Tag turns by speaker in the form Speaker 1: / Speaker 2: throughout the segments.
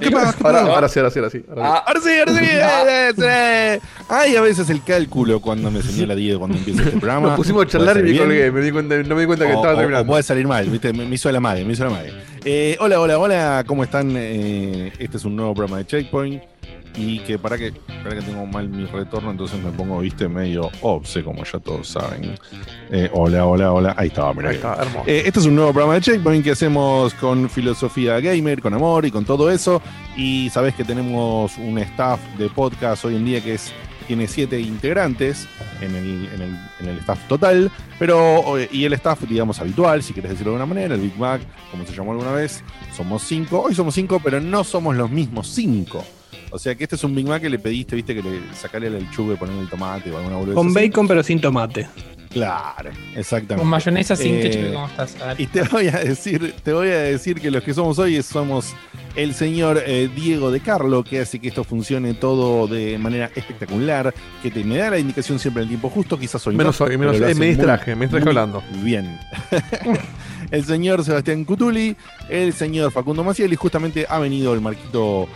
Speaker 1: ¿Qué pasa? ¿Qué
Speaker 2: Ahora,
Speaker 1: pasa?
Speaker 2: ahora sí, ahora sí, ahora sí. ahora sí.
Speaker 1: Ah, ahora sí, ahora sí. sí. Ay, a veces el cálculo cuando me señala Diego cuando empieza este programa.
Speaker 2: Nos pusimos a charlar y me colgué. Me di cuenta, no me di cuenta que
Speaker 1: o-
Speaker 2: estaba terminando.
Speaker 1: puede salir mal, ¿viste? Me, me hizo la madre, me hizo la madre. Eh, hola, hola, hola, ¿cómo están? Eh, este es un nuevo programa de Checkpoint. Y que para que, para que tengo mal mi retorno, entonces me pongo, viste, medio obse, como ya todos saben. Eh, hola, hola, hola. Ahí estaba, mira.
Speaker 2: Ahí está, hermoso.
Speaker 1: Eh, este es un nuevo programa de Checkpoint que hacemos con filosofía gamer, con amor y con todo eso. Y sabés que tenemos un staff de podcast hoy en día que es tiene siete integrantes en el, en el- en el staff total, pero eh, y el staff, digamos, habitual, si quieres decirlo de alguna manera, el Big Mac, como se llamó alguna vez, somos cinco. Hoy somos cinco, pero no somos los mismos cinco. O sea que este es un Big Mac que le pediste, viste, que le sacarle el lechuga y ponerle el tomate o alguna boludez
Speaker 3: Con
Speaker 1: así.
Speaker 3: bacon pero sin tomate.
Speaker 1: Claro, exactamente.
Speaker 4: Con mayonesa sin
Speaker 1: Eh,
Speaker 4: ketchup, ¿cómo estás?
Speaker 1: Y te voy a decir, te voy a decir que los que somos hoy somos el señor eh, Diego de Carlo, que hace que esto funcione todo de manera espectacular, que te me da la indicación siempre en el tiempo justo, quizás soy
Speaker 2: Menos
Speaker 1: no,
Speaker 2: hoy, menos eh, me
Speaker 1: muy,
Speaker 2: distraje, me distraje hablando.
Speaker 1: Bien. el señor Sebastián Cutuli, el señor Facundo Maciel y justamente ha venido el Marquito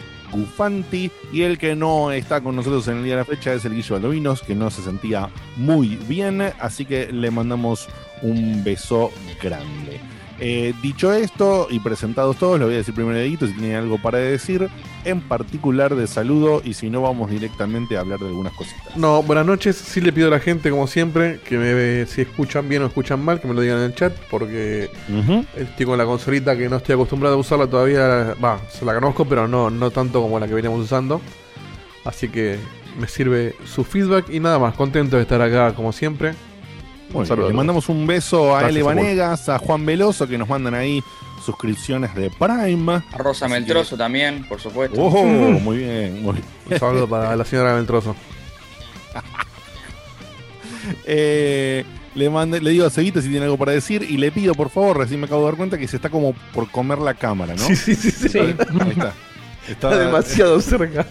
Speaker 1: Y el que no está con nosotros en el día de la fecha es el Guillo Baldovinos, que no se sentía muy bien, así que le mandamos un beso grande. Eh, dicho esto y presentados todos, le voy a decir primero Dieguito si tiene algo para decir, en particular de saludo, y si no, vamos directamente a hablar de algunas cositas.
Speaker 2: No, buenas noches. Sí le pido a la gente, como siempre, que me si escuchan bien o escuchan mal, que me lo digan en el chat, porque estoy con la consolita que no estoy acostumbrado a usarla todavía. Va, se la conozco, pero no, no tanto como la que veníamos usando. Así que me sirve su feedback y nada más. Contento de estar acá, como siempre.
Speaker 1: Muy bien, le mandamos un beso a
Speaker 2: Gracias,
Speaker 1: L. Vanegas, a Juan Veloso, que nos mandan ahí suscripciones de Prime.
Speaker 5: A Rosa Meltroso también, por supuesto.
Speaker 1: Oh, muy bien, muy bien.
Speaker 2: Un saludo para la señora Ventroso.
Speaker 1: Eh, le, mande- le digo a Cevita si tiene algo para decir y le pido, por favor, recién me acabo de dar cuenta que se está como por comer la cámara, ¿no?
Speaker 2: Sí, sí, sí. sí.
Speaker 4: Sí.
Speaker 1: Ahí está. Está,
Speaker 2: Está demasiado cerca.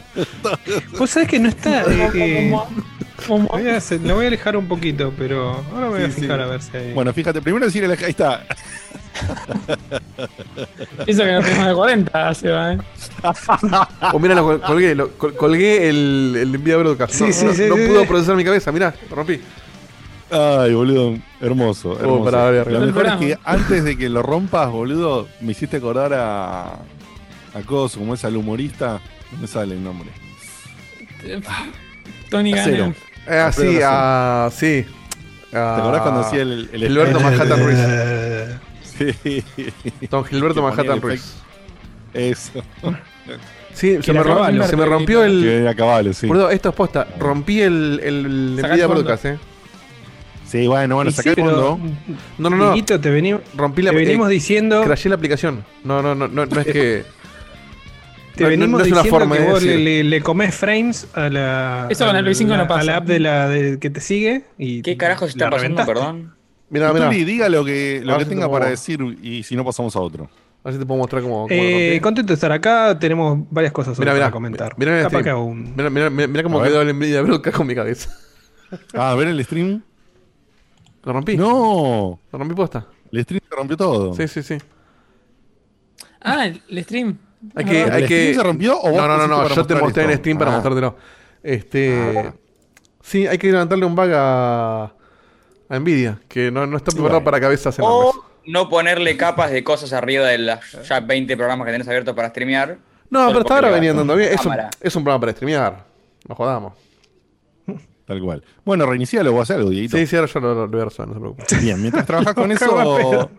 Speaker 3: Vos sabés que no está. eh, eh. Voy a hacer- lo voy a alejar un poquito, pero ahora me voy a
Speaker 1: sí.
Speaker 3: fijar a ver si hay.
Speaker 1: Bueno, fíjate, primero decirle, ahí está.
Speaker 4: Eso que no tenemos de 40, se va, ¿eh?
Speaker 2: O mira, lo col- colgué, lo- colgué el, el envío de broadcast.
Speaker 3: Sí,
Speaker 2: no,
Speaker 3: sí,
Speaker 2: no-
Speaker 3: sí,
Speaker 2: no
Speaker 3: sí,
Speaker 2: pudo
Speaker 3: sí.
Speaker 2: procesar mi cabeza, mirá, lo rompí.
Speaker 1: Ay, boludo, hermoso, hermoso.
Speaker 2: voy a
Speaker 1: Lo mejor es que antes de que lo rompas, boludo, me hiciste acordar a. a Coso, como es al humorista. No me sale el nombre.
Speaker 4: Tony. Gannon.
Speaker 2: Eh, ah, sí, ah, sí.
Speaker 1: ¿Te acordás cuando hacía el, el
Speaker 2: Gilberto Manhattan Ruiz.
Speaker 1: Sí,
Speaker 2: Don Gilberto Manhattan Ruiz.
Speaker 1: eso.
Speaker 2: Sí, se me,
Speaker 4: era
Speaker 2: rom-
Speaker 4: caballo.
Speaker 2: se me rompió
Speaker 1: Que
Speaker 2: el.
Speaker 1: era caballo, sí.
Speaker 2: Esto es posta. Rompí el, el, el broadcast, eh.
Speaker 1: Sí, bueno, bueno, sacá
Speaker 3: sí,
Speaker 1: el fondo.
Speaker 2: No, no, no.
Speaker 3: Te, veni-
Speaker 2: Rompí la
Speaker 3: te venimos
Speaker 2: eh,
Speaker 3: diciendo.
Speaker 2: crashé la aplicación. No, no, no, no, no es que.
Speaker 3: Te
Speaker 2: no-
Speaker 3: venimos
Speaker 2: no es una
Speaker 3: diciendo
Speaker 2: forma
Speaker 3: que
Speaker 2: de
Speaker 3: vos le, le, le comés frames a la.
Speaker 4: Eso con el
Speaker 3: a
Speaker 4: Play 5
Speaker 3: la-
Speaker 4: no pasa.
Speaker 3: A la app de la de- que te sigue. Y
Speaker 5: ¿Qué carajo está pasando,
Speaker 3: reventaste.
Speaker 5: perdón?
Speaker 2: Mira, mira.
Speaker 1: Diga lo que, lo
Speaker 2: A
Speaker 1: que
Speaker 2: si te
Speaker 1: tenga
Speaker 2: puedo-
Speaker 1: para decir y si no pasamos a otro.
Speaker 2: A ver si te puedo mostrar cómo. cómo
Speaker 3: Eh, contento de estar acá. Tenemos varias cosas
Speaker 2: Mirá,
Speaker 3: para
Speaker 2: mirá,
Speaker 3: comentar.
Speaker 2: mirá
Speaker 3: Capaz
Speaker 2: stream.
Speaker 3: que un-
Speaker 2: Mira, mira, mira, mira cómo quedó el envío de broadcast con mi cabeza.
Speaker 1: Ah, a ver el stream.
Speaker 2: ¿Lo rompí?
Speaker 1: No,
Speaker 2: ¿Lo rompí posta?
Speaker 1: el stream se rompió todo.
Speaker 2: Sí, sí, sí.
Speaker 4: Ah, el stream.
Speaker 2: Hay
Speaker 4: Ah,
Speaker 2: que,
Speaker 1: ¿El
Speaker 2: hay que...
Speaker 1: se rompió o vos
Speaker 2: No, no, no, no. Yo te mostré en? Steam para
Speaker 1: Ah.
Speaker 2: mostrártelo. Este. Sí, hay que levantarle un bug a. a Nvidia, que no, no está preparado
Speaker 1: Bueno.
Speaker 2: para cabezas enormes.
Speaker 5: O no ponerle capas de cosas arriba de las ya 20 programas que tenés abiertos para streamear.
Speaker 2: No, pero hasta ahora
Speaker 5: le va
Speaker 2: venía
Speaker 5: con
Speaker 2: andando bien. Es un,
Speaker 5: cámara.
Speaker 2: es un programa para streamear. No jodamos.
Speaker 1: Tal cual. Bueno, reinicialo o hacer algo, Dieguito.
Speaker 2: Sí, sí, ahora yo lo, lo voy a resolver, no se preocupe.
Speaker 1: Bien, mientras trabajas con eso,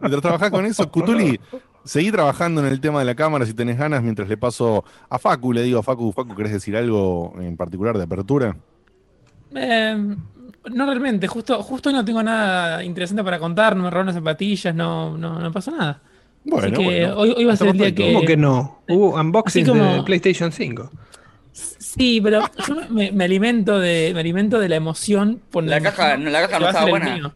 Speaker 1: mientras trabajas con eso, Cutuli, seguí trabajando en el tema de la cámara si tenés ganas, mientras le paso a Facu, le digo a Facu, Facu, ¿querés decir algo en particular de apertura?
Speaker 4: Eh, no realmente, justo, justo hoy no tengo nada interesante para contar, no me robaron las zapatillas, no, no, no pasó nada.
Speaker 1: Bueno,
Speaker 4: Así que
Speaker 1: bueno.
Speaker 4: hoy, hoy va a ser el día que.
Speaker 3: ¿Cómo que no? Hubo unboxing
Speaker 4: como-
Speaker 3: de PlayStation 5.
Speaker 4: Sí, pero yo me, me alimento de, me alimento de la emoción. Por
Speaker 5: La caja, no, la caja no estaba buena.
Speaker 4: mío.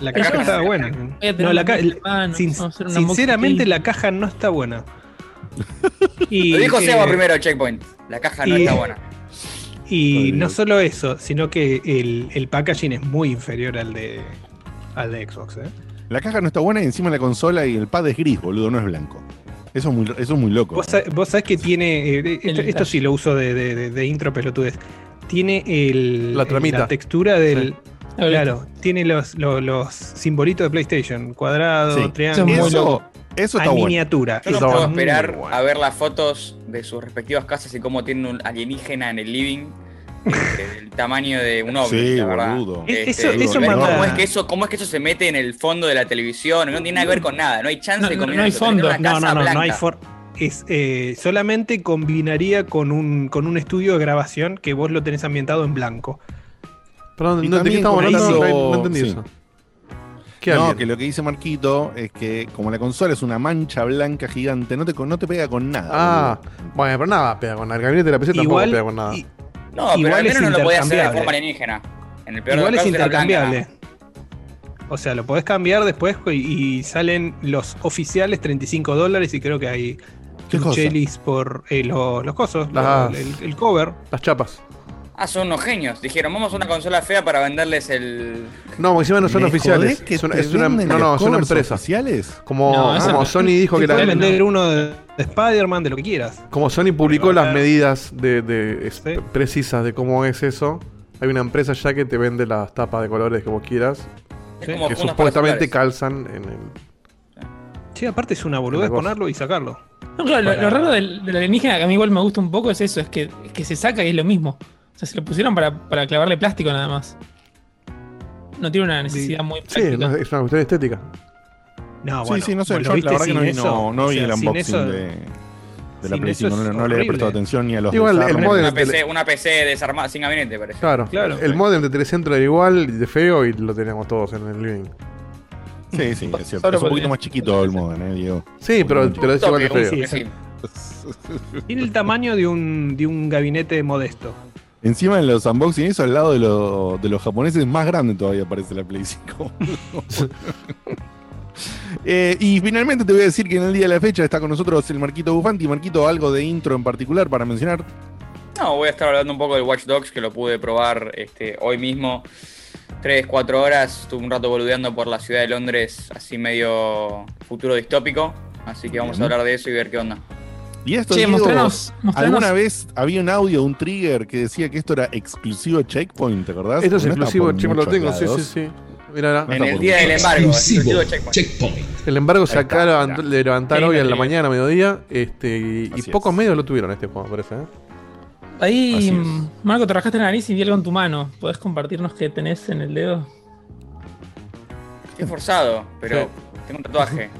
Speaker 3: La
Speaker 5: Pero
Speaker 3: caja estaba buena. No, la ca-
Speaker 4: mano,
Speaker 3: sin- sinceramente, la caja no está buena. Y,
Speaker 5: Lo dijo
Speaker 3: eh,
Speaker 5: Seba primero, Checkpoint. La caja no
Speaker 3: y-
Speaker 5: está buena.
Speaker 3: Y no
Speaker 1: Dios.
Speaker 3: solo eso, sino que el, el packaging es muy inferior al de, al de Xbox. ¿eh?
Speaker 1: La caja no está buena y encima la consola y el pad es gris, boludo, no es blanco. Eso es muy, eso es muy loco.
Speaker 3: Vos, vos sabés que tiene. eh, esto,
Speaker 4: El
Speaker 3: esto sí lo uso de, de- de- de intro pelotudez. Tiene el,
Speaker 2: La
Speaker 3: textura del. Claro, tiene los, los, los simbolitos de PlayStation: cuadrado,
Speaker 1: Sí.
Speaker 3: triángulo.
Speaker 4: Eso es muy
Speaker 1: eso, eso
Speaker 3: a
Speaker 1: está bueno.
Speaker 3: miniatura.
Speaker 5: Yo no
Speaker 2: Está
Speaker 5: puedo esperar
Speaker 3: bueno.
Speaker 5: a ver las fotos de sus respectivas casas y cómo tienen un alienígena en el living. este, del tamaño de un ovni,
Speaker 1: Sí,
Speaker 5: la verdad.
Speaker 1: boludo.
Speaker 5: Este,
Speaker 3: eso-
Speaker 1: eso
Speaker 5: ¿cómo, es que eso, ¿Cómo es que eso se mete en el fondo de la televisión? No tiene nada que ver con nada. No hay chance
Speaker 4: No,
Speaker 5: de
Speaker 4: no,
Speaker 5: combinar
Speaker 4: no hay
Speaker 5: eso,
Speaker 4: fondo.
Speaker 5: una
Speaker 3: No, no, no, no hay for es, eh, solamente combinaría con un, con un estudio de grabación que vos lo tenés ambientado en blanco.
Speaker 2: Perdón,
Speaker 1: Y
Speaker 2: no, ¿de qué estamos hablando?
Speaker 1: eso-
Speaker 2: No, no entendí
Speaker 1: sí.
Speaker 2: eso. ¿Qué
Speaker 1: no, que lo que dice Marquito es que como la consola es una mancha blanca gigante, no te, no te pega con nada.
Speaker 2: Ah,
Speaker 1: boludo.
Speaker 2: bueno, pero nada, pega con el gabinete de la PC tampoco
Speaker 3: Igual,
Speaker 2: pega con nada.
Speaker 3: i-
Speaker 5: No, pero
Speaker 3: Igual
Speaker 5: al
Speaker 3: es
Speaker 5: menos no lo podía hacer de
Speaker 3: intercambiable.
Speaker 5: forma alienígena. En el peor
Speaker 3: igual
Speaker 5: de
Speaker 3: es intercambiable. O sea, lo podés cambiar después y, y salen los oficiales 35 dólares y creo que hay chelis por eh, lo- los cosos,
Speaker 2: Las-
Speaker 3: lo- el, el cover.
Speaker 2: Las chapas.
Speaker 5: Ah, son unos genios. Dijeron, vamos a una consola fea para venderles el.
Speaker 2: No, porque encima no son
Speaker 1: ¿Me
Speaker 2: oficiales. Es una, es una- no, no, son empresas.
Speaker 1: oficiales?
Speaker 2: Como,
Speaker 4: No,
Speaker 2: como
Speaker 4: no.
Speaker 2: Sony dijo que la,
Speaker 3: vender uno de, de Spider-Man, de lo que quieras.
Speaker 2: como Sony publicó las medidas de, de-
Speaker 3: Sí.
Speaker 2: precisas de cómo es eso, hay una empresa ya que te vende las tapas de colores que vos quieras,
Speaker 3: Sí,
Speaker 2: que supuestamente calzan en el.
Speaker 3: Sí, aparte es una boludez ponerlo y sacarlo.
Speaker 4: No, claro, lo, raro del, del alienígena, que a mí igual me gusta un poco, es eso, es que, es que se saca y es lo mismo. O sea, se lo pusieron para, para clavarle plástico nada más. No tiene una necesidad muy
Speaker 2: Sí,
Speaker 4: práctica.
Speaker 2: no, es una cuestión estética.
Speaker 3: No,
Speaker 1: sí,
Speaker 3: bueno,
Speaker 1: sí, no sé. Yo la verdad que no vi,
Speaker 3: eso,
Speaker 1: no, no
Speaker 3: o
Speaker 1: vi
Speaker 3: sea,
Speaker 1: el unboxing
Speaker 3: eso-
Speaker 1: de, de la Play
Speaker 3: eso
Speaker 1: 5. No,
Speaker 3: es
Speaker 1: no le he prestado atención ni a los
Speaker 2: Igual, el modem-
Speaker 5: Una PC, una PC desarmada, sin gabinete, parece.
Speaker 2: Claro,
Speaker 3: Claro.
Speaker 2: El modem de Telecentro era igual, de feo, y lo teníamos todos en el living.
Speaker 1: Sí, sí, es cierto.
Speaker 4: Solo
Speaker 1: Es un poquito más chiquito el modem, eh, Diego.
Speaker 2: Sí, pero te lo decía igual de feo.
Speaker 5: sí.
Speaker 3: Tiene el tamaño de un, de un gabinete modesto.
Speaker 1: Encima en los unboxing eso al lado de, lo- de los japoneses más grande todavía parece la Play 5. Eh, y finalmente te voy a decir que en el día de la fecha está con nosotros el Marquito Bufanti. Marquito, algo de intro en particular para mencionar.
Speaker 5: No, voy a estar hablando un poco del Watch Dogs, que lo pude probar este, hoy mismo. 3, 4 horas, estuve un rato boludeando por la ciudad de Londres, así medio futuro distópico. Así que vamos a hablar de eso y ver qué onda.
Speaker 1: Y esto,
Speaker 4: Che, mostranos, mostranos-
Speaker 1: ¿alguna vez había un audio, un trigger que decía que esto era exclusivo Checkpoint, ¿te acordás?
Speaker 2: Esto es
Speaker 1: No
Speaker 2: exclusivo,
Speaker 1: por
Speaker 2: che, me lo tengo, sí,
Speaker 1: lados.
Speaker 2: sí, sí. Mira,
Speaker 1: No
Speaker 5: En el día del embargo,
Speaker 6: Exclusivo
Speaker 5: exclusivo Checkpoint.
Speaker 6: Checkpoint.
Speaker 2: el embargo se acaba
Speaker 1: mirá.
Speaker 2: de levantar hoy en la mañana, mediodía, este, y, y pocos
Speaker 1: es.
Speaker 2: medios lo tuvieron este juego, me parece. ¿eh?
Speaker 4: Ahí, Marco, te rascaste la nariz y vi algo en tu mano. ¿Podés compartirnos qué tenés en el dedo?
Speaker 5: Estoy forzado, pero
Speaker 2: Sí.
Speaker 5: tengo un tatuaje.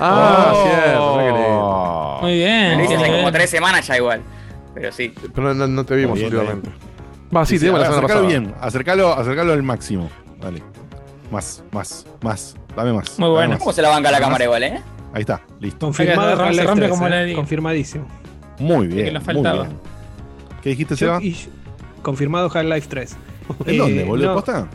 Speaker 2: Ah,
Speaker 1: Oh.
Speaker 2: cierto, lindo.
Speaker 4: Muy
Speaker 5: Me
Speaker 4: bien.
Speaker 5: lo hice
Speaker 4: qué
Speaker 5: hace como. 3 semanas ya igual. Pero sí.
Speaker 2: Pero no, no te vimos
Speaker 1: bien,
Speaker 2: últimamente. Va, sí,
Speaker 1: Sí,
Speaker 2: te vimos la semana
Speaker 1: acercalo
Speaker 2: pasada.
Speaker 1: bien, acercalo, acercalo al máximo. Dale. Más, más, más. Dame más.
Speaker 4: Muy bueno.
Speaker 5: ¿Cómo se la banca la cámara igual, eh?
Speaker 1: Ahí está, listo.
Speaker 3: Confirmado
Speaker 4: Se rompe
Speaker 3: Half-Life 3,
Speaker 4: como la
Speaker 3: eh,
Speaker 4: di.
Speaker 3: Confirmadísimo.
Speaker 1: Muy
Speaker 4: que
Speaker 1: bien.
Speaker 4: nos
Speaker 1: muy
Speaker 4: faltaba.
Speaker 1: bien. ¿Qué dijiste, Seba?
Speaker 3: confirmado Half-Life 3.
Speaker 1: ¿En
Speaker 3: Eh,
Speaker 1: dónde, boludo?
Speaker 3: no,
Speaker 1: ¿Posta?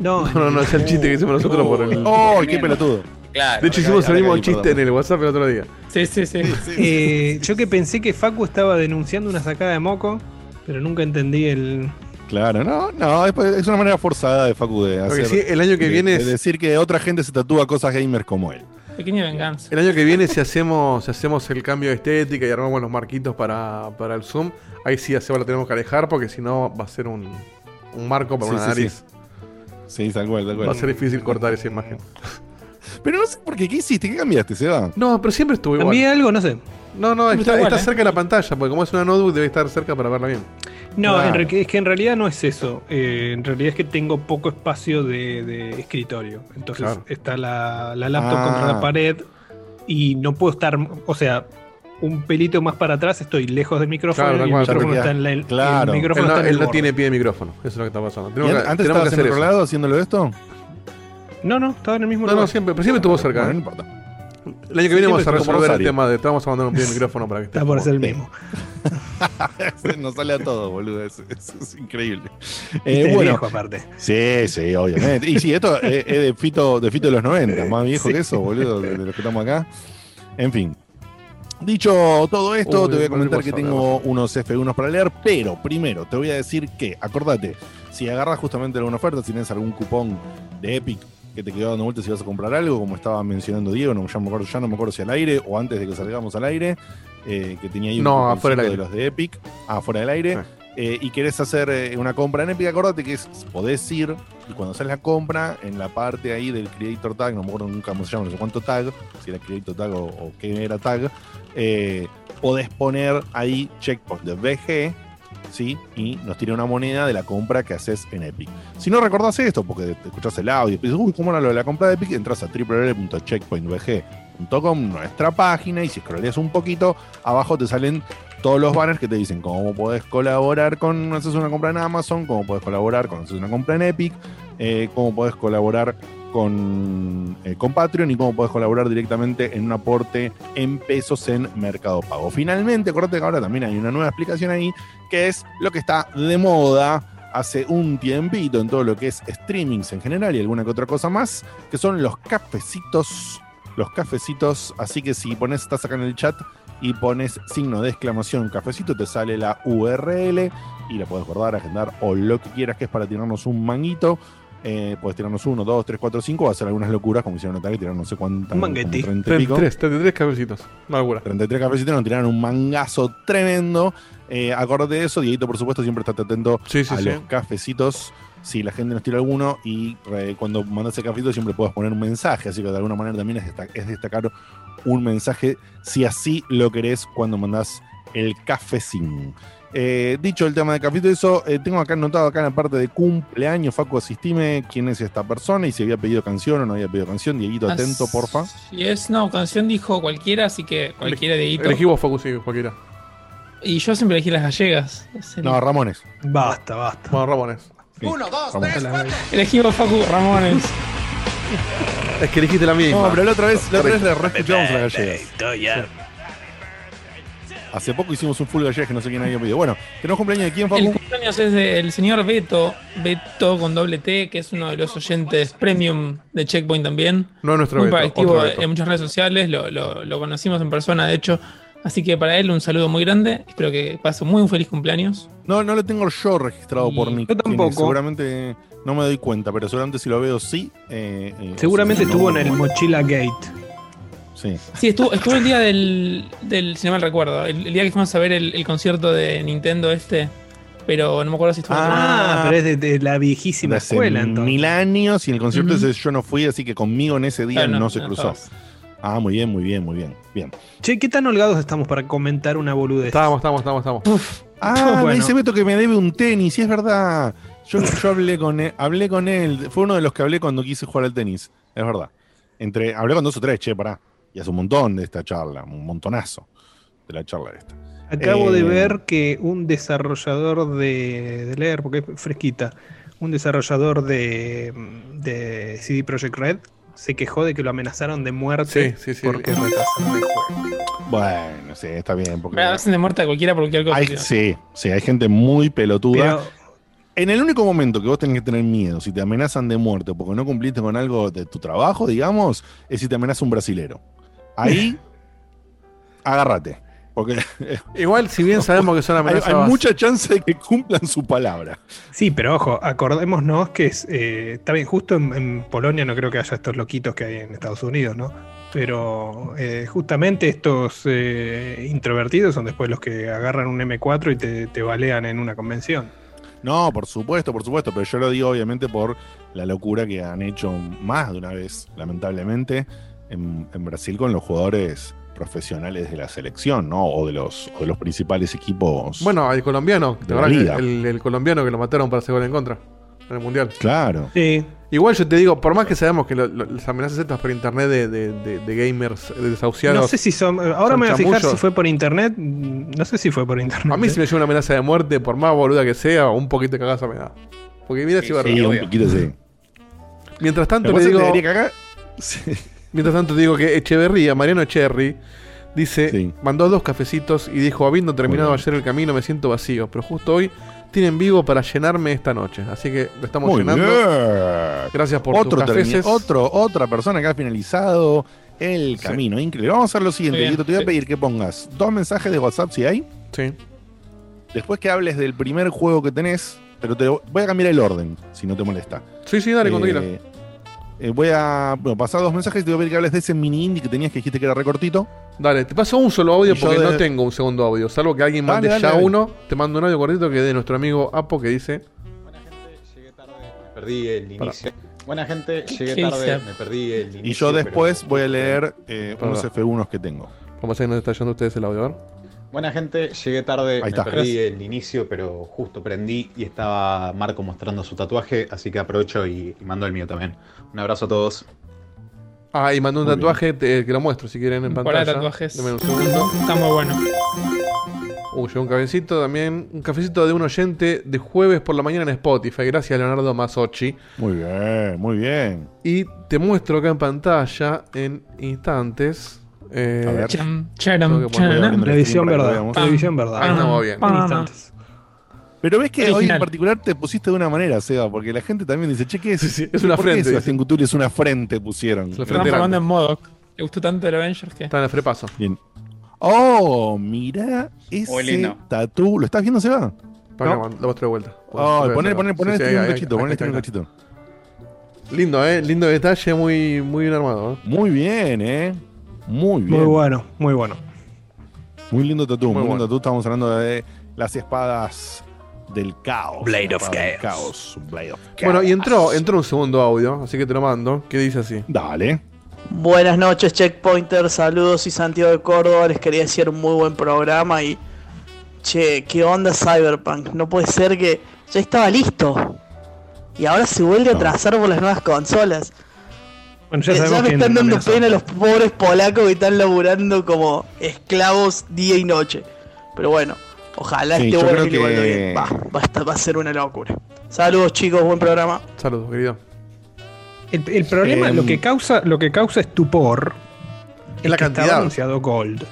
Speaker 3: No,
Speaker 2: No, no, no, es el chiste que hicimos nosotros por el.
Speaker 1: ¡Oh, qué pelotudo!
Speaker 5: Claro.
Speaker 2: De hecho, hicimos el mismo chiste
Speaker 1: perdón.
Speaker 2: en el WhatsApp el otro día.
Speaker 4: Sí, sí, sí.
Speaker 3: Eh, yo que pensé que Facu estaba denunciando una sacada de moco, pero nunca entendí el,
Speaker 1: Claro, no, no, es, es una manera forzada de Facu de
Speaker 2: Porque
Speaker 1: hacer.
Speaker 2: sí, el año que
Speaker 1: de-
Speaker 2: viene
Speaker 1: de
Speaker 2: es-
Speaker 1: decir que otra gente se tatúa cosas gamers como él.
Speaker 4: Pequeña venganza.
Speaker 2: El año que viene, si hacemos, si hacemos el cambio de estética y armamos los marquitos para, para el Zoom, ahí sí a Seba lo tenemos que alejar porque si no va a ser un, un marco para
Speaker 1: Sí,
Speaker 2: una
Speaker 1: sí,
Speaker 2: nariz.
Speaker 1: Sí, tal cual, tal
Speaker 2: Va a ser difícil cortar esa imagen.
Speaker 1: Pero no sé por qué, ¿qué hiciste? ¿Qué cambiaste, Seba?
Speaker 2: No, pero siempre estuvo igual.
Speaker 3: Cambié algo, no sé.
Speaker 2: No, no, está,
Speaker 4: está igual,
Speaker 2: está
Speaker 4: ¿eh?
Speaker 2: cerca de la pantalla, porque como es una notebook debe estar cerca para verla bien.
Speaker 3: No, en es que en realidad no es eso. Eh, en realidad es que tengo poco espacio de, de escritorio. Entonces
Speaker 2: Claro.
Speaker 3: está la, la laptop
Speaker 1: Ah.
Speaker 3: contra la pared y no puedo estar, o sea, un pelito más para atrás estoy lejos del micrófono
Speaker 2: Claro,
Speaker 3: y el micrófono está en la, el-
Speaker 1: Claro.
Speaker 3: el
Speaker 2: Él
Speaker 3: micrófono
Speaker 2: no,
Speaker 3: está en
Speaker 2: él no tiene pie de micrófono, eso es lo que está pasando.
Speaker 1: ¿Y
Speaker 2: Tenemos
Speaker 1: an-
Speaker 2: que,
Speaker 1: ¿Antes
Speaker 2: tenemos que
Speaker 1: estabas en
Speaker 2: hacer
Speaker 1: otro
Speaker 2: eso.
Speaker 1: lado haciéndolo esto?
Speaker 3: No, no, estaba en el mismo
Speaker 2: No, no,
Speaker 3: lugar.
Speaker 2: siempre, pero siempre estuvo cerca.
Speaker 1: Bueno,
Speaker 2: ¿eh?
Speaker 1: no importa.
Speaker 2: El año que viene vamos a resolver el tema de te vamos a mandar un pie de micrófono para que esté.
Speaker 3: Está por ser el
Speaker 1: Sí.
Speaker 3: mismo.
Speaker 1: Nos sale a todo, boludo. Es, increíble.
Speaker 3: Este
Speaker 1: Eh,
Speaker 3: es
Speaker 1: bueno,
Speaker 3: viejo aparte.
Speaker 1: sí, sí, obviamente. Y sí, esto es, es de, Fito, de Fito de los 90, más viejo que eso, boludo, de, de los que estamos acá. En fin. Dicho todo esto,
Speaker 2: Uy,
Speaker 1: te voy a
Speaker 2: no
Speaker 1: comentar que tengo unos F1 para leer, pero primero te voy a decir que, acordate, si agarras justamente alguna oferta, si tienes algún cupón de Epic que te quedó dando vueltas si vas a comprar algo, como estaba mencionando Diego, no, ya, me acuerdo, ya no me acuerdo si al aire o antes de que salgamos al aire, eh, que tenía ahí un
Speaker 2: No, afuera del
Speaker 1: de
Speaker 2: aire.
Speaker 1: los de Epic, ah, fuera del aire,
Speaker 2: Ah.
Speaker 1: eh, y querés hacer eh, una compra en Epic, acordate que es, podés ir y cuando sale la compra, en la parte ahí del Creator Tag, no me acuerdo nunca cómo se llama, no sé cuánto tag, si era Creator Tag o, o qué era tag, eh, podés poner ahí checkpoint de VG, Y nos tira una moneda de la compra que haces en Epic. Si no recordás esto, porque te escuchás el audio y dices, uy, ¿cómo era lo de la compra de Epic? Entras a www.checkpointvg.com, nuestra página, y si scrolleas un poquito, abajo te salen todos los banners que te dicen cómo podés colaborar con haces una compra en Amazon, cómo podés colaborar con haces una compra en Epic, eh, cómo podés colaborar con, eh, con Patreon y cómo podés colaborar directamente en un aporte en pesos en Mercado Pago. Finalmente, acuérdate que ahora también hay una nueva explicación ahí, que es lo que está de moda hace un tiempito en todo lo que es streamings en general y alguna que otra cosa más, que son los cafecitos. Los cafecitos, así que si pones, estás acá en el chat y pones signo de exclamación cafecito, te sale la URL y la puedes guardar, agendar o lo que quieras, que es para tirarnos un manguito. Eh, puedes tirarnos uno, dos, tres, cuatro, cinco, o hacer algunas locuras, como hicieron otra vez, tirar no sé cuántas,
Speaker 3: Un mangueti.
Speaker 1: como 30 y pico.
Speaker 2: 33, 33 cabecitos. Una locura.
Speaker 1: 33 cafecitos, nos tiraron un mangazo tremendo. Eh, acorde de eso, Dieguito, por supuesto, siempre está atento
Speaker 2: Sí, sí,
Speaker 1: a
Speaker 2: sí.
Speaker 1: los cafecitos. Si la gente nos tira alguno y eh, cuando mandas el cafecito siempre puedes poner un mensaje, así que de alguna manera también es, es destacar un mensaje si así lo querés cuando mandás el cafecín. Eh, dicho el tema de cafecito, eso eh, tengo acá anotado acá en la parte de cumpleaños, Facu, asistime quién es esta persona y si había pedido canción o no había pedido canción. Dieguito, atento, porfa.
Speaker 4: Si es, no, canción dijo cualquiera, así que cualquiera de Hito.
Speaker 2: Elegí vos, Facu, sí, cualquiera.
Speaker 4: Y yo siempre elegí las gallegas. El-
Speaker 1: No, Ramones.
Speaker 3: Basta, basta.
Speaker 2: Bueno, Ramones.
Speaker 1: Sí, Ramones.
Speaker 4: Elegí vos, Facu Ramones.
Speaker 2: Es que elegiste la misma.
Speaker 1: No, pero la otra vez, la otra vez le reescuchamos a las gallegas.
Speaker 3: Estoy ya.
Speaker 1: Hace poco hicimos un full gallegas que no sé quién había pedido. Bueno, ¿tenemos cumpleaños de quién,
Speaker 4: El
Speaker 1: Facu?
Speaker 4: cumpleaños es del señor Beto, Beto con doble T, que es uno de los oyentes premium de Checkpoint también.
Speaker 2: No es nuestro
Speaker 4: Muy
Speaker 2: Beto, otro Beto.
Speaker 4: en muchas redes sociales, lo, lo- lo conocimos en persona, de hecho. Así que para él un saludo muy grande. Espero que pase muy un feliz cumpleaños.
Speaker 1: No, no lo tengo yo registrado
Speaker 4: Y
Speaker 1: por Nick.
Speaker 3: yo tampoco.
Speaker 1: Seguramente no me doy cuenta, pero seguramente si lo veo sí. eh, eh,
Speaker 3: Seguramente
Speaker 1: sí,
Speaker 3: estuvo
Speaker 1: no,
Speaker 3: en el Mochila Gate.
Speaker 1: Sí.
Speaker 4: Sí, estuvo, estuvo el día del, del si no mal recuerdo, el, el día que fuimos a ver el, el concierto de Nintendo este, pero no me acuerdo si estuvo en
Speaker 3: Ah,
Speaker 1: Ah,
Speaker 3: pero es de, de la viejísima
Speaker 1: De hace
Speaker 3: escuela, entonces.
Speaker 1: mil años y en el concierto ese yo no fui, así que conmigo en ese día
Speaker 4: Ah,
Speaker 1: no, se cruzó. Ah, muy bien, muy bien, muy bien. Bien.
Speaker 3: Che, ¿qué tan holgados estamos para comentar una boludez?
Speaker 2: Estábamos, estábamos, estábamos, estábamos.
Speaker 1: Ah, me
Speaker 3: Bueno.
Speaker 1: dice Beto que me debe un tenis, y es verdad. Yo, yo hablé con él, hablé con él, fue uno de los que hablé cuando quise jugar al tenis, es verdad. Entre, hablé con dos o tres, che, pará. Y hace un montón de esta charla, un montonazo de la charla esta.
Speaker 3: Acabo
Speaker 1: Eh,
Speaker 3: de ver que un desarrollador de, de leer, porque es fresquita, un desarrollador de, de CD Projekt Red se quejó de que lo amenazaron de muerte
Speaker 2: Sí, sí, sí.
Speaker 3: porque retrasaron el juego.
Speaker 1: Bueno, sí, está bien. Porque
Speaker 4: Me hacen de muerte a cualquiera por cualquier cosa.
Speaker 1: hay, sí, sí, hay gente muy pelotuda.
Speaker 3: Pero
Speaker 1: En el único momento que vos tenés que tener miedo, si te amenazan de muerte porque no cumpliste con algo de tu trabajo, digamos, es si te amenaza un brasilero. Ahí, agárrate. Porque
Speaker 2: Igual, si bien sabemos que son
Speaker 1: hay,
Speaker 2: amenazas.
Speaker 1: hay mucha chance de que cumplan su palabra.
Speaker 3: Sí, pero ojo, acordémonos que es, eh, está bien, justo en, en Polonia no creo que haya estos loquitos que hay en Estados Unidos, ¿no? Pero eh, justamente estos eh, introvertidos son después los que agarran un M4 y te, te balean en una convención.
Speaker 1: No, por supuesto, por supuesto, pero yo lo digo obviamente por la locura que han hecho más de una vez, lamentablemente, en, en Brasil con los jugadores profesionales de la selección, ¿no? O de los, o de los principales equipos.
Speaker 2: Bueno, el colombiano.
Speaker 1: De
Speaker 2: ¿te
Speaker 1: la liga.
Speaker 2: el, el colombiano que lo mataron para hacer gol en contra. En el mundial.
Speaker 1: claro.
Speaker 3: Sí,
Speaker 2: Igual yo te digo, por más que sabemos que lo- lo- las amenazas estas por internet de, de- de- de gamers desahuciados.
Speaker 3: no sé si son. Ahora
Speaker 2: son
Speaker 3: me voy a fijar si fue por internet. No sé si fue por internet.
Speaker 2: A mí si me llega una amenaza de muerte, por más boluda que sea, un poquito de cagaza me da. Porque mira
Speaker 5: Sí,
Speaker 2: si va a
Speaker 5: sí,
Speaker 1: un poquito sí.
Speaker 2: Mientras tanto le digo,
Speaker 1: que te cagar- Sí.
Speaker 2: mientras tanto digo que Echeverría, Mariano Echerry, dice,
Speaker 1: Sí.
Speaker 2: mandó dos cafecitos y dijo, habiendo terminado
Speaker 1: bien.
Speaker 2: ayer el camino me siento vacío, pero justo hoy tienen vivo para llenarme esta noche. Así que lo estamos
Speaker 1: Muy
Speaker 2: llenando.
Speaker 1: bien.
Speaker 2: Gracias por
Speaker 1: otro,
Speaker 2: tus cafeces.
Speaker 1: otro, otra persona que ha finalizado el
Speaker 2: Sí.
Speaker 1: camino. Increíble. Vamos a hacer lo siguiente.
Speaker 4: Bien.
Speaker 1: Te voy a
Speaker 4: Sí.
Speaker 1: pedir que pongas dos mensajes de WhatsApp si hay.
Speaker 2: Sí.
Speaker 1: Después que hables del primer juego que tenés, pero te voy a cambiar el orden, si no te molesta.
Speaker 2: Sí, sí, dale, cuando
Speaker 1: Eh,
Speaker 2: quieras.
Speaker 1: Eh, voy a bueno, pasar dos mensajes y te voy a pedir que hables de ese mini indie que tenías que dijiste que era recortito.
Speaker 2: Dale, te paso un solo audio
Speaker 1: y
Speaker 2: porque
Speaker 1: de-
Speaker 2: no tengo un segundo audio. Salvo que alguien mande
Speaker 1: dale,
Speaker 2: ya
Speaker 1: dale.
Speaker 2: uno. Te mando un audio cortito que es de nuestro amigo Apo que dice.
Speaker 6: Buena gente, llegué tarde, me perdí el inicio. Buena gente, llegué
Speaker 4: ¿Qué
Speaker 6: tarde,
Speaker 4: dice?
Speaker 6: me perdí el inicio.
Speaker 1: Y yo después
Speaker 6: pero-
Speaker 1: voy a leer eh, unos F1 que tengo.
Speaker 2: Vamos a ver si nos está yendo ustedes el audio. A ver.
Speaker 6: Buena gente, llegué tarde,
Speaker 1: Ahí
Speaker 6: me
Speaker 1: está.
Speaker 6: perdí el inicio, pero justo prendí y estaba Marco mostrando su tatuaje, así que aprovecho y, y mando el mío también. Un abrazo a todos.
Speaker 2: Ah, y mandó un
Speaker 1: Muy
Speaker 2: tatuaje te- que lo muestro si quieren en pantalla.
Speaker 4: tatuajes.
Speaker 2: Deme un segundo.
Speaker 4: Está muy bueno.
Speaker 2: Uh, llegó un cafecito también. Un cafecito de un oyente de jueves por la mañana en Spotify. Gracias, Leonardo Masochi.
Speaker 1: Muy bien, muy bien.
Speaker 2: Y te muestro acá en pantalla en instantes. Eh,
Speaker 1: A ver.
Speaker 4: Charam,
Speaker 2: poner-
Speaker 4: charam.
Speaker 3: Televisión verdad. Televisión verdad.
Speaker 2: Ahí estamos bien.
Speaker 3: En instantes.
Speaker 1: Pero ves que hoy en
Speaker 4: Original.
Speaker 1: particular te pusiste de una manera, Seba, porque la gente también dice, che, ¿qué es?
Speaker 2: Sí, sí, es una
Speaker 1: ¿Por qué
Speaker 2: frente,
Speaker 1: Sebastián es una frente, pusieron.
Speaker 2: Una
Speaker 4: Están formando en modo. Le gustó tanto el Avengers que.
Speaker 2: Está en el frepaso.
Speaker 1: Bien. Oh, mira ese tatú. ¿Lo estás viendo, Seba?
Speaker 2: Para
Speaker 1: No.
Speaker 2: que lo muestro de vuelta.
Speaker 1: Oh, poner, poner, poner este un cachito, poner este un cachito.
Speaker 2: Lindo, eh. Lindo detalle, muy, muy bien armado. eh.
Speaker 1: Muy bien, eh. Muy bien.
Speaker 3: Muy bueno, muy bueno.
Speaker 1: Muy lindo tatú, muy,
Speaker 2: Muy
Speaker 1: lindo tatú. Estamos hablando de las espadas del caos.
Speaker 3: Blade
Speaker 1: La
Speaker 3: of Chaos.
Speaker 1: caos. Blade of
Speaker 2: Bueno, y
Speaker 1: Chaos.
Speaker 2: entró, entró un segundo audio, así que te lo mando, que dice así.
Speaker 1: Dale.
Speaker 7: Buenas noches, Checkpointer. Saludos y Santiago de Córdoba. Les quería decir un muy buen programa y. Che, ¿qué onda Cyberpunk? No puede ser que ya estaba listo. Y ahora se vuelve a
Speaker 1: No.
Speaker 7: atrasar por las nuevas consolas.
Speaker 3: Bueno, ya
Speaker 7: Eh, Ya,
Speaker 3: sabemos
Speaker 7: me
Speaker 3: quién
Speaker 7: están dando pena los pobres polacos que están laburando como esclavos día y noche. Pero bueno, ojalá
Speaker 1: Sí,
Speaker 7: este vaya
Speaker 1: que-
Speaker 7: bien. Va, va, a estar- va a ser una locura. Saludos chicos, buen programa.
Speaker 2: Saludos, querido.
Speaker 3: El, el problema,
Speaker 1: Em,
Speaker 3: lo que causa, lo que causa estupor
Speaker 2: Es la
Speaker 3: que
Speaker 2: cantidad.
Speaker 3: estaba anunciado Gold.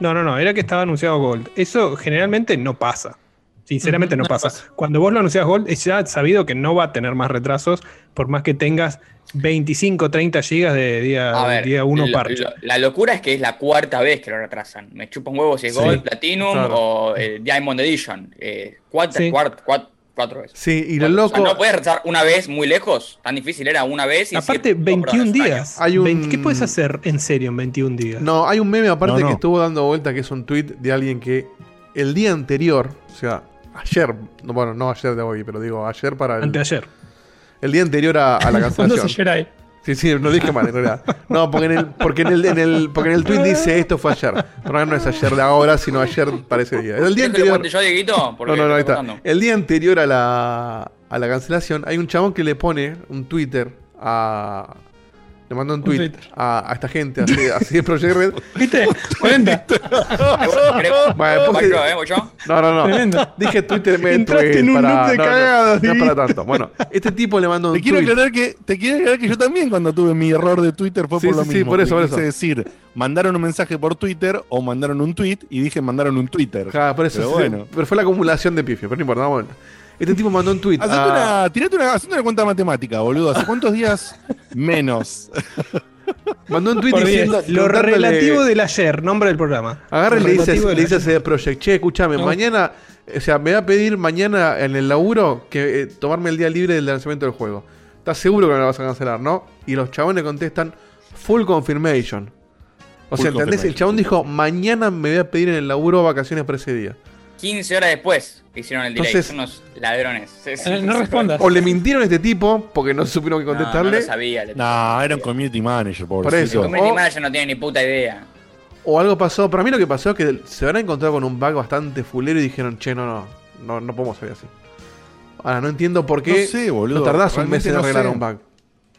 Speaker 3: No, no, no, era que estaba anunciado Gold. Eso generalmente no pasa. Sinceramente no
Speaker 4: no
Speaker 3: pasa.
Speaker 4: pasa.
Speaker 3: Cuando vos lo anuncias Gold, es ya sabido que no va a tener más retrasos, por más que tengas 25, 30 gigas de día, día 1
Speaker 5: lo-
Speaker 3: parche.
Speaker 5: lo- la locura es que es la cuarta vez que lo retrasan. Me chupa un huevo si es
Speaker 2: Sí,
Speaker 5: Gold, Platinum
Speaker 2: claro.
Speaker 5: o eh, Diamond Edition. Eh, cuatro,
Speaker 3: Sí.
Speaker 5: cuatro veces.
Speaker 2: Sí, y lo
Speaker 5: O sea,
Speaker 2: loco.
Speaker 5: no puedes retrasar una vez muy lejos. Tan difícil era una vez y
Speaker 3: Aparte,
Speaker 5: decir, "Oh, perdón,
Speaker 3: 21
Speaker 5: es un año".
Speaker 3: días.
Speaker 2: Hay un-
Speaker 3: ¿Qué puedes hacer en serio en 21 días?
Speaker 2: No, hay un meme aparte
Speaker 1: No, no.
Speaker 2: que estuvo dando vuelta que es un tweet de alguien que el día anterior, o sea, ayer, no, bueno, no ayer de hoy, pero digo ayer para el,
Speaker 3: Anteayer.
Speaker 2: el día anterior a, a la
Speaker 4: ¿Cuándo se
Speaker 2: cancelación.
Speaker 4: llora ahí?
Speaker 2: Sí, sí, no dije mal en realidad. No, porque en el, porque en el, en el, porque en el tweet dice esto fue ayer. Pero no es ayer de ahora, sino ayer para ese día. El día
Speaker 5: ¿Querés que lo
Speaker 2: anterior.
Speaker 5: yo, Dieguito?
Speaker 2: No, no, no, ahí
Speaker 5: estoy
Speaker 2: está.
Speaker 5: contando.
Speaker 2: El día anterior a la, a la cancelación, hay un chabón que le pone un Twitter a. Le manda un tweet
Speaker 4: Twitter.
Speaker 2: a, a esta gente, así, así de Project Red.
Speaker 4: ¿Viste? 40.
Speaker 5: ¿Querés-
Speaker 2: Bueno,
Speaker 5: voy
Speaker 2: puse-
Speaker 5: yo, eh, voy yo?
Speaker 2: No, no, no.
Speaker 4: Tremendo.
Speaker 2: Dije Twitter me
Speaker 3: Entraste
Speaker 2: tweet
Speaker 3: en un
Speaker 2: para,
Speaker 3: loop de
Speaker 2: no, no,
Speaker 3: cagadas,
Speaker 2: no, es
Speaker 3: Dieguito.
Speaker 2: para tanto. Bueno, este tipo le mandó un
Speaker 1: Te quiero,
Speaker 2: tweet.
Speaker 1: aclarar que, te quiero aclarar que yo también cuando tuve mi error de Twitter fue
Speaker 2: Sí,
Speaker 1: por lo
Speaker 2: sí, sí,
Speaker 1: mismo.
Speaker 2: por eso, por eso.
Speaker 1: decir, mandaron un mensaje por Twitter o mandaron un tweet y dije mandaron un Twitter.
Speaker 2: Ja, por eso,
Speaker 1: Pero
Speaker 2: sí,
Speaker 1: bueno.
Speaker 2: pero fue la acumulación de pifio, pero no importa, ver. Este tipo mandó un tweet.
Speaker 1: Hacete
Speaker 2: a-
Speaker 1: una, tirate una, hacete una cuenta matemática, boludo. ¿Hace cuántos días menos?
Speaker 2: Mandó un tweet diciendo.
Speaker 3: Lo relativo del ayer, nombre del programa.
Speaker 2: Agarra y le dice, le a. CD Projekt, che, escúchame,
Speaker 4: No.
Speaker 2: mañana, o sea, me va a pedir mañana en el laburo que eh, tomarme el día libre del lanzamiento del juego. ¿Estás seguro que no lo vas a cancelar, no? Y los chabones contestan, full confirmation. O sea, ¿entendés? El chabón dijo, mañana me voy a pedir en el laburo vacaciones para ese día.
Speaker 5: 15 horas después que hicieron el delay.
Speaker 2: Entonces-
Speaker 5: Son unos ladrones.
Speaker 4: Eh, no respondas.
Speaker 2: O le mintieron a este tipo porque no supieron que
Speaker 5: No, no
Speaker 2: contestarle.
Speaker 5: lo sabía. le-
Speaker 1: No, era un community manager,
Speaker 2: Por eso.
Speaker 5: El community
Speaker 2: O-
Speaker 5: manager no tiene ni puta idea.
Speaker 2: O algo pasó. Para mí lo que pasó es que se habrán encontrado con un bug bastante fulero y dijeron, che, no, no, no, no podemos salir así. Ahora, no entiendo por qué
Speaker 1: No sé, boludo.
Speaker 2: no tardás un mes en
Speaker 1: no
Speaker 2: arreglar
Speaker 1: sé.
Speaker 2: un bug.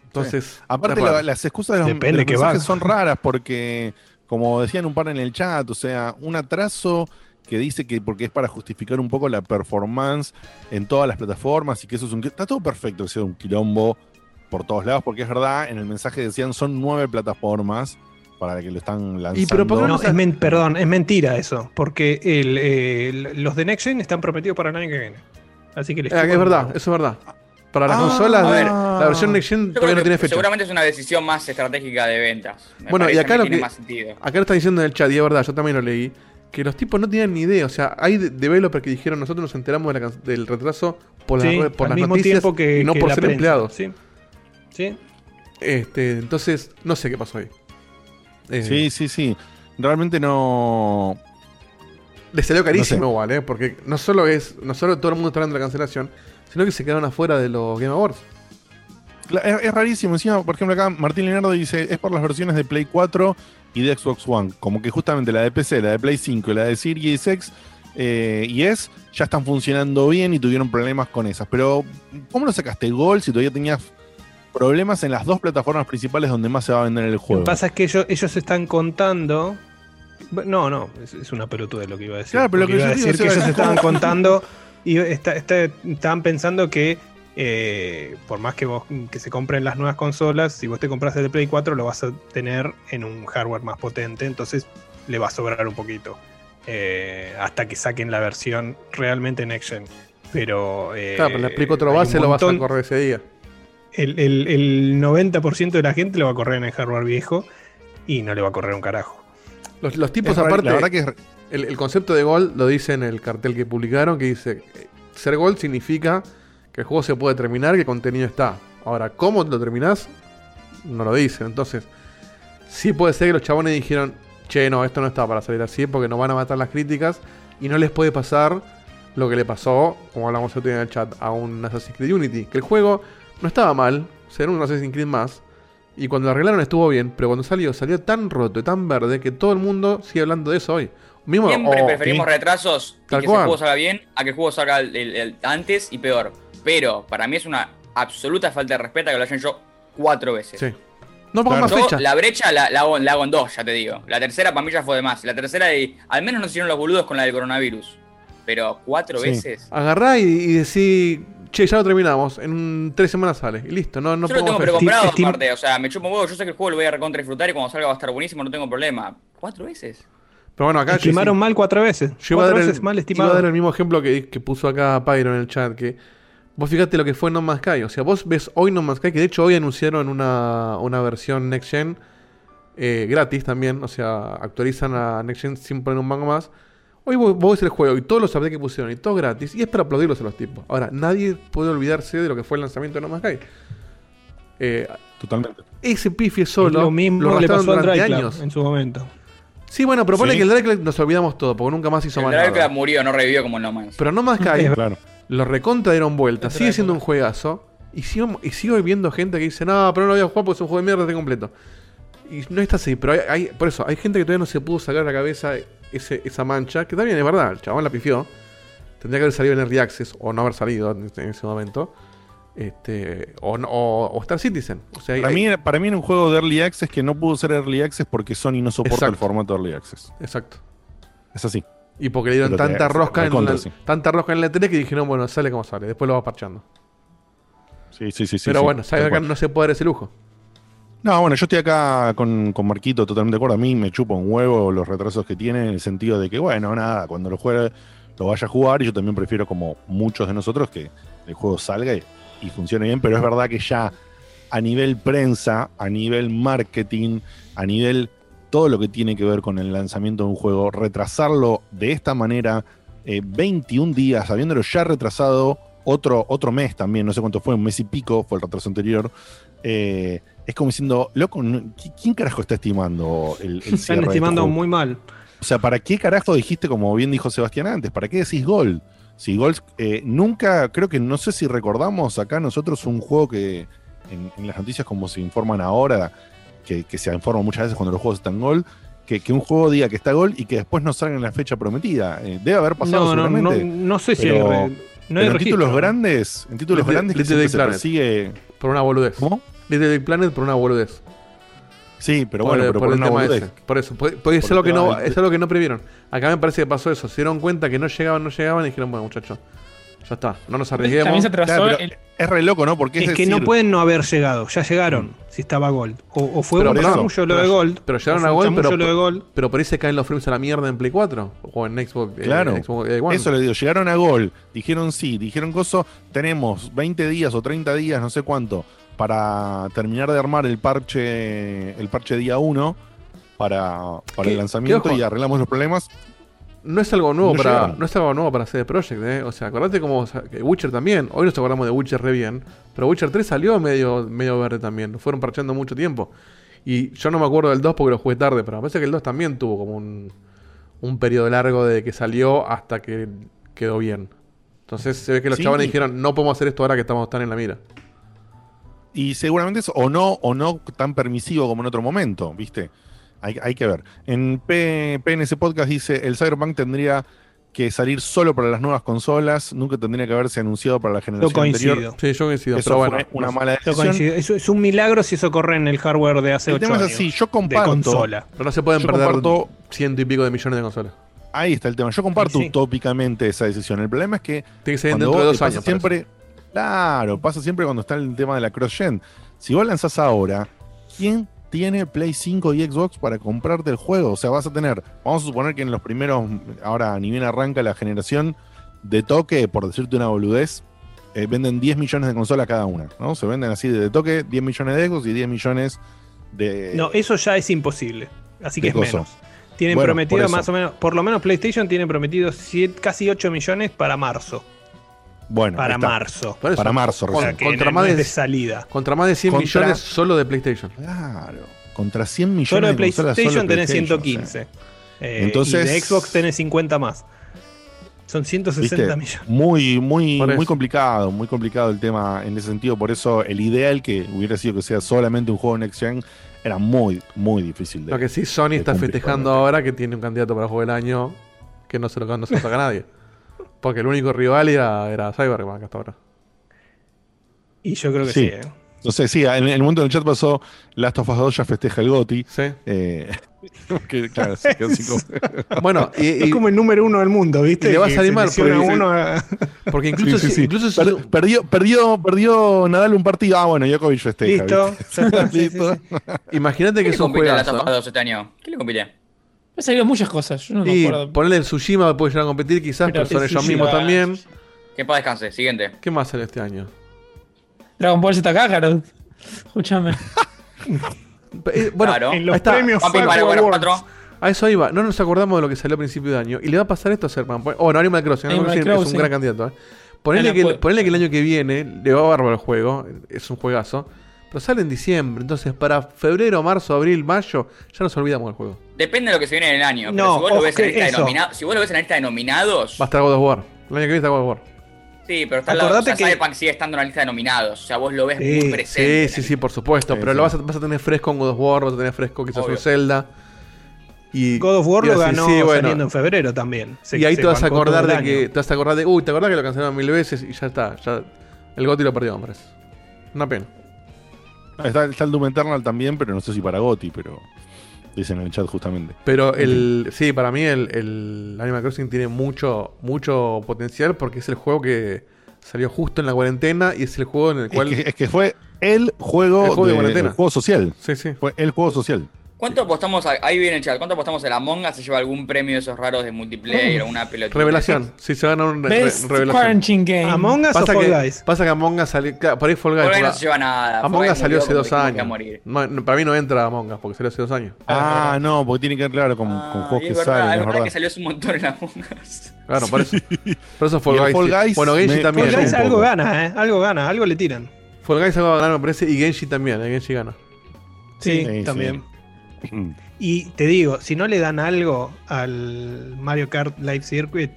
Speaker 2: Entonces,
Speaker 1: Aparte, la- las excusas de los,
Speaker 3: Depende
Speaker 1: de los
Speaker 3: qué
Speaker 1: mensajes son raras porque, como decían un par en el chat, o sea, un atraso que dice que porque es para justificar un poco la performance en todas las plataformas y que eso es un... Está todo perfecto que sea un quilombo por todos lados, porque es verdad, en el mensaje decían son nueve plataformas para que lo están lanzando.
Speaker 2: pero ¿por qué
Speaker 3: No,
Speaker 2: O sea-
Speaker 3: es men- perdón, es mentira eso. Porque el, el- los de Next Gen están prometidos para el año que viene. Así que les
Speaker 2: Eh, es verdad, eso es verdad. Para las
Speaker 1: Ah,
Speaker 2: consolas,
Speaker 5: ver.
Speaker 2: la versión Next Gen todavía no tiene fecha.
Speaker 5: seguramente es una decisión más estratégica de ventas. Me
Speaker 2: Bueno, y acá
Speaker 5: que
Speaker 2: lo
Speaker 5: tiene
Speaker 2: que-
Speaker 5: más sentido.
Speaker 2: Acá lo está diciendo en el chat, y es verdad, yo también lo leí, que los tipos no tenían ni idea. O sea, hay de- developers que dijeron, nosotros nos enteramos de la del retraso por,
Speaker 3: Sí, al
Speaker 2: las
Speaker 3: mismo
Speaker 2: noticias
Speaker 3: tiempo que,
Speaker 2: y no
Speaker 3: que
Speaker 2: por
Speaker 3: la
Speaker 2: ser
Speaker 3: prensa.
Speaker 2: empleados.
Speaker 3: Sí. Sí.
Speaker 2: Este, entonces, no sé qué pasó ahí. Eh,
Speaker 1: Sí, sí, sí. Realmente no...
Speaker 2: Le salió carísimo
Speaker 1: No sé.
Speaker 2: igual, ¿eh? Porque no solo es, no solo todo el mundo está hablando de la cancelación, sino que se quedaron afuera de los Game Awards.
Speaker 1: Es, es rarísimo. Encima, por ejemplo, acá Martín Leonardo dice, es por las versiones de Play 4 y de Xbox One. Como que justamente la de PC, la de Play 5 y la de Series X eh, y S ya están funcionando bien y tuvieron problemas con esas. Pero, ¿cómo lo sacaste gol si todavía tenías problemas en las dos plataformas principales donde más se va a vender el
Speaker 3: Lo
Speaker 1: juego?
Speaker 3: que pasa es que ellos, ellos están contando. No, no, es, es una pelotuda lo que iba a decir.
Speaker 1: Claro, pero lo que
Speaker 3: iba
Speaker 1: yo
Speaker 3: a
Speaker 1: digo,
Speaker 3: decir que
Speaker 1: o sea,
Speaker 3: ellos
Speaker 1: es
Speaker 3: estaban contando y está- está- estaban pensando que eh, por más que vos que se compren las nuevas consolas, si vos te compras el de Play 4 lo vas a tener en un hardware más potente, entonces le va a sobrar un poquito eh, hasta que saquen la versión realmente Next Gen. Pero eh,
Speaker 2: claro, pero le explico otro
Speaker 3: hay un
Speaker 2: base, lo vas a correr ese día.
Speaker 3: el, el- el 90% de la gente lo va a correr en el hardware viejo y no le va a correr un carajo.
Speaker 2: Los, los tipos,
Speaker 1: Es
Speaker 2: aparte,
Speaker 1: la verdad que es-
Speaker 2: el, el concepto de gol lo dice en el cartel que publicaron, que dice, eh, ser gol significa que el juego se puede terminar, que el contenido está. Ahora, ¿cómo lo terminás? No lo dicen. Entonces, sí puede ser que los chabones dijeron, che, no, esto no está para salir así, porque nos van a matar las críticas y no les puede pasar lo que le pasó, como hablamos otro día en el chat, a un Assassin's Creed Unity, que el juego no estaba mal, ser un Assassin's Creed más, y cuando lo arreglaron estuvo bien, pero cuando salió, salió tan roto y tan verde que todo el mundo sigue hablando de eso hoy. Mismo,
Speaker 5: Siempre
Speaker 2: o-
Speaker 5: preferimos retrasos y
Speaker 2: Tal
Speaker 5: que
Speaker 2: cual.
Speaker 5: el juego salga bien a que el juego salga el- el- el antes y peor. Pero para mí es una absoluta falta de respeto que lo hayan hecho cuatro veces.
Speaker 2: Sí. No pongan
Speaker 1: Claro.
Speaker 2: más
Speaker 5: Yo
Speaker 2: fecha.
Speaker 5: la brecha la, la hago, la hago en dos, ya te digo. La tercera para mí ya fue de más. La tercera, y, al menos no hicieron los boludos con la del coronavirus. Pero cuatro
Speaker 1: Sí.
Speaker 5: veces.
Speaker 2: Agarrá y, y decís, che, ya lo terminamos. En tres semanas sale. Y listo, no, no
Speaker 5: Yo lo tengo precomprado aparte, o sea, me chupo un huevo. Yo sé que el juego lo voy a recontra disfrutar y cuando salga va a estar buenísimo, no tengo problema. ¿Cuatro veces?
Speaker 2: Pero bueno, acá
Speaker 3: Estimaron
Speaker 2: sí.
Speaker 3: mal cuatro veces.
Speaker 2: Yo iba a,
Speaker 3: cuatro
Speaker 2: dar el,
Speaker 3: veces mal
Speaker 2: iba
Speaker 3: estimado.
Speaker 2: a dar el mismo ejemplo que, que puso acá Pyro en el chat, que vos fíjate lo que fue No Man's Sky. O sea, vos ves hoy No Man's Sky, que de hecho hoy anunciaron una, una versión Next Gen eh, gratis también. O sea, actualizan a Next Gen sin poner un mango más. Hoy vos, vos ves el juego y todos los updates que pusieron y todo gratis. Y es para aplaudirlos a los tipos. Ahora, nadie puede olvidarse de lo que fue el lanzamiento de No Man's Sky. Eh,
Speaker 1: Totalmente.
Speaker 2: ese pifie
Speaker 3: Es
Speaker 2: solo
Speaker 3: lo mismo
Speaker 2: lo
Speaker 3: le pasó
Speaker 2: durante años.
Speaker 3: en su momento.
Speaker 2: Sí, bueno, propone
Speaker 1: Sí.
Speaker 2: que el Drake nos olvidamos todo, porque nunca más hizo
Speaker 5: El
Speaker 2: más
Speaker 5: Drive
Speaker 2: nada.
Speaker 5: Club murió, no revivió como No Man's.
Speaker 2: Pero No Man's Sky
Speaker 1: Claro.
Speaker 2: Lo recontra dieron vuelta,
Speaker 4: El
Speaker 2: sigue siendo un juegazo. Y sigo, y sigo viendo gente que dice, no, pero no lo voy a jugar porque es un juego de mierda, está completo. Y no está así, pero hay, hay- por eso, hay gente que todavía no se pudo sacar de la cabeza ese, esa mancha, que también es verdad, el chabón la pifió. Tendría que haber salido en Early Access, o no haber salido en, en ese momento. Este, o, o, o Star Citizen. O sea,
Speaker 1: Para
Speaker 2: hay-
Speaker 1: mí, para mí era un juego de Early Access que no pudo ser Early Access porque Sony no soporta el
Speaker 2: Exacto.
Speaker 1: formato Early Access.
Speaker 2: Exacto.
Speaker 1: Es así.
Speaker 2: Y porque le dieron
Speaker 1: te-
Speaker 2: tanta rosca, en la,
Speaker 1: sí.
Speaker 2: tanta rosca en la E3 que dijeron, bueno, sale como sale, después lo va parchando.
Speaker 1: Sí, sí, sí. sí,
Speaker 2: pero
Speaker 1: sí,
Speaker 2: bueno, Cyberpunk
Speaker 1: cual.
Speaker 2: no se puede dar ese lujo.
Speaker 1: No, bueno, yo estoy acá con, con Marquito totalmente de acuerdo. A mí me chupa un huevo los retrasos que tiene en el sentido de que, bueno, nada, cuando lo juegue lo vaya a jugar y yo también prefiero, como muchos de nosotros, que el juego salga y, y funcione bien, pero es verdad que ya a nivel prensa, a nivel marketing, a nivel todo lo que tiene que ver con el lanzamiento de un juego, retrasarlo de esta manera, eh, 21 días, habiéndolo ya retrasado otro, otro mes también, no sé cuánto fue, un mes y pico, fue el retraso anterior. eh, es como diciendo, loco, no- ¿qui- ¿quién carajo está estimando el, el
Speaker 3: Están
Speaker 1: este
Speaker 3: estimando muy mal.
Speaker 1: O sea, ¿para qué carajo dijiste, como bien dijo Sebastián antes, ¿para qué decís Gold? Si Gold, eh, nunca, creo que no sé si recordamos acá nosotros un juego que en, en las noticias como se informan ahora, que, que se informa muchas veces cuando los juegos están Gold, que, que un juego diga que está Gold y que después no salga en la fecha prometida. Eh, debe haber pasado
Speaker 3: No, no, no, no sé si
Speaker 1: pero-
Speaker 3: no hay
Speaker 1: pero en títulos grandes, en títulos
Speaker 2: Little-
Speaker 1: grandes que
Speaker 2: Little Big
Speaker 1: se persigue.
Speaker 2: Por una boludez.
Speaker 1: ¿Cómo?
Speaker 2: Little Big Planet por una boludez.
Speaker 1: Sí, pero
Speaker 2: Por
Speaker 1: bueno, pero
Speaker 2: por
Speaker 1: por,
Speaker 2: el
Speaker 1: una
Speaker 2: tema
Speaker 1: boludez.
Speaker 2: ese. Por eso. Puede, puede ser algo que no, es algo que no previeron. Acá me parece que pasó eso. Se dieron cuenta que no llegaban, no llegaban y dijeron, bueno, muchachos, ya está. No nos
Speaker 4: También
Speaker 2: arriesguemos.
Speaker 4: se atrasó
Speaker 1: Claro, pero
Speaker 4: el-
Speaker 1: Es re loco, ¿no? Porque es,
Speaker 3: Es que no pueden no haber llegado, ya llegaron, si estaba Gold. O, o fue
Speaker 2: Pero
Speaker 3: un chamullo lo
Speaker 2: pero-
Speaker 3: de Gold.
Speaker 2: pero llegaron a Gold, pero-
Speaker 3: lo de Gold.
Speaker 2: Pero por ahí se caen los frames a la mierda en Play 4 o en Xbox. eh,
Speaker 1: Claro,
Speaker 2: Xbox eh.
Speaker 1: Eso le digo, llegaron a gol, dijeron sí, dijeron coso, tenemos 20 días o 30 días, no sé cuánto, para terminar de armar el parche, el parche día 1 para, para el lanzamiento y arreglamos los problemas.
Speaker 2: No es algo nuevo
Speaker 1: No
Speaker 2: para
Speaker 1: llegaron.
Speaker 2: no es algo nuevo para CD Projekt, eh. O sea, acordate como o sea, que Witcher también. Hoy nos acordamos de Witcher re bien, pero Witcher 3 salió medio medio verde también. Lo fueron parcheando mucho tiempo. Y yo no me acuerdo del 2 porque lo jugué tarde, pero me parece que el 2 también tuvo como un un periodo largo de que salió hasta que quedó bien. Entonces se ve que los
Speaker 1: Sí.
Speaker 2: chavales dijeron, "No podemos hacer esto ahora que estamos tan en la mira."
Speaker 1: Y seguramente es o no, o no tan permisivo como en otro momento, ¿viste? Hay, hay que ver. En P- PNC Podcast dice, el Cyberpunk tendría que salir solo para las nuevas consolas, nunca tendría que haberse anunciado para la
Speaker 3: Yo
Speaker 1: generación
Speaker 3: coincido.
Speaker 1: anterior.
Speaker 2: Sí, yo coincido,
Speaker 1: Eso
Speaker 2: pero
Speaker 1: fue
Speaker 2: bueno.
Speaker 1: una mala
Speaker 3: Yo
Speaker 1: decisión.
Speaker 3: Eso es un milagro si eso corre en el hardware de hace
Speaker 1: El
Speaker 3: 8
Speaker 1: tema es
Speaker 3: años.
Speaker 1: así, yo
Speaker 3: de
Speaker 1: comparto,
Speaker 3: consola.
Speaker 2: Pero no se pueden
Speaker 1: Yo
Speaker 2: perder
Speaker 1: comparto-
Speaker 2: ciento y pico de millones de consolas.
Speaker 1: Ahí está el tema. Yo comparto
Speaker 3: Sí,
Speaker 1: utópicamente esa decisión. El problema es que
Speaker 2: Tiene que ser
Speaker 1: cuando
Speaker 2: dentro de dos
Speaker 1: pasa
Speaker 2: años.
Speaker 1: siempre, claro, pasa siempre cuando está el tema de la cross-gen. Si vos lanzás ahora, ¿quién tiene Play 5 y Xbox para comprarte el juego? O sea, vas a tener, vamos a suponer que en los primeros, ahora ni bien arranca la generación de toque, por decirte una boludez, eh, venden 10 millones de consolas cada una, ¿no? Se venden así de toque, 10 millones de Xbox y 10 millones de...
Speaker 3: No, eso ya es imposible. Así que es
Speaker 1: coso.
Speaker 3: menos. Tienen
Speaker 1: Bueno,
Speaker 3: prometido más o menos, por lo menos PlayStation tiene prometido siete- casi 8 millones para marzo.
Speaker 1: Bueno,
Speaker 3: Para marzo.
Speaker 2: Eso,
Speaker 1: Para marzo,
Speaker 3: O sea,
Speaker 1: recién.
Speaker 3: que
Speaker 2: contra más de-
Speaker 3: de salida.
Speaker 2: Contra más de 100
Speaker 1: Contra-
Speaker 2: millones solo de PlayStation.
Speaker 1: Claro, contra 100 millones
Speaker 3: Solo de PlayStation
Speaker 1: solo
Speaker 3: tenés
Speaker 1: PlayStation,
Speaker 3: 115.
Speaker 1: o sea.
Speaker 3: Eh,
Speaker 1: Entonces-
Speaker 3: y de Xbox tenés 50 más. Son 160
Speaker 1: ¿Viste?
Speaker 3: millones.
Speaker 1: Muy, muy, muy complicado, muy complicado el tema en ese sentido. Por eso el ideal que hubiera sido que sea solamente un juego Next Gen era muy, muy difícil de
Speaker 2: Lo que sí, Sony está festejando ahora que tiene un candidato para juego del año que no se lo, no se lo saca nadie. Porque el único rival era, era Cyberpunk hasta ahora.
Speaker 3: Y yo creo que
Speaker 1: Sí.
Speaker 3: sí. ¿eh?
Speaker 1: No sé, sí, en el momento del chat pasó Last of Us 2 ya festeja el GOTI.
Speaker 2: Sí.
Speaker 1: Eh, que, claro, se quedó sin co-
Speaker 2: Bueno, y, y-
Speaker 3: Es como el número uno del mundo, ¿viste?
Speaker 2: y le va a
Speaker 3: selecciona
Speaker 2: porque-
Speaker 3: uno a-
Speaker 2: porque incluso,
Speaker 1: Sí, sí,
Speaker 2: si-
Speaker 1: sí.
Speaker 2: incluso si-
Speaker 1: Per- perdió, perdió, perdió Nadal un partido. Ah, bueno, Djokovic festeja.
Speaker 3: Listo. sí, sí,
Speaker 1: Listo.
Speaker 3: sí.
Speaker 2: imagínate que
Speaker 5: ¿Qué
Speaker 2: es
Speaker 5: le
Speaker 2: un
Speaker 5: compite a Last of. Us 2 este año? ¿Qué le compite?
Speaker 4: Han salido muchas cosas. Yo no me
Speaker 2: Y
Speaker 4: acuerdo.
Speaker 2: ponerle el Tsushima puede llegar a competir quizás,
Speaker 4: Pero
Speaker 2: pero, son
Speaker 4: el
Speaker 2: ellos mismos también.
Speaker 5: Que paz descanse. Siguiente.
Speaker 2: ¿Qué más sale este año?
Speaker 4: Dragon Ball Z Kakarot. Escúchame.
Speaker 2: Eh, bueno,
Speaker 5: Claro.
Speaker 3: En los premios.
Speaker 5: 4.
Speaker 2: A eso iba. No nos acordamos de lo que salió a principio de año. Y le va a pasar esto a Cyberpunk. Oh, no, Animal Crossing. Animal Crossing es un gran candidato. ¿eh? Que, ponele que el año que viene le va a bárbaro el juego. Es un juegazo. Pero sale en diciembre. Entonces, para febrero, marzo, abril, mayo, ya nos olvidamos del juego.
Speaker 5: Depende de lo que se viene en el año. Pero
Speaker 3: No,
Speaker 5: si vos lo ves en lista de
Speaker 3: eso.
Speaker 5: nominados. Si vos lo ves en la lista de nominados.
Speaker 2: Va a estar God of War. El año que viene está God of War.
Speaker 5: Sí, pero está al lado.
Speaker 3: Acordate
Speaker 5: O sea,
Speaker 3: que-
Speaker 5: Cyberpunk sigue estando en la lista de nominados. O sea, vos lo ves
Speaker 3: Sí,
Speaker 5: muy presente.
Speaker 2: Sí, sí, sí, por supuesto.
Speaker 1: Sí,
Speaker 2: pero
Speaker 1: sí.
Speaker 2: lo vas a, vas a tener fresco en God of War, vas a tener fresco quizás
Speaker 5: Obvio.
Speaker 2: un Zelda. Y,
Speaker 3: God of War
Speaker 2: y
Speaker 3: lo ganó
Speaker 2: sí, bueno.
Speaker 3: saliendo en febrero también. Se-
Speaker 2: y ahí te vas a acordar de que. Te vas a acordar de. Uy, te acordás que lo cancelaron mil veces y ya está. Ya, el Gotti lo perdió, parece. Una pena.
Speaker 1: Está, está el Doom Eternal también, pero no sé si para Goti, pero dicen en el chat justamente.
Speaker 2: Pero el. Sí, para mí el, el Animal Crossing tiene mucho, mucho potencial porque es el juego que salió justo en la cuarentena y es el juego en el cual.
Speaker 1: Es que, es que fue el juego,
Speaker 2: El juego de
Speaker 1: de-
Speaker 2: cuarentena.
Speaker 1: el juego social.
Speaker 2: Sí, sí.
Speaker 1: Fue el juego social.
Speaker 5: ¿Cuánto apostamos? a- ahí viene el chat. ¿Cuánto apostamos a la Monga? ¿Se lleva algún premio de esos raros de multiplayer o una pelotita?
Speaker 2: Revelación. Si se gana un re- revelación.
Speaker 4: Game.
Speaker 3: Among Us o
Speaker 2: Pasa
Speaker 3: Fall
Speaker 2: que,
Speaker 3: Guys.
Speaker 2: pasa que Among Us salió. claro, Por ahí Fall Guys.
Speaker 5: Fall no se lleva nada. Fall
Speaker 2: Among Us salió hace dos
Speaker 5: a
Speaker 2: años.
Speaker 5: morir.
Speaker 2: No, no, para mí no entra Among Us porque salió hace dos años.
Speaker 1: Ah, no, porque tiene que ver, claro, con, con
Speaker 5: Ah,
Speaker 1: juegos que
Speaker 5: es verdad,
Speaker 1: salen,
Speaker 5: es verdad
Speaker 1: verdad.
Speaker 5: que salió hace un montón en Among Us.
Speaker 2: Claro, por eso. Por eso Fall Guys.
Speaker 1: Fall
Speaker 2: sí.
Speaker 1: Guys
Speaker 2: bueno, Genji también.
Speaker 3: Fall Guys algo gana, ¿eh? Algo gana, algo le tiran.
Speaker 2: Fall Guys algo va a ganar, me parece. Y Genji también. eh, Genji gana.
Speaker 3: Sí,
Speaker 1: Sí,
Speaker 3: también.
Speaker 1: Mm.
Speaker 3: Y te digo, si no le dan algo al Mario Kart Live Circuit,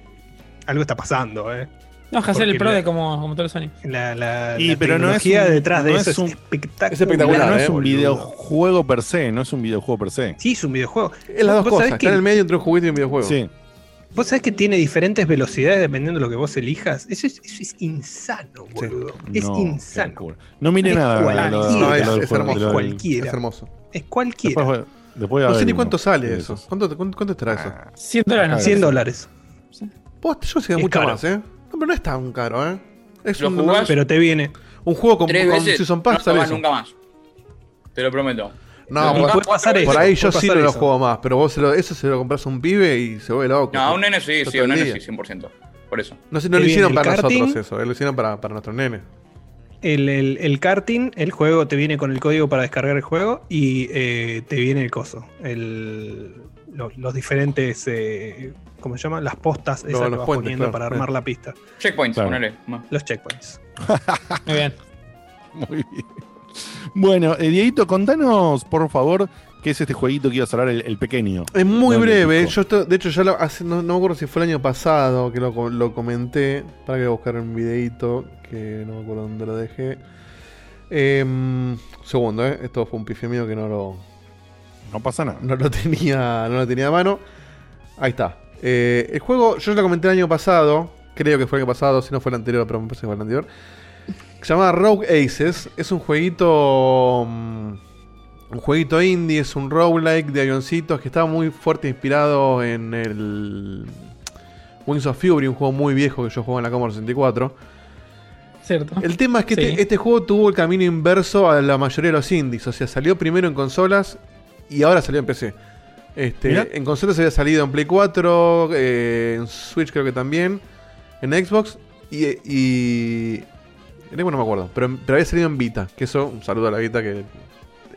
Speaker 3: algo está pasando, ¿eh?
Speaker 4: No, hacer el pro de como, como todos los años.
Speaker 3: La, la,
Speaker 1: Y,
Speaker 3: la
Speaker 1: pero no es un-
Speaker 3: detrás de
Speaker 1: no
Speaker 3: eso
Speaker 1: es
Speaker 3: es,
Speaker 1: un-
Speaker 3: espectacular.
Speaker 2: es espectacular,
Speaker 1: no
Speaker 2: eh,
Speaker 1: es un
Speaker 3: boludo.
Speaker 1: videojuego per se, no es un videojuego per se.
Speaker 3: Sí, es un videojuego.
Speaker 2: Es las dos
Speaker 3: ¿Vos
Speaker 2: cosas.
Speaker 3: sabés
Speaker 2: Está
Speaker 3: que-
Speaker 2: en el medio entre un juguete y un videojuego.
Speaker 1: Sí.
Speaker 3: Vos sabés que tiene diferentes velocidades dependiendo de lo que vos elijas. Eso es, eso es insano, boludo. Es
Speaker 1: No,
Speaker 3: insano.
Speaker 1: No miré
Speaker 3: Es
Speaker 1: nada. lo-
Speaker 3: cualquiera.
Speaker 1: lo-
Speaker 2: No, es,
Speaker 1: lo
Speaker 2: hermoso.
Speaker 3: Cualquiera.
Speaker 2: Es hermoso.
Speaker 3: Es cualquiera.
Speaker 1: Después, después
Speaker 2: No sé ni
Speaker 1: uno
Speaker 2: cuánto sale eso.
Speaker 1: esos.
Speaker 2: ¿Cuánto, cuánto, cuánto estará eso?
Speaker 1: Ah,
Speaker 4: 100 dólares. no sé.
Speaker 3: 100 dólares.
Speaker 2: Post, yo sé
Speaker 3: Es
Speaker 2: mucho
Speaker 3: caro.
Speaker 2: más, ¿eh? No, pero no es tan caro, ¿eh? Es
Speaker 5: ¿Lo
Speaker 2: un,
Speaker 5: jugás?
Speaker 3: Pero te viene.
Speaker 2: un juego con,
Speaker 5: Tres
Speaker 2: con
Speaker 5: veces.
Speaker 2: Season
Speaker 5: no
Speaker 2: Pass.
Speaker 5: lo
Speaker 2: sale eso.
Speaker 5: nunca más. Te lo prometo.
Speaker 2: No,
Speaker 5: Lo
Speaker 2: por,
Speaker 3: pasar eso.
Speaker 2: por ahí yo sí no lo juego más, pero vos se lo- eso se lo compras a un pibe y se vuelve loco.
Speaker 5: No, a un nene sí, sí, a un nene sí, 100%. Por eso.
Speaker 2: No, sé, no lo hicieron para
Speaker 3: karting.
Speaker 2: nosotros eso, eh, lo hicieron para, para nuestros nenes.
Speaker 3: El, el, el karting, el juego te viene con el código para descargar el juego y eh, te viene el coso. El, lo- los diferentes, eh, ¿cómo se llama? Las postas esas
Speaker 2: Los-
Speaker 3: que
Speaker 2: los
Speaker 3: vas
Speaker 2: puentes,
Speaker 3: poniendo
Speaker 2: claro,
Speaker 3: para armar la pista.
Speaker 5: Checkpoints,
Speaker 1: Claro.
Speaker 5: ponele.
Speaker 3: Los checkpoints.
Speaker 4: Muy bien.
Speaker 1: Muy bien. Bueno, eh, Dieguito, contanos, por favor, qué es este jueguito que ibas a hablar, el, el pequeño.
Speaker 2: Es muy
Speaker 1: No,
Speaker 2: breve. Yo esto- de hecho, ya lo, hace, no, no me acuerdo si fue el año pasado que lo, co- lo comenté. Para que voy a buscar un videito que no me acuerdo dónde lo dejé. Em, segundo, ¿eh? Esto fue un pife mío que no lo,
Speaker 1: No pasa nada.
Speaker 2: no lo tenía, no lo tenía a mano. Ahí está. Eh, el juego, yo lo comenté el año pasado. Creo que fue el año pasado, si no fue el anterior, pero me parece que fue el anterior. Se llama Rogue Aces. Es un jueguito. mm, un jueguito indie, es un roguelike de avioncitos que estaba muy fuerte inspirado en el. Wings of Fury, un juego muy viejo que yo juego en la Commodore 64.
Speaker 4: Cierto.
Speaker 2: El tema es que
Speaker 4: Sí.
Speaker 2: este, este juego tuvo el camino inverso a la mayoría de los indies. O sea, salió primero en consolas y ahora salió en PC. Este, en consolas había salido en Play 4, eh, en Switch creo que también, en Xbox y. y en Xbox no me acuerdo, pero, pero había salido en Vita. Que eso, un saludo a la Vita que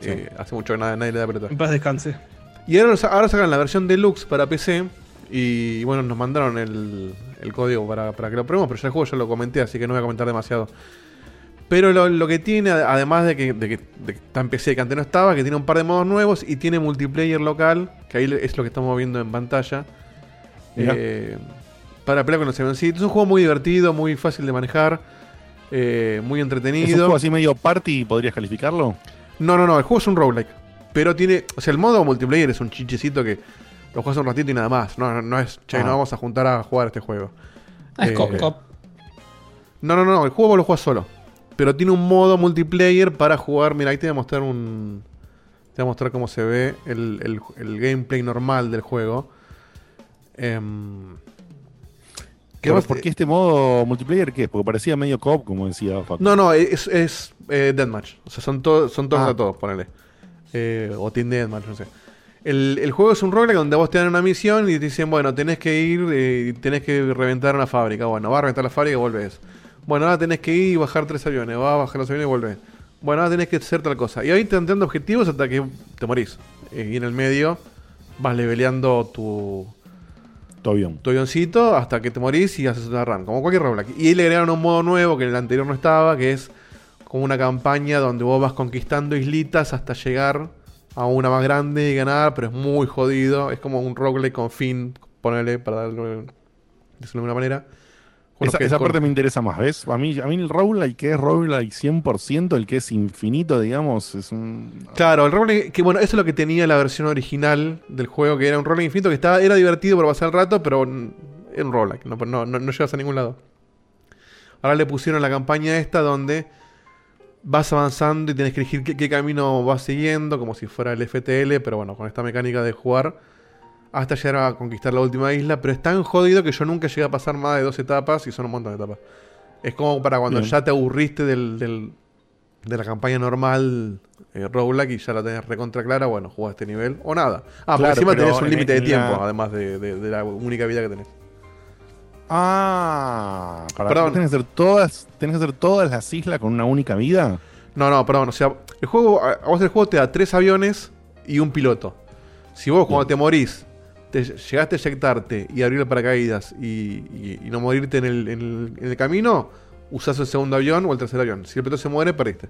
Speaker 2: eh, hace mucho que nadie, nadie le da pelota.
Speaker 3: En paz descanse.
Speaker 2: Y ahora, ahora sacan la versión deluxe para PC. Y bueno, nos mandaron el, el código para, para que lo probemos, pero ya el juego ya lo comenté, así que no voy a comentar demasiado. Pero lo, lo que tiene, ad- además de que, de que, de que está en PC que antes no estaba, que tiene un par de modos nuevos y tiene multiplayer local, que ahí es lo que estamos viendo en pantalla. Eh, para pelear con los avioncitos. Es un juego muy divertido, muy fácil de manejar, eh, muy
Speaker 1: ¿Es un
Speaker 2: entretenido.
Speaker 1: juego así medio party? ¿Podrías calificarlo?
Speaker 2: No, no, no, el juego es un roguelike. Pero tiene. O sea, el modo multiplayer es un chichecito que lo juegas un ratito y nada más. No, no, no es. Che,
Speaker 1: Ah.
Speaker 2: no vamos a juntar a jugar este juego.
Speaker 4: Ah, es
Speaker 2: Eh,
Speaker 4: cop, cop.
Speaker 2: No, no, no, el juego vos lo juegas solo. Pero tiene un modo multiplayer para jugar. Mira, ahí te voy a mostrar un. Te voy a mostrar cómo se ve el, el- el gameplay normal del juego. Em, ¿qué más?
Speaker 1: ¿Por qué este modo multiplayer qué es? Porque parecía medio cop, como decía Facu.
Speaker 2: No, no, es, es eh, Deathmatch. O sea, son, todos son todos
Speaker 1: Ah.
Speaker 2: a todos, ponele. Eh, o Team Deathmatch, no sé. El, el juego es un roguelike donde vos te dan una misión y te dicen, bueno, tenés que ir eh, y tenés que reventar una fábrica. Bueno, vas a reventar la fábrica y volvés. Bueno, ahora tenés que ir y bajar tres aviones. Vas a bajar los aviones y volvés. Bueno, ahora tenés que hacer tal cosa. Y ahí te van dando objetivos hasta que te morís. Eh, y en el medio vas leveleando tu,
Speaker 1: Todo bien.
Speaker 2: tu avioncito hasta que te morís y haces una run, como cualquier roguelike. Y ahí le agregaron un modo nuevo que en el anterior no estaba, que es como una campaña donde vos vas conquistando islitas hasta llegar a una más grande y ganar, pero es muy jodido. Es como un roguelike con fin, ponele, para darlo, decirlo de alguna manera.
Speaker 1: Esa, esa parte me interesa más, ¿ves? A mí, a mí el roguelike que es roguelike 100%, el que es infinito, digamos, es un...
Speaker 2: Claro, el roguelike, que bueno, eso es lo que tenía la versión original del juego, que era un roguelike infinito, que estaba, era divertido para pasar el rato, pero era un roguelike, no, no, no, no llegas a ningún lado. Ahora le pusieron la campaña esta donde vas avanzando y tienes que elegir qué, qué camino vas siguiendo, como si fuera el FTL, pero bueno, con esta mecánica de jugar hasta llegar a conquistar la última isla, pero es tan jodido que yo nunca llegué a pasar más de dos etapas y son un montón de etapas. Es como para cuando
Speaker 1: Bien.
Speaker 2: ya te aburriste del, del- de la campaña normal eh, roguelike y ya la tenés recontra clara, bueno, jugás este nivel o nada. Ah,
Speaker 1: Claro,
Speaker 2: encima
Speaker 1: pero
Speaker 2: tenés un límite de
Speaker 1: en
Speaker 2: tiempo,
Speaker 1: la-
Speaker 2: además de, de- de la única vida que tenés.
Speaker 1: Ah, para
Speaker 2: Perdón.
Speaker 1: tenés que hacer todas, tenés que hacer todas las islas con una única vida.
Speaker 2: No, no, perdón. O sea, el juego, a vos el juego te da tres aviones y un piloto. Si vos cuando te morís, te llegaste a eyectarte y abrir el paracaídas y, y- y no morirte en el, en el- en el camino, usás el segundo avión o el tercer avión. Si el piloto se muere, perdiste.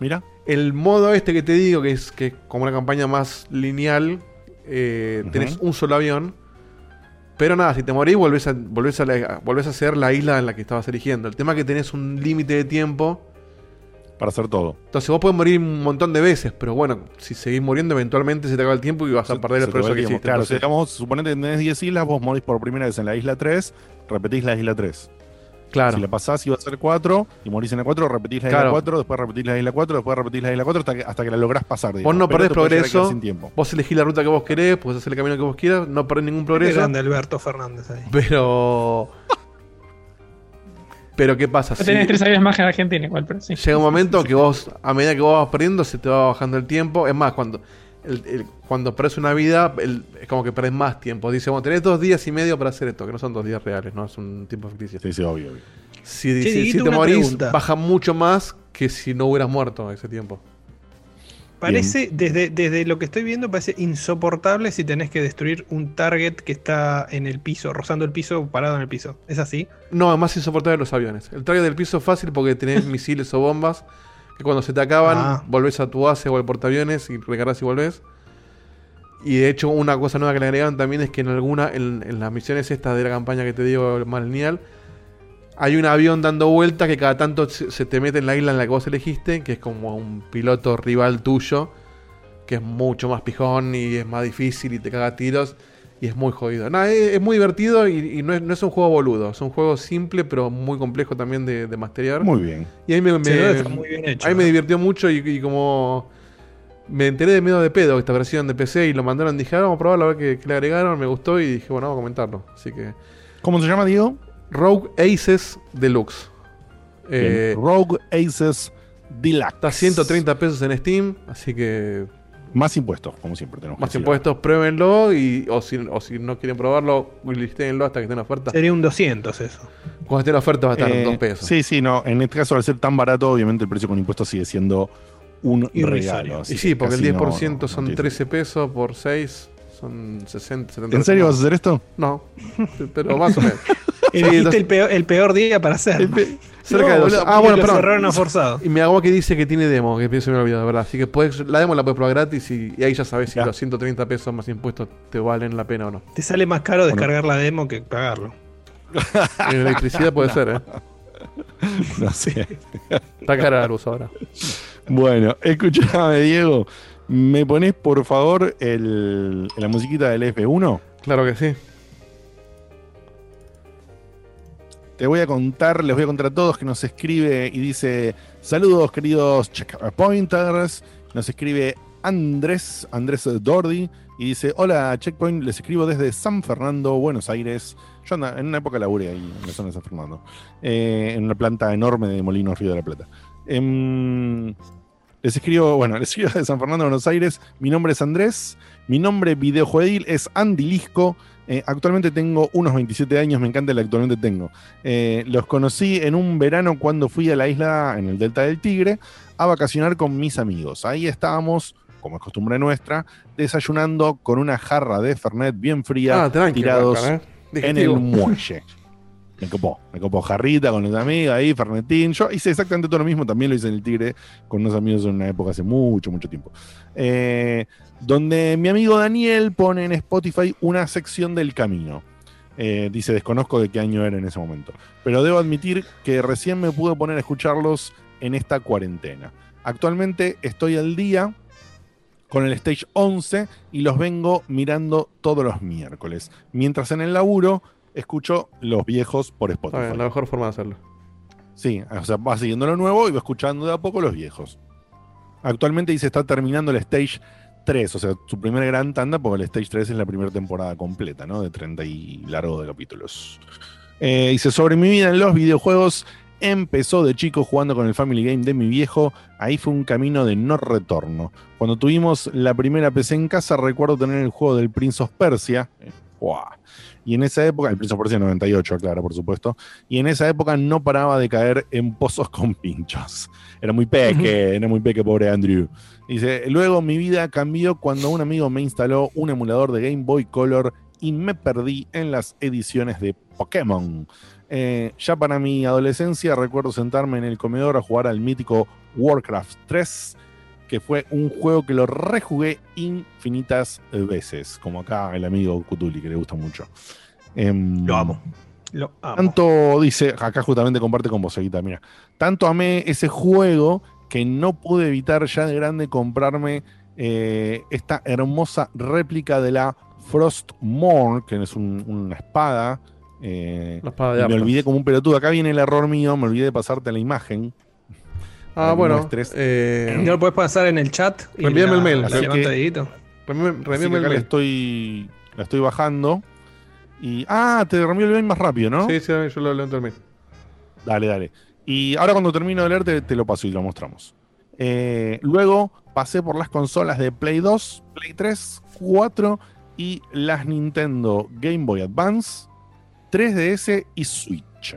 Speaker 1: Mira.
Speaker 2: El modo este que te digo, que es que como una campaña más lineal, eh, tenés un solo avión. Pero nada, si te morís, volvés a, volvés, a la- volvés a ser la isla en la que estabas eligiendo. El tema es que tenés un límite de tiempo.
Speaker 1: Para hacer todo.
Speaker 2: Entonces vos podés morir un montón de veces, pero bueno, si seguís muriendo, eventualmente se te acaba el tiempo y vas a perder
Speaker 1: Se
Speaker 2: el progreso que hiciste.
Speaker 1: Claro,
Speaker 2: Entonces,
Speaker 1: digamos, suponete que tenés 10 islas, vos morís por primera vez en la isla 3, repetís la isla 3.
Speaker 2: Claro.
Speaker 1: Si la pasás iba a ser 4 y morís en la 4, repetís la
Speaker 2: Claro.
Speaker 1: isla 4, después repetís la isla 4, después repetís la isla 4 hasta que, hasta que la lográs pasar.
Speaker 2: Vos
Speaker 1: digamos.
Speaker 2: no
Speaker 1: Pero
Speaker 2: perdés progreso.
Speaker 1: Sin tiempo.
Speaker 2: Vos elegís la ruta que vos querés, podés hacer el camino que vos quieras, no perdés ningún progreso.
Speaker 3: grande Alberto Fernández ahí.
Speaker 2: Pero. Pero ¿qué pasa?
Speaker 4: No
Speaker 2: Si
Speaker 4: tenés tres aviones más que en Argentina igual, pero sí.
Speaker 2: llega un momento que vos, a medida que vos vas perdiendo, se te va bajando el tiempo. Es más, cuando el- el- cuando perdés una vida, el- es como que perdés más tiempo. Dice, bueno, tenés dos días y medio para hacer esto, que no son dos días reales, no es un tiempo ficticio.
Speaker 1: Sí, sí, obvio. obvio.
Speaker 2: Si,
Speaker 3: Che,
Speaker 2: si- te morís,
Speaker 3: pregunta.
Speaker 2: baja mucho más que si no hubieras muerto ese tiempo.
Speaker 3: Parece, desde, desde lo que estoy viendo, parece insoportable si tenés que destruir un target que está en el piso, rozando el piso, parado en el piso. ¿Es así?
Speaker 2: No, es más insoportable los aviones. El target del piso es fácil porque tenés misiles o bombas que cuando se te acaban,
Speaker 3: Ah.
Speaker 2: volvés a tu base o al portaaviones y recargas y volvés. Y de hecho, una cosa nueva que le agregaron también es que en alguna, en, en las misiones estas de la campaña que te digo más lineal, hay un avión dando vueltas que cada tanto se, te mete en la isla en la que vos elegiste, que es como un piloto rival tuyo, que es mucho más pijón y es más difícil y te caga tiros y es muy jodido. Nada, es, es muy divertido y, y no, es, no es un juego boludo, es un juego simple pero muy complejo también de, de masterear.
Speaker 1: Muy bien.
Speaker 2: y a mí me, me-
Speaker 3: Sí, está muy bien hecho.
Speaker 2: a mí me divirtió mucho y, y como me enteré de medio de pedo esta versión de PC y lo mandaron, dije, "Ah, vamos a probarlo a ver qué, qué le agregaron, me gustó y dije, bueno, vamos a comentarlo. Así que
Speaker 1: ¿Cómo se llama, Diego?
Speaker 2: Rogue Aces Deluxe. Eh.
Speaker 1: Rogue Aces Deluxe.
Speaker 2: está a 130 pesos en Steam, así que
Speaker 1: Más impuestos, como siempre tenemos que
Speaker 2: más
Speaker 1: decir.
Speaker 2: impuestos, pruébenlo y o si, o si no quieren probarlo, listéenlo hasta que esté en oferta.
Speaker 3: Sería un 200 eso.
Speaker 2: Cuando esté en oferta va a estar en
Speaker 1: Eh,
Speaker 2: 2 pesos.
Speaker 1: Sí, sí, no. En este caso, al ser tan barato, obviamente el precio con impuestos sigue siendo un
Speaker 3: Irrisorio.
Speaker 1: regalo.
Speaker 2: y sí, porque el
Speaker 1: casi
Speaker 2: 10%
Speaker 1: no- no- no
Speaker 2: son
Speaker 1: tiene
Speaker 2: 13 pesos por 6, son 60, 70
Speaker 1: ¿En serio vas a hacer esto?
Speaker 2: No, pero más o menos.
Speaker 3: Elegiste el, peor, el peor día para hacerlo.
Speaker 2: Cerca de dos- Ah, bueno,
Speaker 3: a forzado.
Speaker 2: Y mi agua que dice que tiene demo, que se me olvidó, de verdad. Así que puedes, la demo la puedes probar gratis y, y ahí ya sabes si
Speaker 1: Ya.
Speaker 2: los 130 pesos más impuestos te valen la pena o no.
Speaker 3: Te sale más caro descargar la demo que pagarlo.
Speaker 2: En electricidad puede ser, ¿eh?
Speaker 1: No sé.
Speaker 2: Está cara la luz ahora.
Speaker 1: Bueno, escúchame, Diego. ¿Me pones, por favor, el, la musiquita del F1?
Speaker 2: Claro que sí.
Speaker 1: Te voy a contar, les voy a contar a todos que nos escribe y dice: Saludos, queridos checkpointers. Nos escribe Andrés, Andrés Dordi, y dice: Hola, Checkpoint, les escribo desde San Fernando, Buenos Aires. Yo anda- en una época laburé ahí en la zona de San Fernando, eh, en una planta enorme de Molinos Río de la Plata. Em, les escribo, bueno, les escribo de San Fernando, Buenos Aires. Mi nombre es Andrés. Mi nombre videojueguil es Andy Lisco. Eh, actualmente tengo unos 27 años, me encanta el actualmente tengo. Eh, los conocí en un verano cuando fui a la isla en el Delta del Tigre a vacacionar con mis amigos. Ahí estábamos, como es costumbre nuestra, desayunando con una jarra de Fernet bien fría,
Speaker 2: Ah,
Speaker 1: tirados
Speaker 2: ¿eh?
Speaker 1: en el muelle. Me copó, me copó jarrita con los amigos ahí, Fernetín. Yo hice exactamente todo lo mismo, también lo hice en el Tigre con unos amigos en una época hace mucho, mucho tiempo. Eh, donde mi amigo Daniel pone en Spotify una sección del camino. Eh, dice, desconozco de qué año era en ese momento. Pero debo admitir que recién me pude poner a escucharlos en esta cuarentena. Actualmente estoy al día con el Stage 11 y los vengo mirando todos los miércoles. Mientras en el laburo escucho los viejos por Spotify.
Speaker 2: bien, la mejor forma de hacerlo.
Speaker 1: Sí, o sea, va siguiendo lo nuevo y va escuchando de a poco los viejos. Actualmente dice está terminando el Stage 3, o sea, su primer gran tanda, porque el Stage 3 es la primera temporada completa, ¿no? De 30 y largo de capítulos. Eh, dice, sobre mi vida en los videojuegos, empezó de chico jugando con el Family Game de mi viejo. Ahí fue un camino de no retorno. Cuando tuvimos la primera PC en casa, recuerdo tener el juego del Prince of Persia. ¡Guau! Y en esa época, el of Persia 98, claro, por supuesto. Y en esa época no paraba de caer en pozos con pinchos. Era muy peque, era muy peque, pobre Andrew. Dice, luego mi vida cambió cuando un amigo me instaló un emulador de Game Boy Color y me perdí en las ediciones de Pokémon. Eh, ya para mi adolescencia recuerdo sentarme en el comedor a jugar al mítico Warcraft 3, que fue un juego que lo rejugué infinitas veces, como acá el amigo Cutuli, que le gusta mucho. Em,
Speaker 3: Lo amo. Lo amo.
Speaker 1: tanto dice, acá justamente comparte con vos, Eguita, mira. Tanto amé ese juego que no pude evitar ya de grande comprarme eh, esta hermosa réplica de la Frostmourne, que es un- una espada. eh,
Speaker 2: La espada
Speaker 1: me olvidé como un pelotudo. Acá viene el error mío, me olvidé de pasarte la imagen.
Speaker 2: Ah, bueno. Eh,
Speaker 3: ¿No lo puedes pasar en el chat?
Speaker 2: Reenvíame
Speaker 3: la-
Speaker 2: el mail. reenvíame- el mail.
Speaker 1: estoy, la estoy bajando. Y. Ah, te reenvío el mail más rápido, ¿no?
Speaker 2: Sí, sí, yo lo levanto el mail.
Speaker 1: Dale, dale. Y ahora cuando termino de leerte, te lo paso y lo mostramos. Eh, luego pasé por las consolas de Play 2, Play 3, 4 y las Nintendo Game Boy Advance, 3DS y Switch.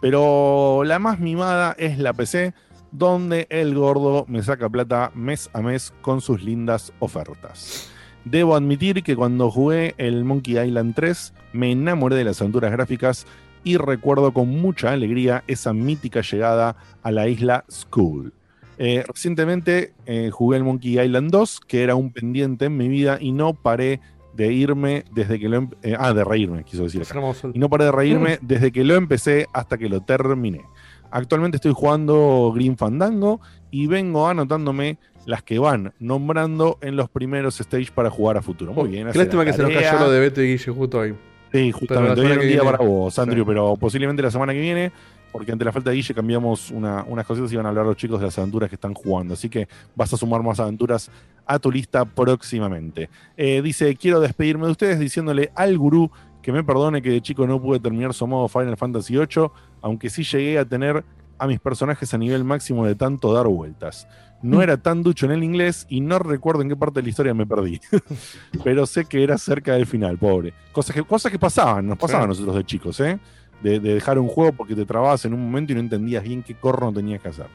Speaker 1: Pero la más mimada es la PC, donde el gordo me saca plata mes a mes con sus lindas ofertas. Debo admitir que cuando jugué el Monkey Island 3 me enamoré de las aventuras gráficas y recuerdo con mucha alegría esa mítica llegada a la isla School. Eh, recientemente eh, jugué el Monkey Island 2, que era un pendiente en mi vida y no paré de irme desde que lo... em- eh, ah, de reírme, quiso decir. Acá. Y no paré de reírme desde que lo empecé hasta que lo terminé. Actualmente estoy jugando Green Fandango y vengo anotándome las que van nombrando en los primeros stage para jugar a futuro. Muy bien.
Speaker 2: Qué
Speaker 1: hace
Speaker 2: lástima que se nos cayó lo de Beto y Guille justo ahí.
Speaker 1: Sí, justamente. Hoy era un día para vos, Andrew,
Speaker 2: Sí.
Speaker 1: pero posiblemente la semana que viene, porque ante la falta de Guille cambiamos una- unas cositas y van a hablar los chicos de las aventuras que están jugando. Así que vas a sumar más aventuras a tu lista próximamente. Eh, dice, quiero despedirme de ustedes diciéndole al gurú que me perdone que de chico no pude terminar su modo Final Fantasy VIII, aunque sí llegué a tener a mis personajes a nivel máximo de tanto dar vueltas. No era tan ducho en el inglés y no recuerdo en qué parte de la historia me perdí. Pero sé que era cerca del final, pobre. Cosas que, cosas que pasaban, nos pasaban a nosotros de chicos, ¿eh? De, de dejar un juego porque te trababas en un momento y no entendías bien qué corno tenías que hacer.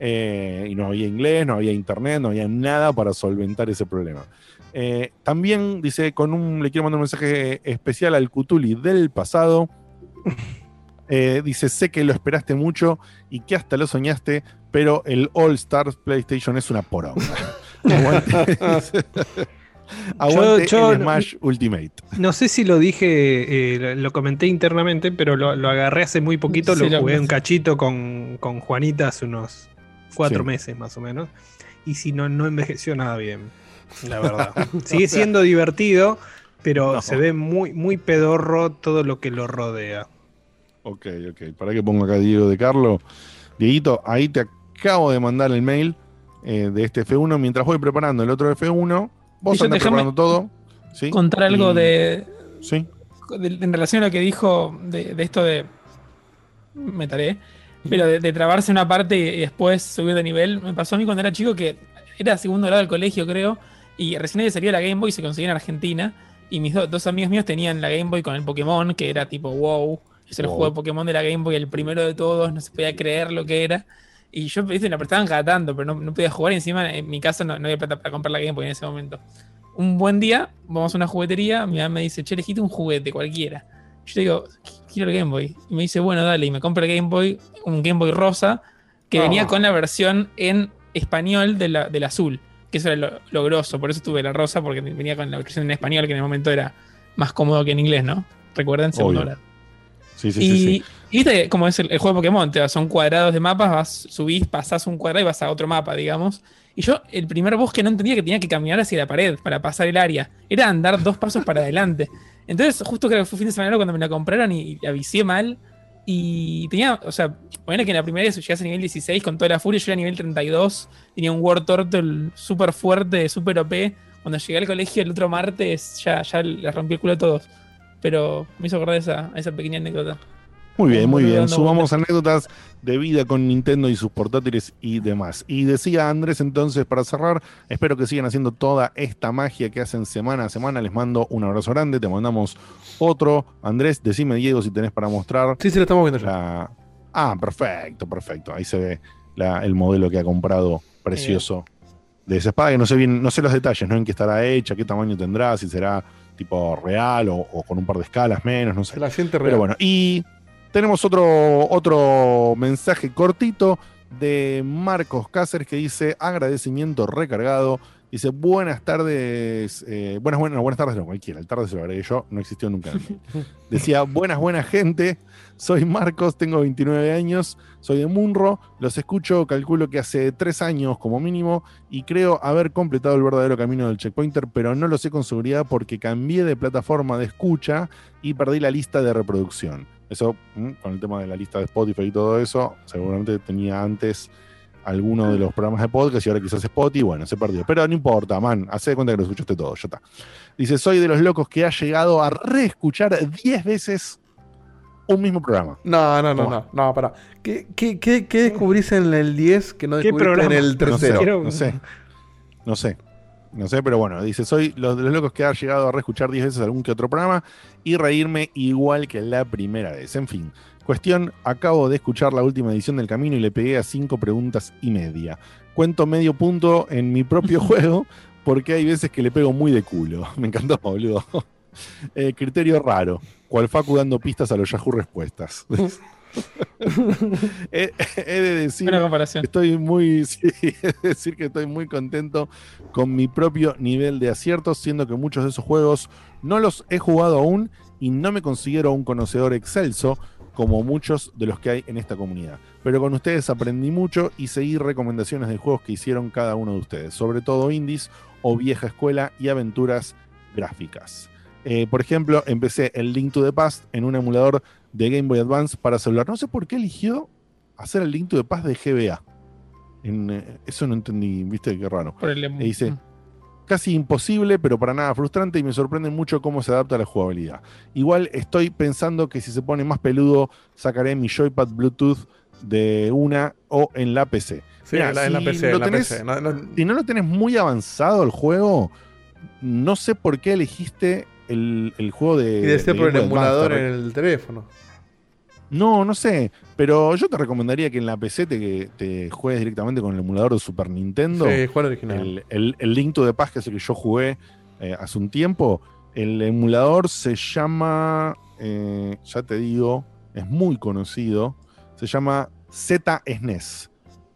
Speaker 1: Eh, y no había inglés, no había internet, no había nada para solventar ese problema. Eh, también dice, con un, le quiero mandar un mensaje especial al Cutuli del pasado. Eh, dice, sé que lo esperaste mucho y que hasta lo soñaste, pero el All Stars PlayStation es una poronga. Aguante, Aguante
Speaker 3: yo-
Speaker 1: el Smash Ultimate.
Speaker 3: No sé si lo dije, eh, lo- lo comenté internamente, pero lo, lo agarré hace muy poquito,
Speaker 4: Sí,
Speaker 3: lo jugué un cachito con, con Juanita hace unos cuatro
Speaker 1: Sí.
Speaker 3: meses más o menos. Y si no, no envejeció nada bien, la verdad. Sigue siendo divertido, pero
Speaker 1: No.
Speaker 3: se ve muy, muy pedorro todo lo que lo rodea.
Speaker 1: Ok, ok. Para que pongo acá Diego de Carlo. Dieguito, ahí te acabo de mandar el mail eh, de este F1 mientras voy preparando el otro F1. Vos
Speaker 4: déjame
Speaker 1: preparando todo. ¿sí?
Speaker 4: Contar algo
Speaker 1: Y-
Speaker 4: de,
Speaker 1: Sí.
Speaker 4: de- en relación a lo que dijo de, de esto de. Me taré. Pero de, de trabarse una parte y, y después subir de nivel. Me pasó a mí cuando era chico que era segundo grado del colegio, creo. Y recién había salido la Game Boy y se conseguía en Argentina. Y mis do- dos amigos míos tenían la Game Boy con el Pokémon, que era tipo wow. Es el
Speaker 1: Wow.
Speaker 4: juego de Pokémon de la Game Boy, el primero de todos. No se podía creer lo que era. Y yo ¿viste? la prestaban cada tanto, pero no, no podía jugar. Y encima en mi casa no, no había plata para comprar la Game Boy en ese momento. Un buen día, vamos a una juguetería. Mi mamá me dice, che, elegiste un juguete cualquiera. Yo le digo, quiero el Game Boy. Y me dice, bueno, dale. Y me compra el Game Boy, un Game Boy rosa, que
Speaker 2: Ah.
Speaker 4: venía con la versión en español de la- del azul. Que eso era lo, lo grosso. Por eso tuve la rosa, porque venía con la versión en español, que en el momento era más cómodo que en inglés, ¿no? Recuerden, segundo grado.
Speaker 1: Sí, sí,
Speaker 4: y,
Speaker 1: sí, sí.
Speaker 4: y viste cómo es el, el juego de Pokémon, te vas- son cuadrados de mapas, vas, subís, pasás un cuadrado y vas a otro mapa, digamos. Y yo, el primer bosque no entendía que tenía que caminar hacia la pared para pasar el área. Era andar dos pasos para adelante. Entonces, justo creo que fue fin de semana cuando me la compraron y, y avisé mal. Y tenía, o sea, bueno que en la primera vez llegas a nivel 16 con toda la furia, yo era nivel 32, tenía un War Turtle súper fuerte, súper OP. Cuando llegué al colegio el otro martes ya, ya le rompí el culo a todos. Pero me hizo acordar esa, esa pequeña anécdota.
Speaker 1: Muy bien, muy bien.
Speaker 4: dando
Speaker 1: Sumamos anécdotas de vida con Nintendo y sus portátiles y demás. Y decía Andrés entonces, para cerrar, espero que sigan haciendo toda esta magia que hacen semana a semana. Les mando un abrazo grande, te mandamos otro. Andrés, decime Diego si tenés para mostrar
Speaker 2: Sí, sí, lo estamos viendo ya.
Speaker 1: la... Ah, perfecto, perfecto. Ahí se ve la- el modelo que ha comprado precioso de esa espada, que no sé bien, no sé los detalles, ¿no? En qué estará hecha, qué tamaño tendrá, si será tipo real o, o con un par de escalas menos, no sé.
Speaker 2: La siente real.
Speaker 1: Pero bueno, y tenemos otro, otro mensaje cortito de Marcos Cáceres que dice agradecimiento recargado. Dice buenas tardes, eh, buenas, buenas, buenas tardes, no, cualquiera, el tarde se lo agregué yo, no existió nunca. Decía buenas, buenas gente, soy Marcos, tengo 29 años, soy de Munro, los escucho, calculo que hace tres años como mínimo y creo haber completado el verdadero camino del checkpointer, pero no lo sé con seguridad porque cambié de plataforma de escucha y perdí la lista de reproducción. Eso, mm, con el tema de la lista de Spotify y todo eso, seguramente tenía antes alguno de los programas de podcast y ahora quizás Spotify, bueno, se perdió. Pero no importa, man, hace de cuenta que lo escuchaste todo, ya está. Dice, soy de los locos que ha llegado a reescuchar 10 veces un mismo programa.
Speaker 2: No, no, no, no, no, pará. ¿Qué, qué, qué, qué descubrís en el 10 que no
Speaker 3: ¿Qué
Speaker 2: descubriste en el
Speaker 1: No sé,
Speaker 2: tercero?
Speaker 1: No sé. No sé. No sé, pero bueno, dice, soy los de los locos que ha llegado a reescuchar 10 veces algún que otro programa y reírme igual que la primera vez. En fin, cuestión, acabo de escuchar la última edición del Camino y le pegué a cinco preguntas y media. Cuento medio punto en mi propio juego porque hay veces que le pego muy de culo. Me encantó, boludo. Eh, criterio raro. Cual Facu dando pistas a los Yahoo Respuestas. he, he de decir
Speaker 4: Buena comparación.
Speaker 1: Estoy muy, sí, decir que estoy muy contento con mi propio nivel de aciertos, siendo que muchos de esos juegos no los he jugado aún y no me considero un conocedor excelso como muchos de los que hay en esta comunidad. Pero con ustedes aprendí mucho y seguí recomendaciones de juegos que hicieron cada uno de ustedes, sobre todo indies o vieja escuela y aventuras gráficas. Eh, por ejemplo, empecé el Link to the Past en un emulador de Game Boy Advance para celular. No sé por qué eligió hacer el Link to the Past de GBA. En, eh, eso no entendí, viste, qué raro.
Speaker 4: Por el,
Speaker 1: E dice, casi imposible, pero para nada frustrante y me sorprende mucho cómo se adapta a la jugabilidad. Igual estoy pensando que si se pone más peludo, sacaré mi joypad Bluetooth de una o en la PC.
Speaker 2: Sí,
Speaker 1: Mirá,
Speaker 2: la, en la
Speaker 1: si
Speaker 2: PC.
Speaker 1: lo
Speaker 2: en la
Speaker 1: tenés-
Speaker 2: PC. No, no-
Speaker 1: Si no lo tenés muy avanzado el juego, no sé por qué elegiste el, el juego de...
Speaker 2: y de ser por el emulador en el teléfono.
Speaker 1: no, no sé, pero yo te recomendaría que en la PC te, te juegues directamente con el emulador de Super Nintendo.
Speaker 2: Sí, juego original.
Speaker 1: el, el- el Link to the Past, que es el que yo jugué eh, hace un tiempo. El emulador se llama, eh, ya te digo, es muy conocido. Se llama ZSNES.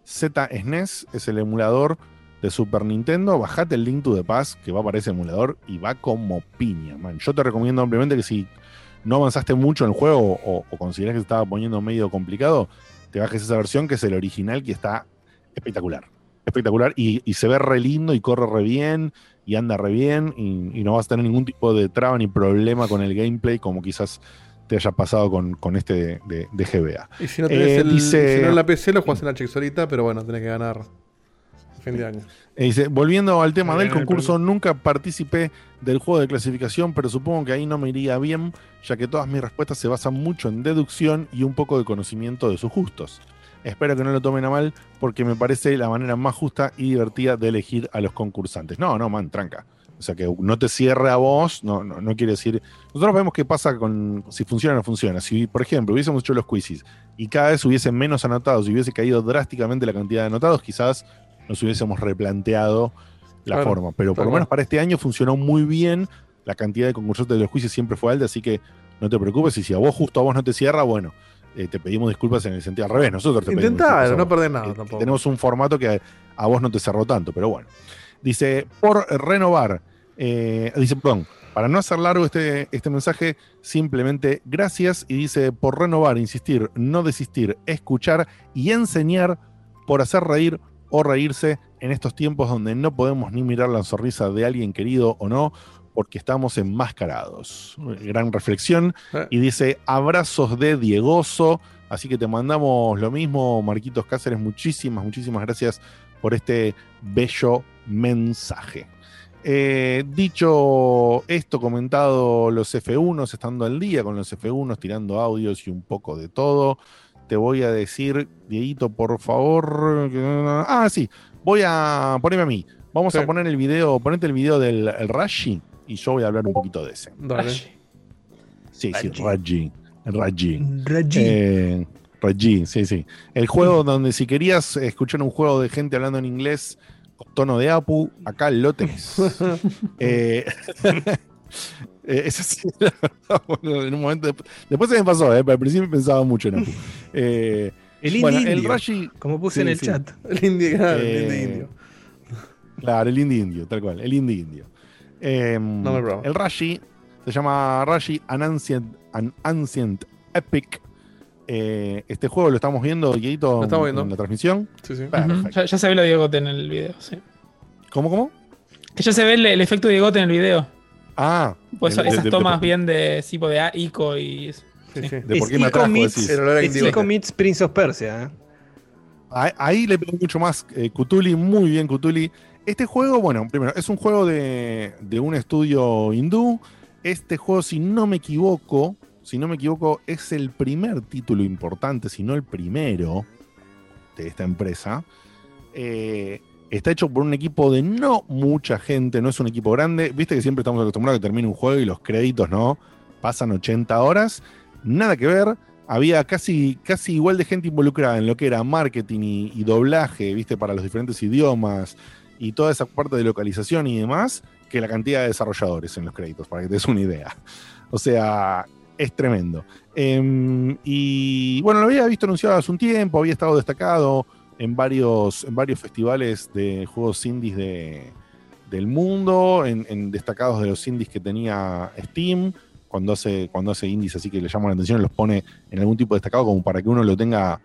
Speaker 1: ZSNES es el emulador de Super Nintendo. Bajate el Link to the Past, que va para ese emulador y va como piña, man. Yo te recomiendo ampliamente que si no avanzaste mucho en el juego o, o consideras que se estaba poniendo medio complicado, te bajes esa versión que es el original que está espectacular. Espectacular y, y se ve re lindo y corre re bien y anda re bien y, y no vas a tener ningún tipo de traba ni problema con el gameplay como quizás te haya pasado con, con este de, de- de GBA.
Speaker 2: Y si no tenés
Speaker 1: Eh,
Speaker 2: el,
Speaker 1: dice-
Speaker 2: si no en la PC, lo jugás en la Chexolita, pero bueno, tenés que ganar. Fin de año.
Speaker 1: Dice, volviendo al tema del
Speaker 3: el
Speaker 1: concurso, nunca participé del juego de clasificación, pero supongo que ahí no me iría bien, ya que todas mis respuestas se basan mucho en deducción y un poco de conocimiento de sus gustos. Espero que no lo tomen a mal, porque me parece la manera más justa y divertida de elegir a los concursantes. No, no, man, tranca. O sea, que no te cierre a vos, no, no, no quiere decir... Nosotros vemos qué pasa con si funciona o no funciona. Si, por ejemplo, hubiésemos hecho los quizzes y cada vez hubiese menos anotados y hubiese caído drásticamente la cantidad de anotados, quizás nos hubiésemos replanteado la
Speaker 2: Claro,
Speaker 1: forma. Pero por lo menos para este año funcionó muy bien. La cantidad de concursantes de los juicios siempre fue alta, así que no te preocupes. Y si a vos justo a vos no te cierra, bueno, eh, te pedimos disculpas en el sentido al revés. Nosotros te pedimos
Speaker 2: no perdés nada
Speaker 1: Eh,
Speaker 2: tampoco.
Speaker 1: Tenemos un formato que a, a vos no te cerró tanto, pero bueno. Dice, por renovar, eh, dice, perdón, para no hacer largo este, este mensaje, simplemente gracias y dice, por renovar, insistir, no desistir, escuchar y enseñar por hacer reír o reírse en estos tiempos donde no podemos ni mirar la sonrisa de alguien querido o no, porque estamos enmascarados. Gran reflexión.
Speaker 2: Eh.
Speaker 1: Y dice, abrazos de Diegoso. Así que te mandamos lo mismo, Marquitos Cáceres. Muchísimas, muchísimas gracias por este bello mensaje. Eh, dicho esto, comentado los F1s, estando al día con los F1s, tirando audios y un poco de todo, te voy a decir, Dieguito, por favor. Ah, sí, voy a ponerme a mí. Vamos
Speaker 2: Sí.
Speaker 1: a poner el video, ponete el video del el Rashi y yo voy a hablar un poquito de ese.
Speaker 2: Dale.
Speaker 1: Sí, sí, Raji. Raji. Eh, Raji, sí, sí. El juego donde si querías escuchar un juego de gente hablando en inglés con tono de Apu, acá lo tenés. Eh, eh, es así, la verdad, boludo, en un momento. desp- Después se me pasó, eh, pero al principio pensaba mucho en Apu. Eh,
Speaker 3: el indie
Speaker 1: bueno, el
Speaker 3: indio,
Speaker 1: Rashi,
Speaker 3: como puse
Speaker 1: sí,
Speaker 3: en el
Speaker 1: sí.
Speaker 3: chat.
Speaker 2: El indie, claro, el
Speaker 1: Eh,
Speaker 2: indie indio.
Speaker 1: Claro, el indie indio, tal cual, el indie indio. Eh,
Speaker 2: No me bravo.
Speaker 1: el Rashi se llama Rashi An Ancient, An Ancient Epic. Eh, este juego lo estamos viendo, Dieguito,
Speaker 2: Lo estamos
Speaker 1: en
Speaker 2: viendo.
Speaker 1: la transmisión.
Speaker 2: Sí, sí.
Speaker 4: Ya, ya se ve lo de Diegote en el video, sí.
Speaker 1: ¿Cómo, cómo?
Speaker 4: Que ya se ve el, el efecto de Diegote en el video.
Speaker 1: Ah,
Speaker 4: Pues
Speaker 1: de-
Speaker 4: esas
Speaker 1: de-
Speaker 4: tomas
Speaker 1: de-
Speaker 4: bien de tipo de A- ICO y eso.
Speaker 2: Sí, sí.
Speaker 1: de por
Speaker 3: Es
Speaker 1: qué me
Speaker 3: Ico
Speaker 1: atrajo,
Speaker 3: meets-
Speaker 1: decís.
Speaker 2: El.
Speaker 3: Ico meets Prince of Persia. ¿eh?
Speaker 1: Ahí, ahí le pegó mucho más eh, Cthulhu, muy bien Cthulhu. Este juego, bueno, primero, es un juego de, de un estudio hindú. Este juego, si no me equivoco, si no me equivoco, es el primer título importante, si no el primero de esta empresa. Eh, está hecho por un equipo de no mucha gente, no es un equipo grande. Viste que siempre estamos acostumbrados a que termine un juego y los créditos, ¿no? Pasan 80 horas. Nada que ver. Había casi, casi igual de gente involucrada en lo que era marketing y, doblaje, viste, para los diferentes idiomas y toda esa parte de localización y demás, que la cantidad de desarrolladores en los créditos, para que te des una idea. O sea, es tremendo. Em, y bueno, lo había visto anunciado hace un tiempo, había estado destacado en varios, varios festivales de juegos indies de, del mundo, en, en destacados de los indies que tenía Steam, cuando hace, cuando hace indies así que le llaman la atención, los pone en algún tipo de destacado como para que uno lo tenga,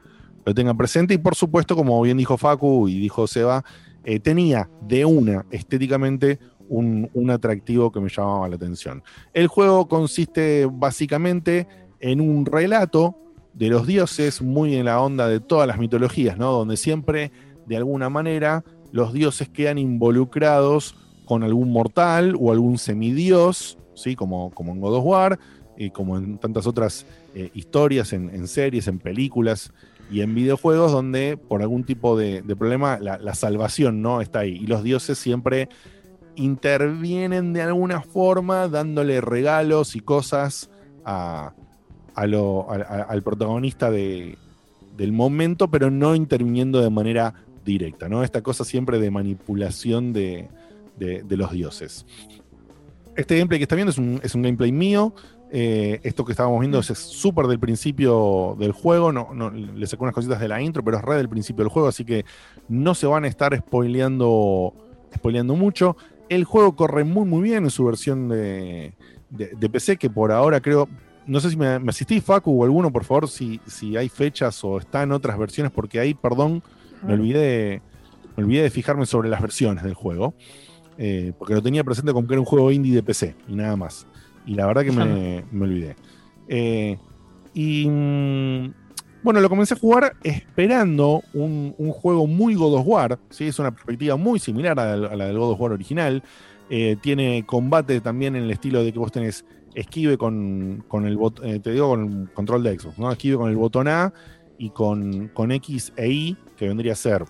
Speaker 1: lo tenga presente. Y por supuesto, como bien dijo Facu y dijo Seba, eh, tenía de una estéticamente un, un atractivo que me llamaba la atención. El juego consiste básicamente en un relato de los dioses, muy en la onda de todas las mitologías, ¿no? Donde siempre, de alguna manera, los dioses quedan involucrados con algún mortal o algún semidios, ¿sí? Como, como en God of War y como en tantas otras eh, historias, en, series, en películas y en videojuegos, donde por algún tipo de, problema la, la salvación no está ahí. Y los dioses siempre intervienen de alguna forma dándole regalos y cosas a, a al protagonista de- del momento, pero no interviniendo de manera directa, ¿no? Esta cosa siempre de manipulación de, de- los dioses. Este gameplay que está viendo es un, es un gameplay mío. eh, esto que estábamos viendo es súper del principio del juego. No, no, le saco unas cositas de la intro, pero es re del principio del juego, así que no se van a estar spoileando, spoileando mucho. El juego corre muy muy bien en su versión de- de PC, que por ahora creo. No sé si me, me asistís, Facu, o alguno, por favor, si, si hay fechas o está en otras versiones, porque ahí, perdón, me olvidé, me olvidé de fijarme sobre las versiones del juego. eh, porque lo tenía presente como que era un juego indie de PC y nada más. Y la verdad que me, me olvidé. Eh, y mm, bueno, lo comencé a jugar esperando un, un juego muy God of War. ¿sí? Es una perspectiva muy similar a la, a la del God of War original. Eh, tiene combate también en el estilo de que vos tenés esquive con, con el bot- eh, te digo con el control de Xbox, ¿no? Esquive con el botón A y con, con X e Y, que vendría a ser,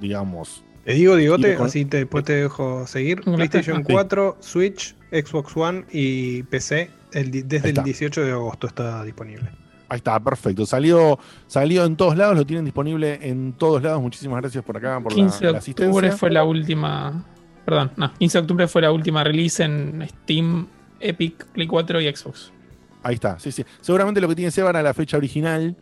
Speaker 1: digamos,
Speaker 3: Te digo, Digote,
Speaker 1: con-
Speaker 3: así te, después te dejo seguir. PlayStation
Speaker 1: sí.
Speaker 3: 4, Switch, Xbox One y PC. el desde el
Speaker 1: está.
Speaker 3: 18 de agosto está disponible.
Speaker 1: Ahí está, perfecto. Salió, salió en todos lados, lo tienen disponible en todos lados. Muchísimas gracias por acá, por la,
Speaker 4: 15 de octubre
Speaker 1: asistencia.
Speaker 4: fue la última. Perdón, no. 15 de octubre fue la última release en Steam, Epic, Play 4 y Xbox.
Speaker 1: Ahí está, sí, sí. Seguramente lo que tiene Seba era la fecha original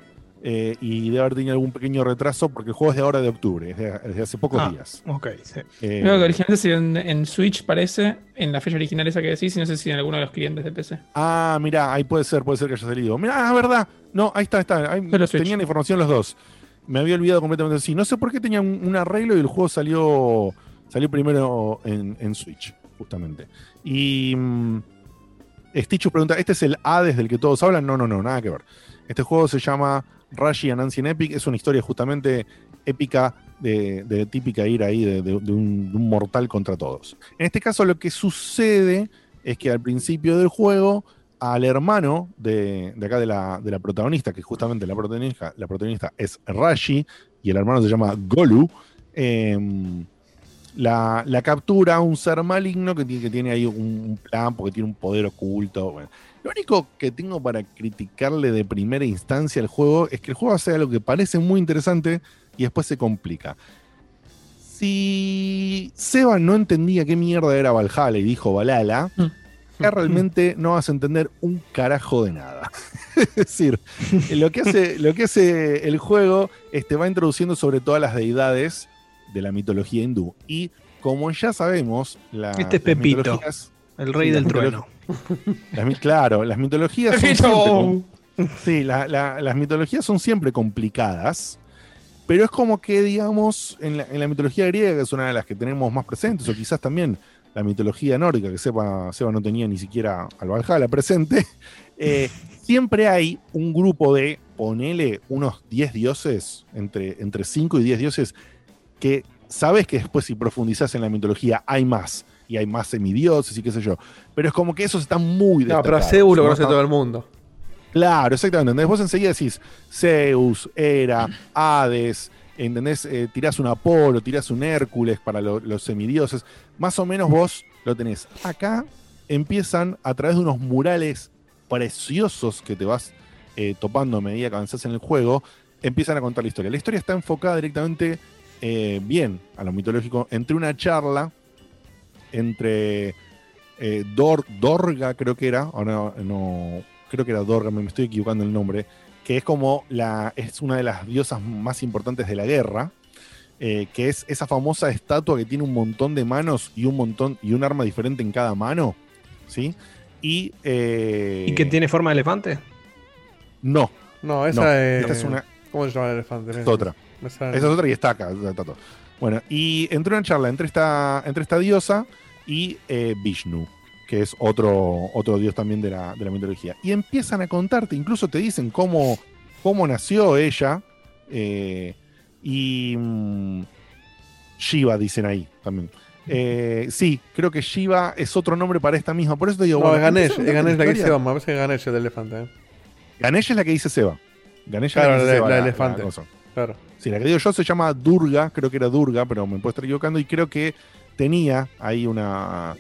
Speaker 1: eh, y debe haber tenido algún pequeño retraso porque el juego es de ahora de octubre, es de, es de hace pocos
Speaker 3: Ah.
Speaker 1: días.
Speaker 3: Ok, sí.
Speaker 1: Eh,
Speaker 4: Creo que originalmente salió en, en Switch, parece, en la fecha original esa que decís, y no sé si en alguno de los clientes de PC.
Speaker 1: Ah, mirá, ahí puede ser, puede ser que haya salido. Mirá, ah, verdad. No, ahí está, ahí está. Ahí tenían información los dos. Me había olvidado completamente así. No sé por qué tenían un, un arreglo y el juego salió, salió primero en, en Switch, justamente. Y mm, Stichu pregunta, ¿este es el Hades del que todos hablan? No, no, no, nada que ver. Este juego se llama Rashi and Ancient Epic. Es una historia justamente épica de, típica ira ahí de, un, mortal contra todos. En este caso lo que sucede es que al principio del juego al hermano de, acá de la, protagonista, que justamente la protagonista, la protagonista es Rashi y el hermano se llama Golu, em, la, la captura un ser maligno que tiene, que tiene ahí un, un plan porque tiene un poder oculto. bueno. Lo único que tengo para criticarle de primera instancia al juego es que el juego hace algo que parece muy interesante y después se complica. Si Seba no entendía qué mierda era Valhalla y dijo Valhalla, acá realmente no vas a entender un carajo de nada. es decir, lo que hace, lo que hace el juego es te va introduciendo sobre todas las deidades de la mitología hindú. Y como ya sabemos, la,
Speaker 3: Este es
Speaker 1: las
Speaker 3: Pepito,
Speaker 1: mitologías-
Speaker 3: el rey del trueno.
Speaker 1: las claro, las mitologías son siempre sí, la- la- las mitologías son siempre complicadas, pero es como que, digamos, en la, en la mitología griega, que es una de las que tenemos más presentes, o quizás también la mitología nórdica, que Seba, Seba no tenía ni siquiera al Valhalla presente, eh, siempre hay un grupo de, ponele, unos 10 dioses, entre, entre 5 y 10 dioses, que sabes que después si profundizás en la mitología hay más, y hay más semidioses y qué sé yo, pero es como que esos están muy
Speaker 2: No, pero a Zeus lo
Speaker 1: ¿no?
Speaker 2: conoce todo el mundo.
Speaker 1: Claro, exactamente. ¿entendés? Vos enseguida decís Zeus, Hera, Hades, ¿entendés? Eh, tirás un Apolo, tirás un Hércules para lo- los semidioses. Más o menos vos lo tenés. Acá empiezan a través de unos murales preciosos que te vas eh, topando a medida que avanzás en el juego, empiezan a contar la historia. La historia está enfocada directamente eh, bien a lo mitológico entre una charla entre eh, Dor- Dorga, creo que era, ahora no, creo que era Dorga, me, me estoy equivocando el nombre, que es como la, es una de las diosas más importantes de la guerra, eh, que es esa famosa estatua que tiene un montón de manos y un montón y un arma diferente en cada mano, ¿sí? Y, eh,
Speaker 3: ¿Y que tiene forma de elefante?
Speaker 1: No,
Speaker 2: No, esa
Speaker 1: no,
Speaker 2: es.
Speaker 1: esta es una,
Speaker 2: ¿Cómo se llama el elefante?
Speaker 1: es otra.
Speaker 2: Esa-
Speaker 1: es otra y está acá. Bueno, y entró una charla entre esta, entre esta diosa y eh, Vishnu, que es otro, otro dios también de la, de la mitología. Y empiezan a contarte, incluso te dicen cómo, cómo nació ella. eh, y mm, Shiva, dicen ahí también. Eh, sí, creo que Shiva es otro nombre para esta misma. Por eso te digo,
Speaker 2: No,
Speaker 1: bueno,
Speaker 2: es Ganesh,
Speaker 1: a
Speaker 2: es Ganesh la que dice Seba, me parece que es Ganesh el elefante. ¿eh?
Speaker 1: Ganesh es la que dice Seba. Ganesh es
Speaker 2: Claro,
Speaker 1: la que
Speaker 2: la-
Speaker 1: dice Seba,
Speaker 2: la
Speaker 1: la-
Speaker 2: elefante.
Speaker 1: la.
Speaker 2: Claro.
Speaker 1: Sí, la que digo yo se llama Durga, creo que era Durga, pero me puedo estar equivocando, y creo que tenía ahí una,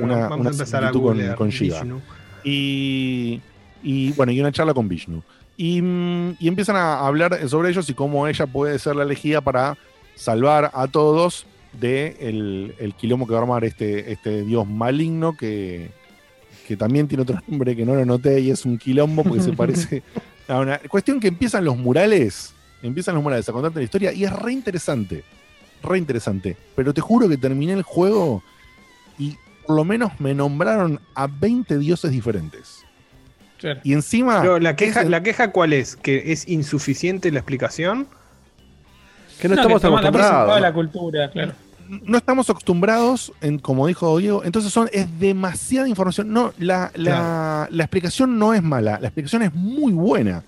Speaker 1: una,
Speaker 3: Vamos
Speaker 1: una
Speaker 3: a empezar a
Speaker 1: similitud con, con Shiva.
Speaker 3: Vishnu.
Speaker 1: Y, y, bueno, y una charla con Vishnu. Y, mm, y empiezan a hablar sobre ellos y cómo ella puede ser la elegida para salvar a todos de el, el quilombo que va a armar este, este dios maligno que, que también tiene otro nombre que no lo noté y es un quilombo porque se parece a una cuestión que empiezan los murales, empiezan los murales a contarte la historia y es re interesante, re interesante. Pero te juro que terminé el juego y por lo menos me nombraron a 20 dioses diferentes.
Speaker 4: Claro.
Speaker 1: Y encima...
Speaker 3: Pero la queja,
Speaker 1: ese-
Speaker 3: ¿la queja cuál es? ¿Que es insuficiente la explicación?
Speaker 2: Que no,
Speaker 4: No,
Speaker 2: estamos
Speaker 4: que la
Speaker 2: acostumbrados.
Speaker 4: la cultura, claro.
Speaker 1: no estamos acostumbrados, en, como dijo Diego, entonces son, es demasiada información. No, la, la, la explicación no es mala, la explicación es muy buena,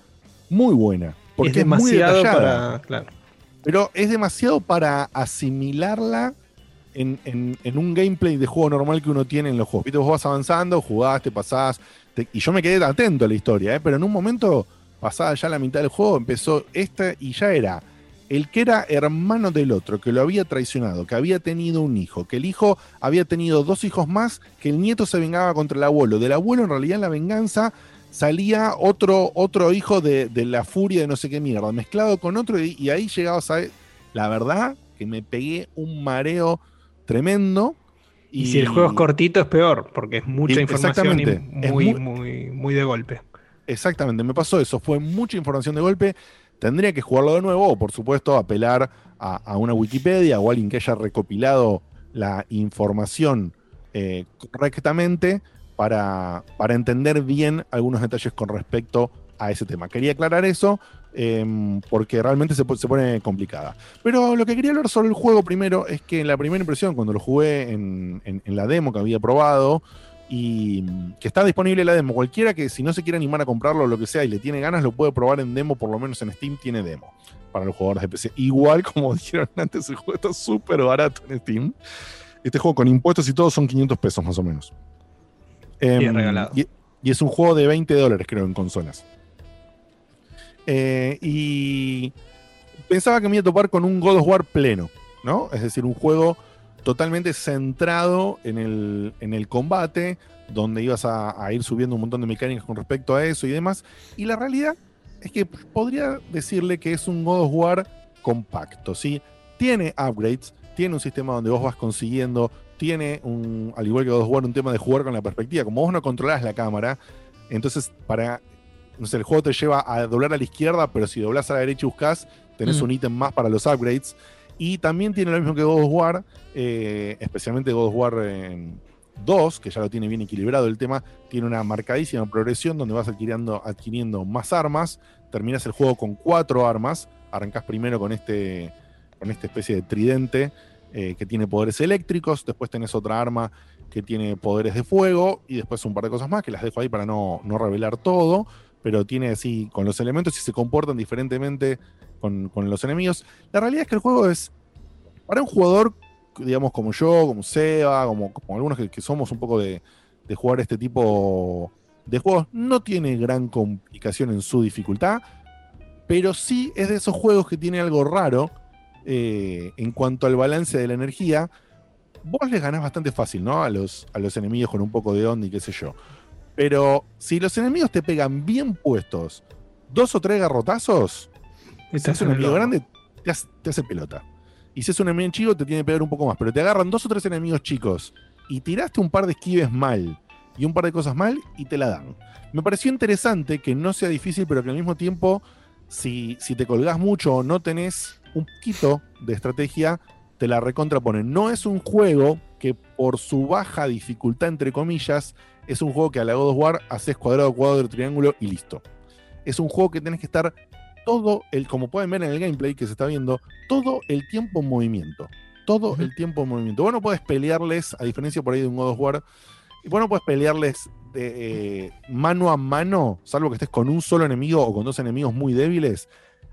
Speaker 1: muy buena. Porque
Speaker 3: es
Speaker 1: es, muy
Speaker 3: demasiado para. Claro.
Speaker 1: Pero es demasiado para asimilarla en, en- en un gameplay de juego normal que uno tiene en los juegos. Viste, vos vas avanzando, jugaste, pasás. te- y yo me quedé atento a la historia, ¿eh? pero en un momento, pasada ya la mitad del juego, empezó esta y ya era el que era hermano del otro, que lo había traicionado, que había tenido un hijo, que el hijo había tenido dos hijos más, que el nieto se vengaba contra el abuelo. Del abuelo, en realidad, la venganza salía otro, otro hijo de, de la furia de no sé qué mierda, mezclado con otro, y, y ahí llegabas a. La verdad que me pegué un mareo tremendo.
Speaker 3: Y, si el juego es cortito es peor, porque es mucha
Speaker 1: Y-
Speaker 3: información y
Speaker 1: exactamente. Es
Speaker 3: muy,
Speaker 1: muy-
Speaker 3: muy, muy de golpe.
Speaker 1: Exactamente, me pasó eso. Fue mucha información de golpe. Tendría que jugarlo de nuevo o, por supuesto, apelar a, a una Wikipedia o alguien que haya recopilado la información eh, correctamente para, para entender bien algunos detalles con respecto a ese tema. Quería aclarar eso em, porque realmente se, se pone complicada. Pero lo que quería hablar sobre el juego primero es que la primera impresión, cuando lo jugué en, en- la demo que había probado, y que está disponible la demo. Cualquiera que si no se quiere animar a comprarlo o lo que sea y le tiene ganas, lo puede probar en demo, por lo menos en Steam tiene demo. para los jugadores de PC. Igual como dijeron antes, el juego está súper barato en Steam. Este juego con impuestos y todo son 500 pesos más o menos.
Speaker 3: Regalado.
Speaker 1: y, y es un juego de 20 dólares, creo, en consolas. Eh, y pensaba que me iba a topar con un God of War pleno, ¿no? Es decir, un juego totalmente centrado en el, en el combate, donde ibas a, a ir subiendo un montón de mecánicas con respecto a eso y demás. Y la realidad es que podría decirle que es un God of War compacto, ¿sí? Tiene upgrades, tiene un sistema donde vos vas consiguiendo, tiene un, al igual que God of War, un tema de jugar con la perspectiva. Como vos no controlás la cámara, entonces para, no sé, el juego te lleva a doblar a la izquierda, pero si doblás a la derecha y buscas, tenés
Speaker 4: Mm.
Speaker 1: un ítem más para los upgrades. Y también tiene lo mismo que God of War, eh, especialmente God of War en 2, que ya lo tiene bien equilibrado el tema, tiene una marcadísima progresión donde vas adquiriendo, adquiriendo más armas, terminas el juego con cuatro armas, arrancás primero con este con esta especie de tridente eh, que tiene poderes eléctricos, después tenés otra arma que tiene poderes de fuego y después un par de cosas más que las dejo ahí para no, no revelar todo, pero tiene así con los elementos y se comportan diferentemente con, con los enemigos. La realidad es que el juego es para un jugador, digamos, como yo, como Seba, como, como algunos que, que somos un poco de, de jugar este tipo de juegos, no tiene gran complicación en su dificultad, pero sí es de esos juegos que tiene algo raro eh, en cuanto al balance de la energía. Vos les ganás bastante fácil, ¿no? A los, a los enemigos con un poco de onda y qué sé yo. Pero si los enemigos te pegan bien puestos, dos o tres garrotazos, si es un enemigo grande, te hace, te hace pelota. Y si es un enemigo chico, te tiene que pegar un poco más. Pero te agarran dos o tres enemigos chicos y tiraste un par de esquives mal y un par de cosas mal y te la dan. Me pareció interesante que no sea difícil, pero que al mismo tiempo, si, si te colgás mucho o no tenés un poquito de estrategia, te la recontraponen. No es un juego que por su baja dificultad, entre comillas, es un juego que a la God of War haces cuadrado, cuadrado, triángulo y listo. Es un juego que tenés que estar todo el, como pueden ver en el gameplay que se está viendo, todo el tiempo en movimiento. Todo el tiempo en movimiento. Vos no podés pelearles, a diferencia por ahí de un God of War, vos no podés pelearles de, eh, mano a mano, salvo que estés con un solo enemigo o con dos enemigos muy débiles,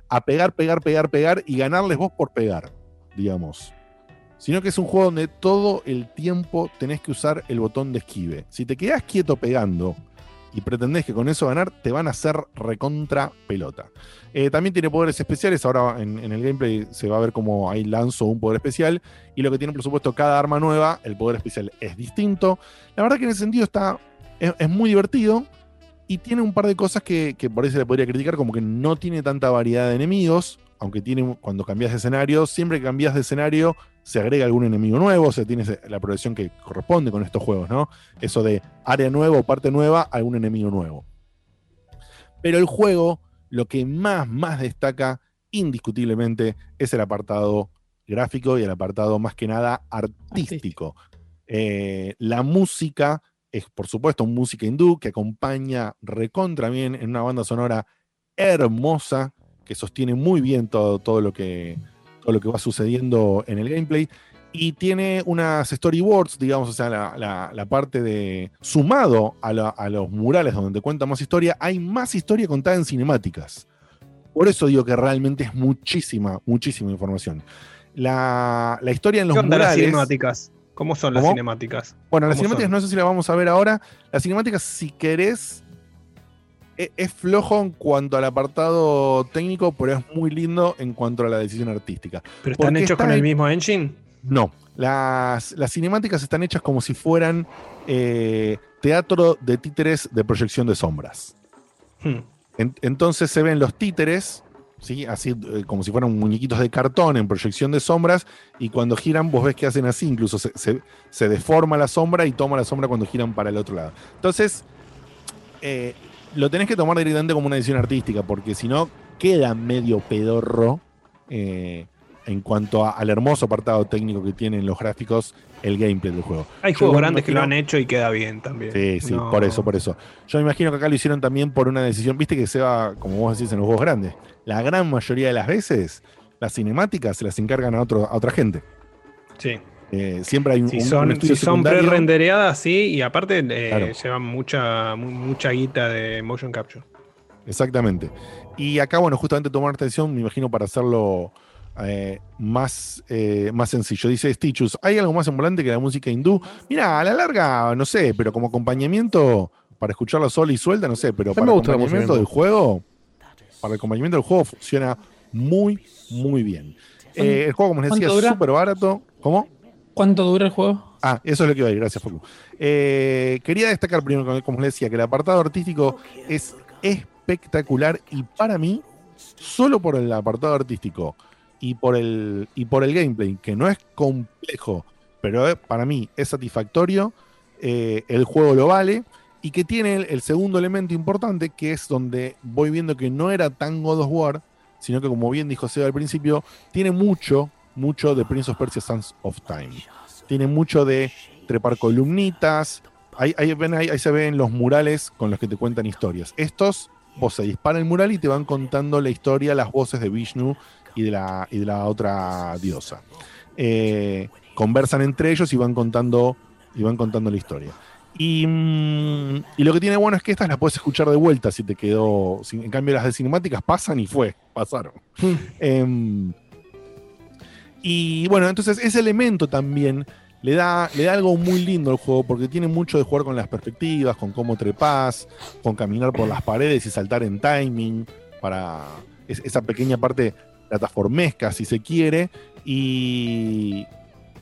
Speaker 1: a pegar, pegar, pegar, pegar y ganarles vos por pegar, digamos. Sino que es un juego donde todo el tiempo tenés que usar el botón de esquive. Si te quedás quieto pegando y pretendés que con eso ganar, te van a hacer recontra pelota. Eh, también tiene poderes especiales. Ahora en, el gameplay se va a ver cómo ahí lanzo un poder especial. Y lo que tiene, por supuesto, cada arma nueva, el poder especial es distinto. La verdad que en ese sentido está. Es, es muy divertido. Y tiene un par de cosas que, que por ahí se le podría criticar, como que no tiene tanta variedad de enemigos. Aunque tiene, cuando cambias de escenario, siempre que cambias de escenario, se agrega algún enemigo nuevo. O sea, tienes la progresión que corresponde con estos juegos, ¿no? Eso de área nueva o parte nueva, algún enemigo nuevo. Pero el juego lo que más, más destaca indiscutiblemente es el apartado gráfico y el apartado más que nada artístico. Eh, la música es, por supuesto, música hindú que acompaña recontra bien en una banda sonora hermosa que sostiene muy bien todo, todo, lo, que, todo lo que va sucediendo en el gameplay. Y tiene unas storyboards, digamos, o sea, la, la, la parte de. sumado a, la, a, los murales donde te cuenta más historia, hay más historia contada en cinemáticas. Por eso digo que realmente es muchísima, muchísima información. La, la historia en los
Speaker 3: ¿Qué onda
Speaker 1: murales.
Speaker 3: las cinemáticas? ¿Cómo son las cinemáticas?
Speaker 1: Bueno, las
Speaker 3: ¿Cómo
Speaker 1: cinemáticas
Speaker 3: son?
Speaker 1: no sé si las vamos a ver ahora. Las cinemáticas, si querés, e- es flojo en cuanto al apartado técnico, pero es muy lindo en cuanto a la decisión artística.
Speaker 3: ¿Pero están
Speaker 1: Porque
Speaker 3: hechos
Speaker 1: está
Speaker 3: con el mismo engine?
Speaker 1: No, las, las cinemáticas están hechas como si fueran eh, teatro de títeres de proyección de sombras.
Speaker 3: Hmm.
Speaker 1: En- entonces se ven los títeres, ¿sí? así eh, como si fueran muñequitos de cartón en proyección de sombras, y cuando giran vos ves que hacen así, incluso se, se- deforma la sombra y toma la sombra cuando giran para el otro lado. Entonces, eh, lo tenés que tomar directamente como una edición artística, porque si no, queda medio pedorro eh, en cuanto a- al hermoso apartado técnico que tienen los gráficos, el gameplay del juego.
Speaker 3: Hay
Speaker 1: Yo
Speaker 3: juegos grandes que lo han hecho y queda bien también.
Speaker 1: Sí, sí,
Speaker 3: No.
Speaker 1: por eso, por eso. Yo me imagino que acá lo hicieron también por una decisión, viste que se va, como vos decís, en los juegos grandes. La gran mayoría de las veces, las cinemáticas se las encargan a, otro, a otra gente.
Speaker 3: Sí.
Speaker 1: Eh, siempre hay un,
Speaker 3: Si
Speaker 1: un
Speaker 3: son, si son pre-rendereadas, sí, y aparte eh,
Speaker 1: Claro.
Speaker 3: llevan mucha, mu- mucha guita de motion capture.
Speaker 1: Exactamente. Y acá, bueno, justamente tomar atención, me imagino, para hacerlo eh, más, eh, más sencillo. Dice Stitchus, ¿hay algo más volante que la música hindú? Mira, a la larga, no sé, pero como acompañamiento, para escucharlo sola y suelta, no sé, pero para el acompañamiento del juego, para el acompañamiento del juego funciona muy, muy bien. Eh, el juego, como les decía,
Speaker 4: ¿Cuánto
Speaker 1: es súper barato. ¿Cómo?
Speaker 4: ¿Cuánto dura el juego?
Speaker 1: Ah, eso es lo que iba a ir, gracias, Facu. Eh, quería destacar primero, como- como les decía, que el apartado artístico es espectacular y para mí, solo por el apartado artístico y por el, y por el gameplay, que no es complejo, pero eh, para mí es satisfactorio, eh, el juego lo vale y que tiene el, segundo elemento importante, que es donde voy viendo que no era tan God of War, sino que como bien dijo Seba al principio, tiene mucho, mucho de Prince of Persia Sands of Time tiene mucho de trepar columnitas. Ahí, ahí, ahí se ven los murales con los que te cuentan historias. Estos, vos se dispara el mural y te van contando la historia, las voces de Vishnu y de la, y de la otra diosa. Eh, conversan entre ellos y van contando, y van contando la historia. Y, mm, y lo que tiene bueno es que estas las puedes escuchar de vuelta si te quedó. si- en cambio, las de cinemáticas pasan y fue, pasaron. Em, y bueno, entonces ese elemento también le da, le da algo muy lindo al juego porque tiene mucho de jugar con las perspectivas, con cómo trepás, con caminar por las paredes y saltar en timing para es- esa pequeña parte plataformesca, si se quiere. Y,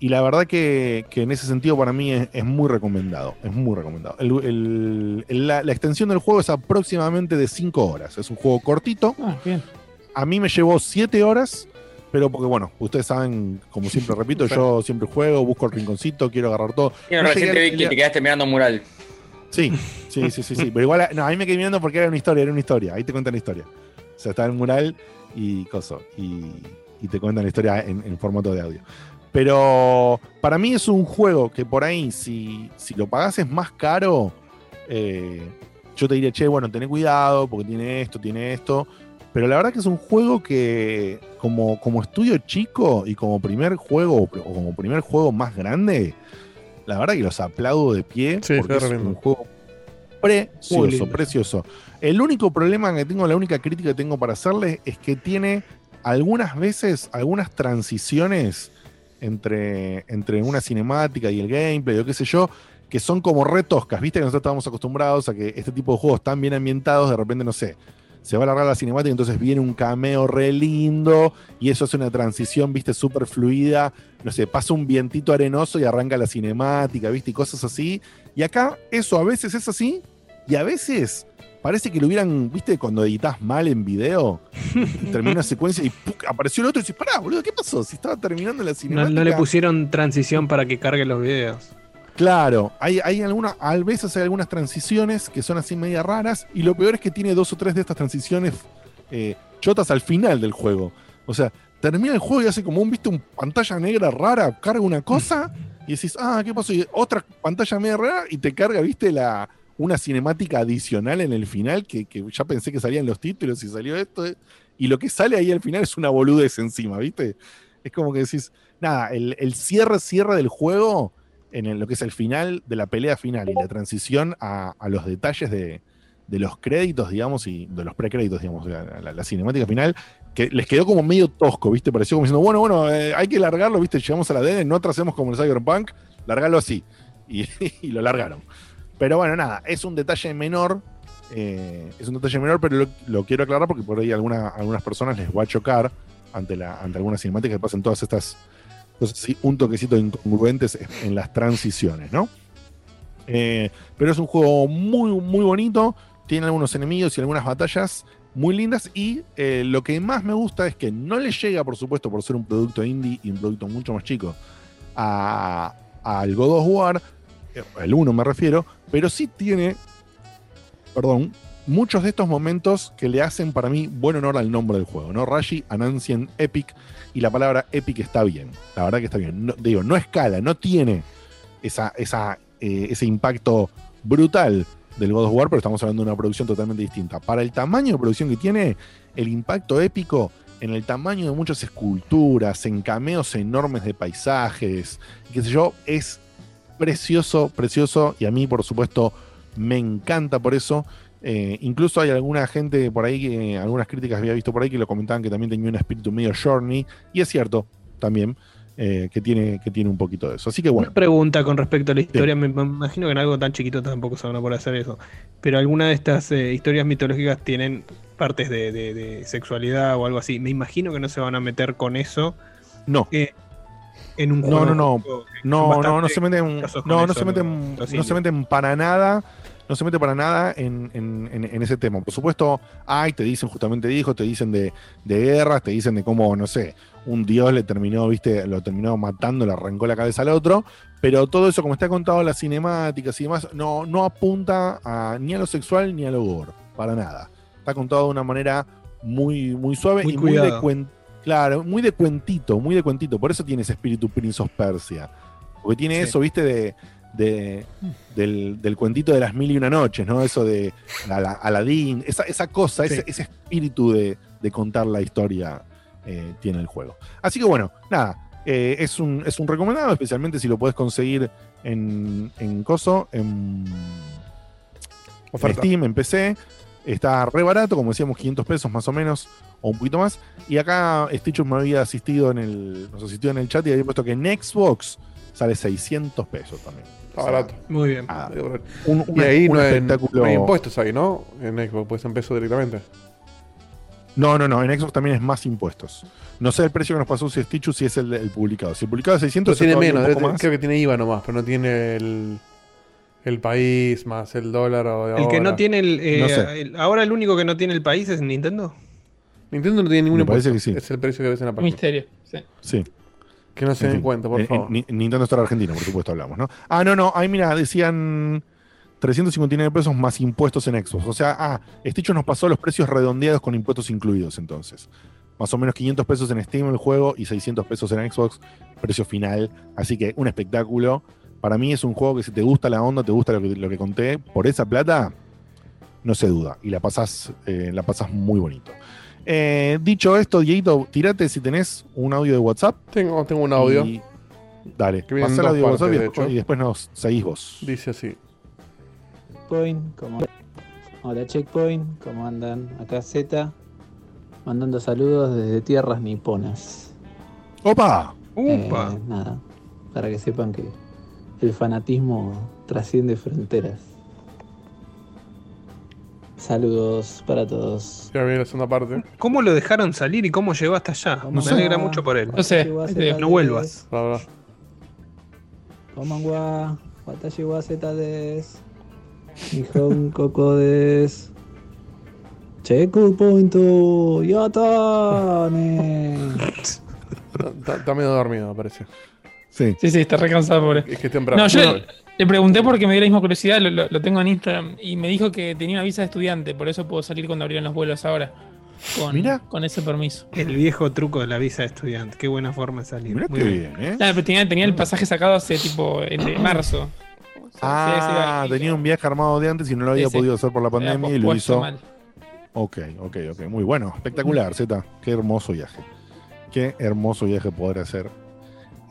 Speaker 1: y la verdad que, que en ese sentido para mí es, es muy recomendado. Es muy recomendado. El- el- el- la, la extensión del juego es aproximadamente de 5 horas. Es un juego cortito.
Speaker 4: Ah, bien.
Speaker 1: A mí me llevó 7 horas, pero porque, bueno, ustedes saben, como siempre repito, yo siempre juego, busco el rinconcito, quiero agarrar todo.
Speaker 5: Y no, recién te
Speaker 1: a-
Speaker 5: vi que te quedaste mirando un mural.
Speaker 1: Sí, sí, sí, sí, sí. Pero igual, no, ahí me quedé mirando porque era una historia, era una historia. Ahí te cuentan la historia. O sea, está el mural y coso. Y, y te cuentan la historia en, en formato de audio. Pero para mí es un juego que por ahí, si, si lo pagás es más caro, eh, yo te diría, che, bueno, tené cuidado porque tiene esto, tiene esto. Pero la verdad que es un juego que, como, como estudio chico y como primer juego, o como primer juego más grande, la verdad que los aplaudo de pie
Speaker 2: Sí,
Speaker 1: porque es un juego precioso, precioso. El único problema que tengo, la única crítica que tengo para hacerle es que tiene algunas veces, algunas transiciones entre, entre una cinemática y el gameplay o qué sé yo, que son como retoscas, viste que nosotros estábamos acostumbrados a que este tipo de juegos tan bien ambientados, de repente, no sé, se va a alargar la cinemática, entonces viene un cameo re lindo y eso hace una transición, viste, súper fluida, no sé, pasa un vientito arenoso y arranca la cinemática, viste, y cosas así. Y acá eso a veces es así y a veces parece que lo hubieran, viste, cuando editas mal en video, termina una secuencia y ¡puc! apareció el otro y dices, pará, boludo, ¿qué pasó? Si estaba terminando la
Speaker 3: No,
Speaker 1: cinemática.
Speaker 3: no le pusieron transición para que cargue los videos.
Speaker 1: Claro, hay, hay algunas, a veces hay algunas transiciones que son así media raras, y lo peor es que tiene dos o tres de estas transiciones eh, chotas al final del juego. O sea, termina el juego y hace como un, viste, un pantalla negra rara, carga una cosa, y decís, ah, ¿qué pasó? Y otra pantalla media rara, y te carga, viste, la, una cinemática adicional en el final, que, que ya pensé que salían los títulos y salió esto, eh, y lo que sale ahí al final es una boludez encima, viste. Es como que decís, nada, el, el cierre, cierre del juego en lo que es el final de la pelea final y la transición a, los detalles de, de los créditos, digamos, y de los precréditos, digamos, la, cinemática final, que les quedó como medio tosco, ¿viste? Pareció como diciendo, bueno, bueno, eh, hay que largarlo, ¿viste? Llegamos a la DN, no atrasemos como el Cyberpunk, largarlo así. Y lo largaron. Pero bueno, nada, es un detalle menor. eh, es un detalle menor, pero lo, quiero aclarar porque por ahí alguna- algunas personas les va a chocar ante, la, ante algunas cinemáticas que pasan todas estas cosas así, un toquecito de incongruentes en las transiciones, ¿no? Eh, pero es un juego muy, muy bonito. Tiene algunos enemigos y algunas batallas muy lindas. Y eh, lo que más me gusta es que no le llega, por supuesto, por ser un producto indie y un producto mucho más chico, a- al God of War, el 1 me refiero, pero sí tiene, perdón, muchos de estos momentos que le hacen para mí buen honor al nombre del juego, ¿no? Rashi, An Ancient Epic, y la palabra epic está bien, la verdad que está bien. No- digo, no escala, no tiene esa, esa, eh, ese impacto brutal del God of War, pero estamos hablando de una producción totalmente distinta. Para el tamaño de producción que tiene, el impacto épico en el tamaño de muchas esculturas, en cameos enormes de paisajes, qué sé yo, es precioso, precioso, y a mí, por supuesto, me encanta por eso. Eh, incluso hay alguna gente por ahí, que, algunas críticas había visto por ahí que lo comentaban que también tenía un espíritu medio Journey, y es cierto también eh, que, tiene, que tiene un poquito de eso. Así que bueno,
Speaker 3: Una pregunta con respecto a la historia. Me, me imagino que en algo tan chiquito tampoco se van a poder hacer eso. Pero alguna de estas eh, historias mitológicas tienen partes de, de- de sexualidad o algo así. Me imagino que no se van a meter con eso
Speaker 1: no.
Speaker 3: eh, en un
Speaker 1: No,
Speaker 3: juego.
Speaker 1: no, no. No, no, no se no, no se no se meten para nada, no se mete para nada en, en- en- en ese tema. Por supuesto, hay, te dicen, justamente dijo, te dicen de, de guerras, te dicen de cómo, no sé, un dios le terminó, viste, lo terminó matando, le arrancó la cabeza al otro, pero todo eso, como está contado en las cinemáticas y demás, no, no apunta a- ni a lo sexual ni a lo gore, para nada. Está contado de una manera muy, muy suave
Speaker 3: Muy
Speaker 1: y muy de Claro, muy de cuentito, muy de cuentito. Por eso tiene ese espíritu Prince of Persia. Porque tiene
Speaker 3: Sí.
Speaker 1: eso, viste, de, de- del, del cuentito de las mil y una noches, ¿no? Eso de Ala- Aladín, esa, esa cosa,
Speaker 3: Sí.
Speaker 1: ese, ese espíritu de, de contar la historia eh, tiene el juego. Así que bueno, nada, eh, es, un, es un recomendado, especialmente si lo puedes conseguir en, en Coso, en, en. Steam, en PC. Está re barato, como decíamos, 500 pesos más o menos, o un poquito más. Y acá Stitchus me había asistido en el, nos asistió en el chat y había puesto que en Xbox sale 600 pesos también.
Speaker 2: Está
Speaker 1: O sea,
Speaker 2: barato.
Speaker 3: Muy bien.
Speaker 2: Y
Speaker 1: un,
Speaker 2: ahí
Speaker 1: un
Speaker 2: no hay,
Speaker 1: espectáculo.
Speaker 2: no hay impuestos ahí, ¿no? En Xbox, pues en peso directamente.
Speaker 1: No, no, no, en Xbox también es más impuestos. No sé el precio que nos pasó si Stitchus, si es el, el publicado. Si el publicado es 600,
Speaker 2: Pero
Speaker 1: es
Speaker 2: tiene menos,
Speaker 1: un poco
Speaker 2: debe-
Speaker 1: más.
Speaker 2: creo que tiene IVA nomás, pero no tiene el, el país más el dólar o de
Speaker 3: El que
Speaker 2: ahora.
Speaker 3: no tiene el, eh,
Speaker 1: No sé.
Speaker 3: el- Ahora el único que no tiene el país es Nintendo.
Speaker 2: Nintendo no tiene ningún
Speaker 1: Me parece
Speaker 2: impuesto.
Speaker 1: que sí.
Speaker 2: Es el precio que ves en la página.
Speaker 4: misterio. sí.
Speaker 1: Sí.
Speaker 2: Que no se
Speaker 1: En
Speaker 2: den
Speaker 1: fin.
Speaker 2: cuenta, por
Speaker 1: En-
Speaker 2: favor.
Speaker 1: en Ni- Nintendo Store Argentina, por supuesto, hablamos, ¿no? Ah, no, no, ahí mira, decían 359 pesos más impuestos en Xbox. O sea, ah, Stitchus nos pasó los precios redondeados con impuestos incluidos, entonces. Más o menos 500 pesos en Steam el juego y 600 pesos en Xbox, precio final. Así que un espectáculo. Para mí es un juego que si te gusta la onda, te gusta lo que, lo que conté, por esa plata, no se duda. Y la pasás, eh, la pasás muy bonito. Eh, dicho esto, Dieguito, tirate si tenés un audio de WhatsApp.
Speaker 2: Tengo, tengo un audio.
Speaker 1: Y- dale, pasá el audio de WhatsApp y,
Speaker 2: partes, de
Speaker 1: después,
Speaker 2: hecho.
Speaker 1: y después nos seguís vos.
Speaker 2: Dice así.
Speaker 8: Checkpoint, ¿cómo? Hola Checkpoint, ¿cómo andan? Acá Z, mandando saludos desde tierras niponas.
Speaker 1: ¡Opa!
Speaker 3: Upa.
Speaker 8: Eh, nada, para que sepan que el fanatismo trasciende fronteras. Saludos para todos.
Speaker 2: Ya viene la segunda parte.
Speaker 3: ¿Cómo lo dejaron salir y cómo llegó hasta allá?
Speaker 8: No
Speaker 3: Me
Speaker 8: sé.
Speaker 3: alegra mucho por él.
Speaker 4: No sé.
Speaker 3: No vuelvas.
Speaker 8: Konbanwa, Watashi wa des. Nihon koko des. Checkpoint, yatane.
Speaker 2: Está, está medio dormido, me parece.
Speaker 1: Sí.
Speaker 4: Sí, sí, está recansado, pobre.
Speaker 2: Es que temprano.
Speaker 4: No, yo
Speaker 2: No,
Speaker 4: le, le pregunté porque me dio la misma curiosidad, lo, lo- lo tengo en Instagram, y me dijo que tenía una visa de estudiante, por eso puedo salir cuando abrieron los vuelos ahora. Con,
Speaker 1: Mira.
Speaker 4: con ese permiso.
Speaker 3: El viejo truco de la visa de estudiante. Qué buena forma de salir.
Speaker 1: Mirá
Speaker 3: Muy
Speaker 1: qué
Speaker 3: bien.
Speaker 1: bien, ¿eh?
Speaker 4: Pero tenía, tenía el pasaje sacado hace tipo en de marzo. O sea,
Speaker 1: Ah,
Speaker 4: sí, sí,
Speaker 1: tenía un viaje armado de antes y no lo había
Speaker 4: Sí, sí.
Speaker 1: podido hacer por la pandemia y lo hizo.
Speaker 4: mal.
Speaker 1: Ok, ok, ok. Muy bueno. Espectacular, Z. Qué hermoso viaje. Qué hermoso viaje poder hacer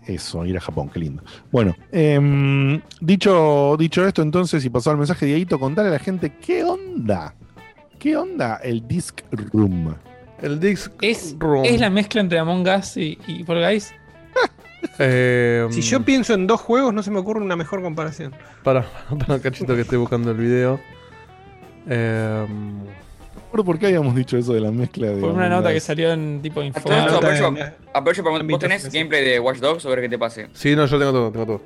Speaker 1: eso, ir a Japón, qué lindo. Bueno, em, dicho, dicho esto, entonces, y pasado el mensaje, Dieguito, contale a la gente qué onda. ¿Qué onda el Disc Room?
Speaker 2: El Dix
Speaker 4: Es,
Speaker 2: Room.
Speaker 4: es la mezcla entre Among Us y, y Fall Guys.
Speaker 2: Eh,
Speaker 3: Si yo pienso en dos juegos, no se me ocurre una mejor comparación.
Speaker 2: Para, para cachito que estoy buscando el video. Eh,
Speaker 1: ¿Por por qué habíamos dicho eso de la mezcla de.
Speaker 4: Por una nota que salió en tipo info.
Speaker 5: esto,
Speaker 3: nota
Speaker 5: aprovecho,
Speaker 3: en-
Speaker 5: aprovecho para ¿Vos tenés gameplay de Watch Dogs o ver qué te pase?
Speaker 2: sí, no, yo tengo todo, tengo todo.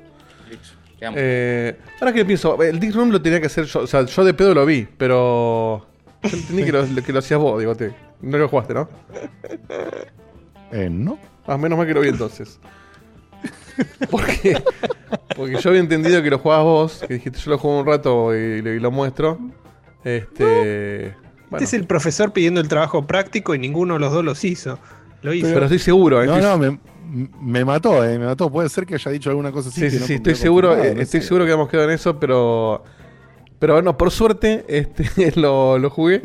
Speaker 2: Eh, ahora que pienso, el Dick Room lo tenía que hacer yo. O sea, yo de pedo lo vi, pero. Yo entendí que, lo, que lo hacías vos, digo, te. No lo jugaste, ¿no?
Speaker 1: Eh, ¿No?
Speaker 2: Ah, menos mal que lo vi entonces. Porque, porque yo había entendido que lo jugabas vos, que dijiste yo lo juego un rato y, y lo muestro. Este. Bueno,
Speaker 3: Este es el profesor pidiendo el trabajo práctico y ninguno de los dos los hizo. Lo hizo.
Speaker 2: pero estoy seguro, ¿eh?
Speaker 1: No, no, me, me mató, eh, me mató. Puede ser que haya dicho alguna cosa así.
Speaker 2: Sí,
Speaker 1: que
Speaker 2: sí,
Speaker 1: no-
Speaker 2: sí, estoy seguro, eh,
Speaker 1: no
Speaker 2: estoy
Speaker 1: sé.
Speaker 2: seguro que hemos quedado en eso, pero. Pero bueno, por suerte, este lo, lo jugué.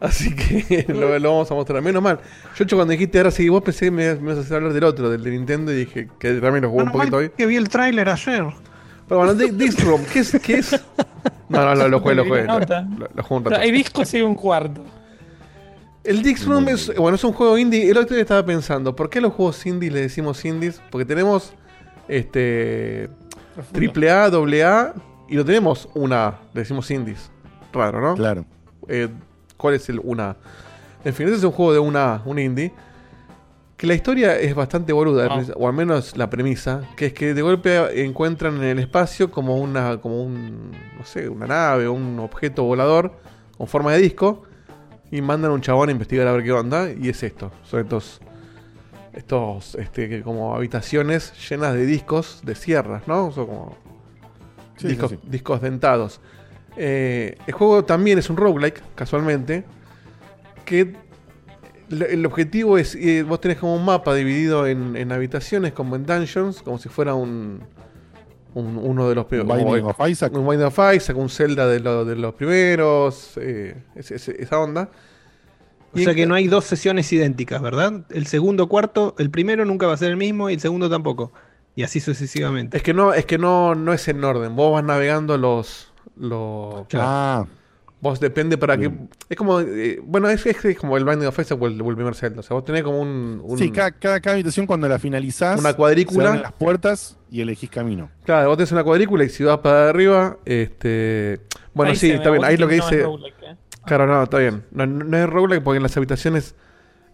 Speaker 2: Así que lo, lo vamos a mostrar. Menos mal. Yo hecho cuando dijiste ahora sí, vos pensé que me, me ibas a hacer hablar del otro, del de Nintendo, y dije que también lo jugué un poquito hoy.
Speaker 3: que vi el tráiler ayer.
Speaker 2: Pero bueno, Di- Disc Room, ¿qué es? ¿Qué es? No, no, lo, lo jugué, lo jugué. Lo, lo- lo un
Speaker 4: No,
Speaker 2: rato.
Speaker 4: hay discos y un cuarto.
Speaker 2: El Dix Room es, bueno, es un juego indie. El otro día estaba pensando, ¿por qué a los juegos indie le decimos indies? Porque tenemos este triple A, doble A y lo tenemos una A, le decimos indies. Raro, ¿no?
Speaker 1: Claro.
Speaker 2: Eh, ¿Cuál es el una A? En fin, este es un juego de una A, un indie. Que la historia es bastante boluda,
Speaker 4: Ah.
Speaker 2: o al menos la premisa, que es que de golpe encuentran en el espacio como una, como un, no sé, una nave, un objeto volador con forma de disco y mandan a un chabón a investigar a ver qué onda y es esto, son estos, estos, este, como habitaciones llenas de discos de sierras, ¿no? Son como
Speaker 1: Sí,
Speaker 2: discos,
Speaker 1: sí, sí.
Speaker 2: discos dentados. Eh, el juego también es un roguelike, casualmente, que el, objetivo es, eh, vos tenés como un mapa dividido en, en habitaciones, como en dungeons, como si fuera un, un- uno de los primeros.
Speaker 1: Binding of Isaac.
Speaker 2: un Binding of Isaac, un Zelda de, lo- de los primeros, eh, esa onda.
Speaker 3: O sea que no hay dos sesiones idénticas, ¿verdad? El segundo cuarto, el primero nunca va a ser el mismo y el segundo tampoco. Y así sucesivamente.
Speaker 2: Es que no, es que no, no es en orden. Vos vas navegando los. los
Speaker 1: Ah,
Speaker 2: Vos depende para que.
Speaker 1: Bien.
Speaker 2: Es como. eh, bueno, es, es- es como el Binding of Isaac o el, o el primer Zelda. O sea, vos tenés como un. un-
Speaker 1: sí, cada, cada, cada habitación cuando la finalizás,
Speaker 2: Una
Speaker 1: se
Speaker 2: cuadrícula.
Speaker 1: abren las puertas y elegís camino.
Speaker 2: Claro, vos tenés una cuadrícula y si vas para arriba. Este. Bueno,
Speaker 4: Ahí
Speaker 2: sí,
Speaker 4: se
Speaker 2: está bien. Ahí lo que
Speaker 4: no
Speaker 2: dice.
Speaker 4: eh.
Speaker 2: Claro, no, está bien. No, no- no es roguelike porque en las habitaciones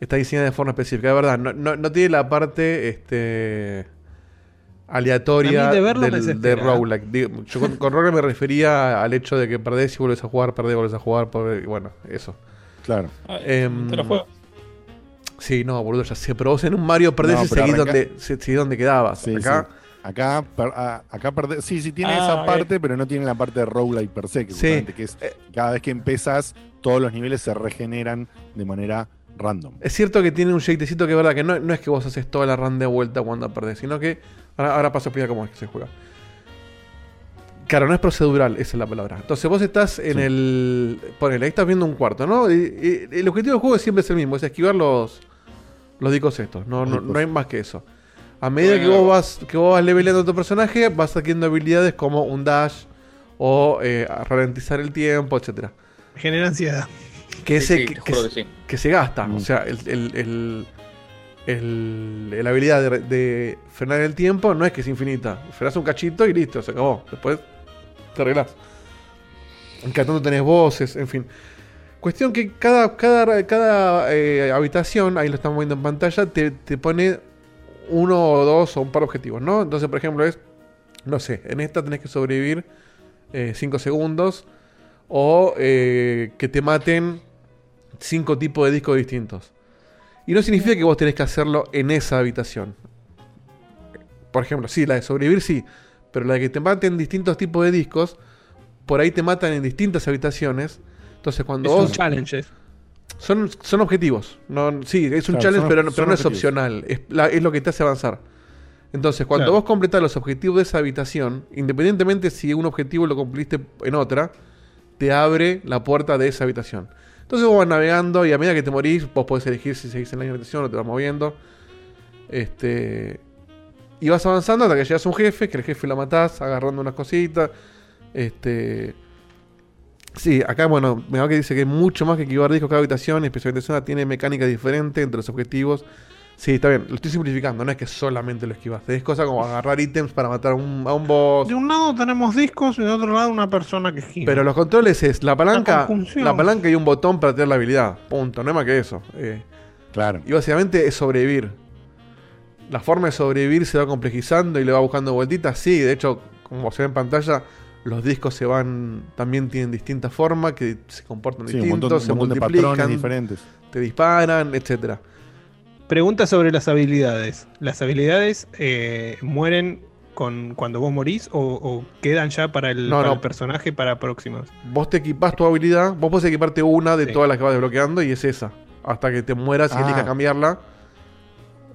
Speaker 2: está diseñada de forma específica. De verdad, no, no, no tiene la parte este, aleatoria
Speaker 3: de verlo me
Speaker 2: del, de
Speaker 3: desespera.
Speaker 2: roguelike. Digo, Yo con, con roguelike me refería al hecho de que perdés y vuelves a jugar, perdés y vuelves a jugar. perdés- y bueno, eso.
Speaker 1: Claro.
Speaker 2: Em,
Speaker 4: te lo juego.
Speaker 2: Sí, no, boludo, ya sé. Pero vos en un Mario perdés
Speaker 1: No,
Speaker 2: y seguís
Speaker 1: arranca-
Speaker 2: donde, se- seguís donde quedabas.
Speaker 1: Sí,
Speaker 2: Acá,
Speaker 1: sí. Acá, per- a- acá perdés. Sí, sí, tiene
Speaker 4: Ah,
Speaker 1: esa parte, pero no tiene la parte de roguelike per se, que,
Speaker 2: Sí.
Speaker 1: que es cada vez que empezás, todos los niveles se regeneran de manera random.
Speaker 2: Es cierto que tiene un shadecito que es verdad que no, no es que vos haces toda la run de vuelta cuando perdés, sino que. Ahora, ahora paso a explicar cómo es que se juega. Claro, no es procedural, esa es la palabra. Entonces vos estás en
Speaker 1: Sí.
Speaker 2: el. Ponele, ahí estás viendo un cuarto, ¿no? Y- y el objetivo del juego siempre es el mismo, es esquivar los. Los discos estos. No, no, no hay más que eso. A medida que vos vas, que vos vas leveleando a tu personaje, vas adquiriendo habilidades como un dash o eh, ralentizar el tiempo, etcétera.
Speaker 3: Genera ansiedad.
Speaker 2: Que,
Speaker 5: Sí,
Speaker 2: ese,
Speaker 5: sí,
Speaker 2: que, se-
Speaker 5: que sí.
Speaker 2: que se gasta.
Speaker 1: Mm.
Speaker 2: O sea, el, el- el- la habilidad de, de frenar el tiempo no es que es infinita. Frenás un cachito y listo, se acabó. Después te arreglás. En cada tanto tenés voces, en fin. Cuestión que cada, cada, cada eh, habitación, ahí lo estamos viendo en pantalla, te, te pone uno o dos o un par de objetivos, ¿no? Entonces, por ejemplo, es, no sé, en esta tenés que sobrevivir 5 segundos o eh, que te maten cinco tipos de discos distintos. Y no significa que vos tenés que hacerlo en esa habitación. Por ejemplo, sí, la de sobrevivir sí, pero la de que te maten distintos tipos de discos, por ahí te matan en distintas habitaciones. Entonces cuando
Speaker 3: Es
Speaker 2: vos...
Speaker 3: un challenge.
Speaker 2: Son, son objetivos. No, sí, es un
Speaker 1: Claro,
Speaker 2: challenge,
Speaker 1: son-
Speaker 2: pero, no-
Speaker 1: son
Speaker 2: pero no es opcional. Es, la- es lo que te hace avanzar. Entonces, cuando
Speaker 3: Claro.
Speaker 2: vos completás los objetivos de esa habitación, independientemente si un objetivo lo cumpliste en otra, te abre la puerta de esa habitación. Entonces vos vas navegando y a medida que te morís, vos podés elegir si seguís en la misma habitación o te vas moviendo. Este. Y vas avanzando hasta que llegas a un jefe, que el jefe lo matás agarrando unas cositas. Este. Sí, acá, bueno, me va que dice que hay mucho más que esquivar discos cada habitación, especialmente zona tiene mecánica diferente entre los objetivos. Sí, está bien, lo estoy simplificando, no es que solamente lo esquivaste, es cosa como agarrar ítems para matar a un, a un boss.
Speaker 3: De un lado tenemos discos y de otro lado una persona que esquiva.
Speaker 2: Pero los controles es la palanca, la palanca y un botón para tener la habilidad. Punto, no es más que eso. Eh,
Speaker 1: Claro.
Speaker 2: y básicamente es sobrevivir. La forma de sobrevivir se va complejizando y le va buscando vueltitas. Sí, de hecho, como se ve en pantalla, los discos se van. También tienen distintas formas, que se comportan
Speaker 1: Sí, un
Speaker 2: distintos,
Speaker 1: montón,
Speaker 2: se
Speaker 1: un montón de patrones
Speaker 2: multiplican,
Speaker 1: diferentes.
Speaker 2: te disparan, etcétera.
Speaker 3: Pregunta sobre las habilidades. ¿Las habilidades eh, mueren con cuando vos morís o, o quedan ya para el,
Speaker 2: No,
Speaker 3: para
Speaker 2: no.
Speaker 3: el personaje para próximas?
Speaker 2: Vos te equipás tu habilidad, vos podés equiparte una de
Speaker 3: Sí.
Speaker 2: todas las que vas desbloqueando y es esa. Hasta que te mueras y
Speaker 1: Ah.
Speaker 2: elijas cambiarla.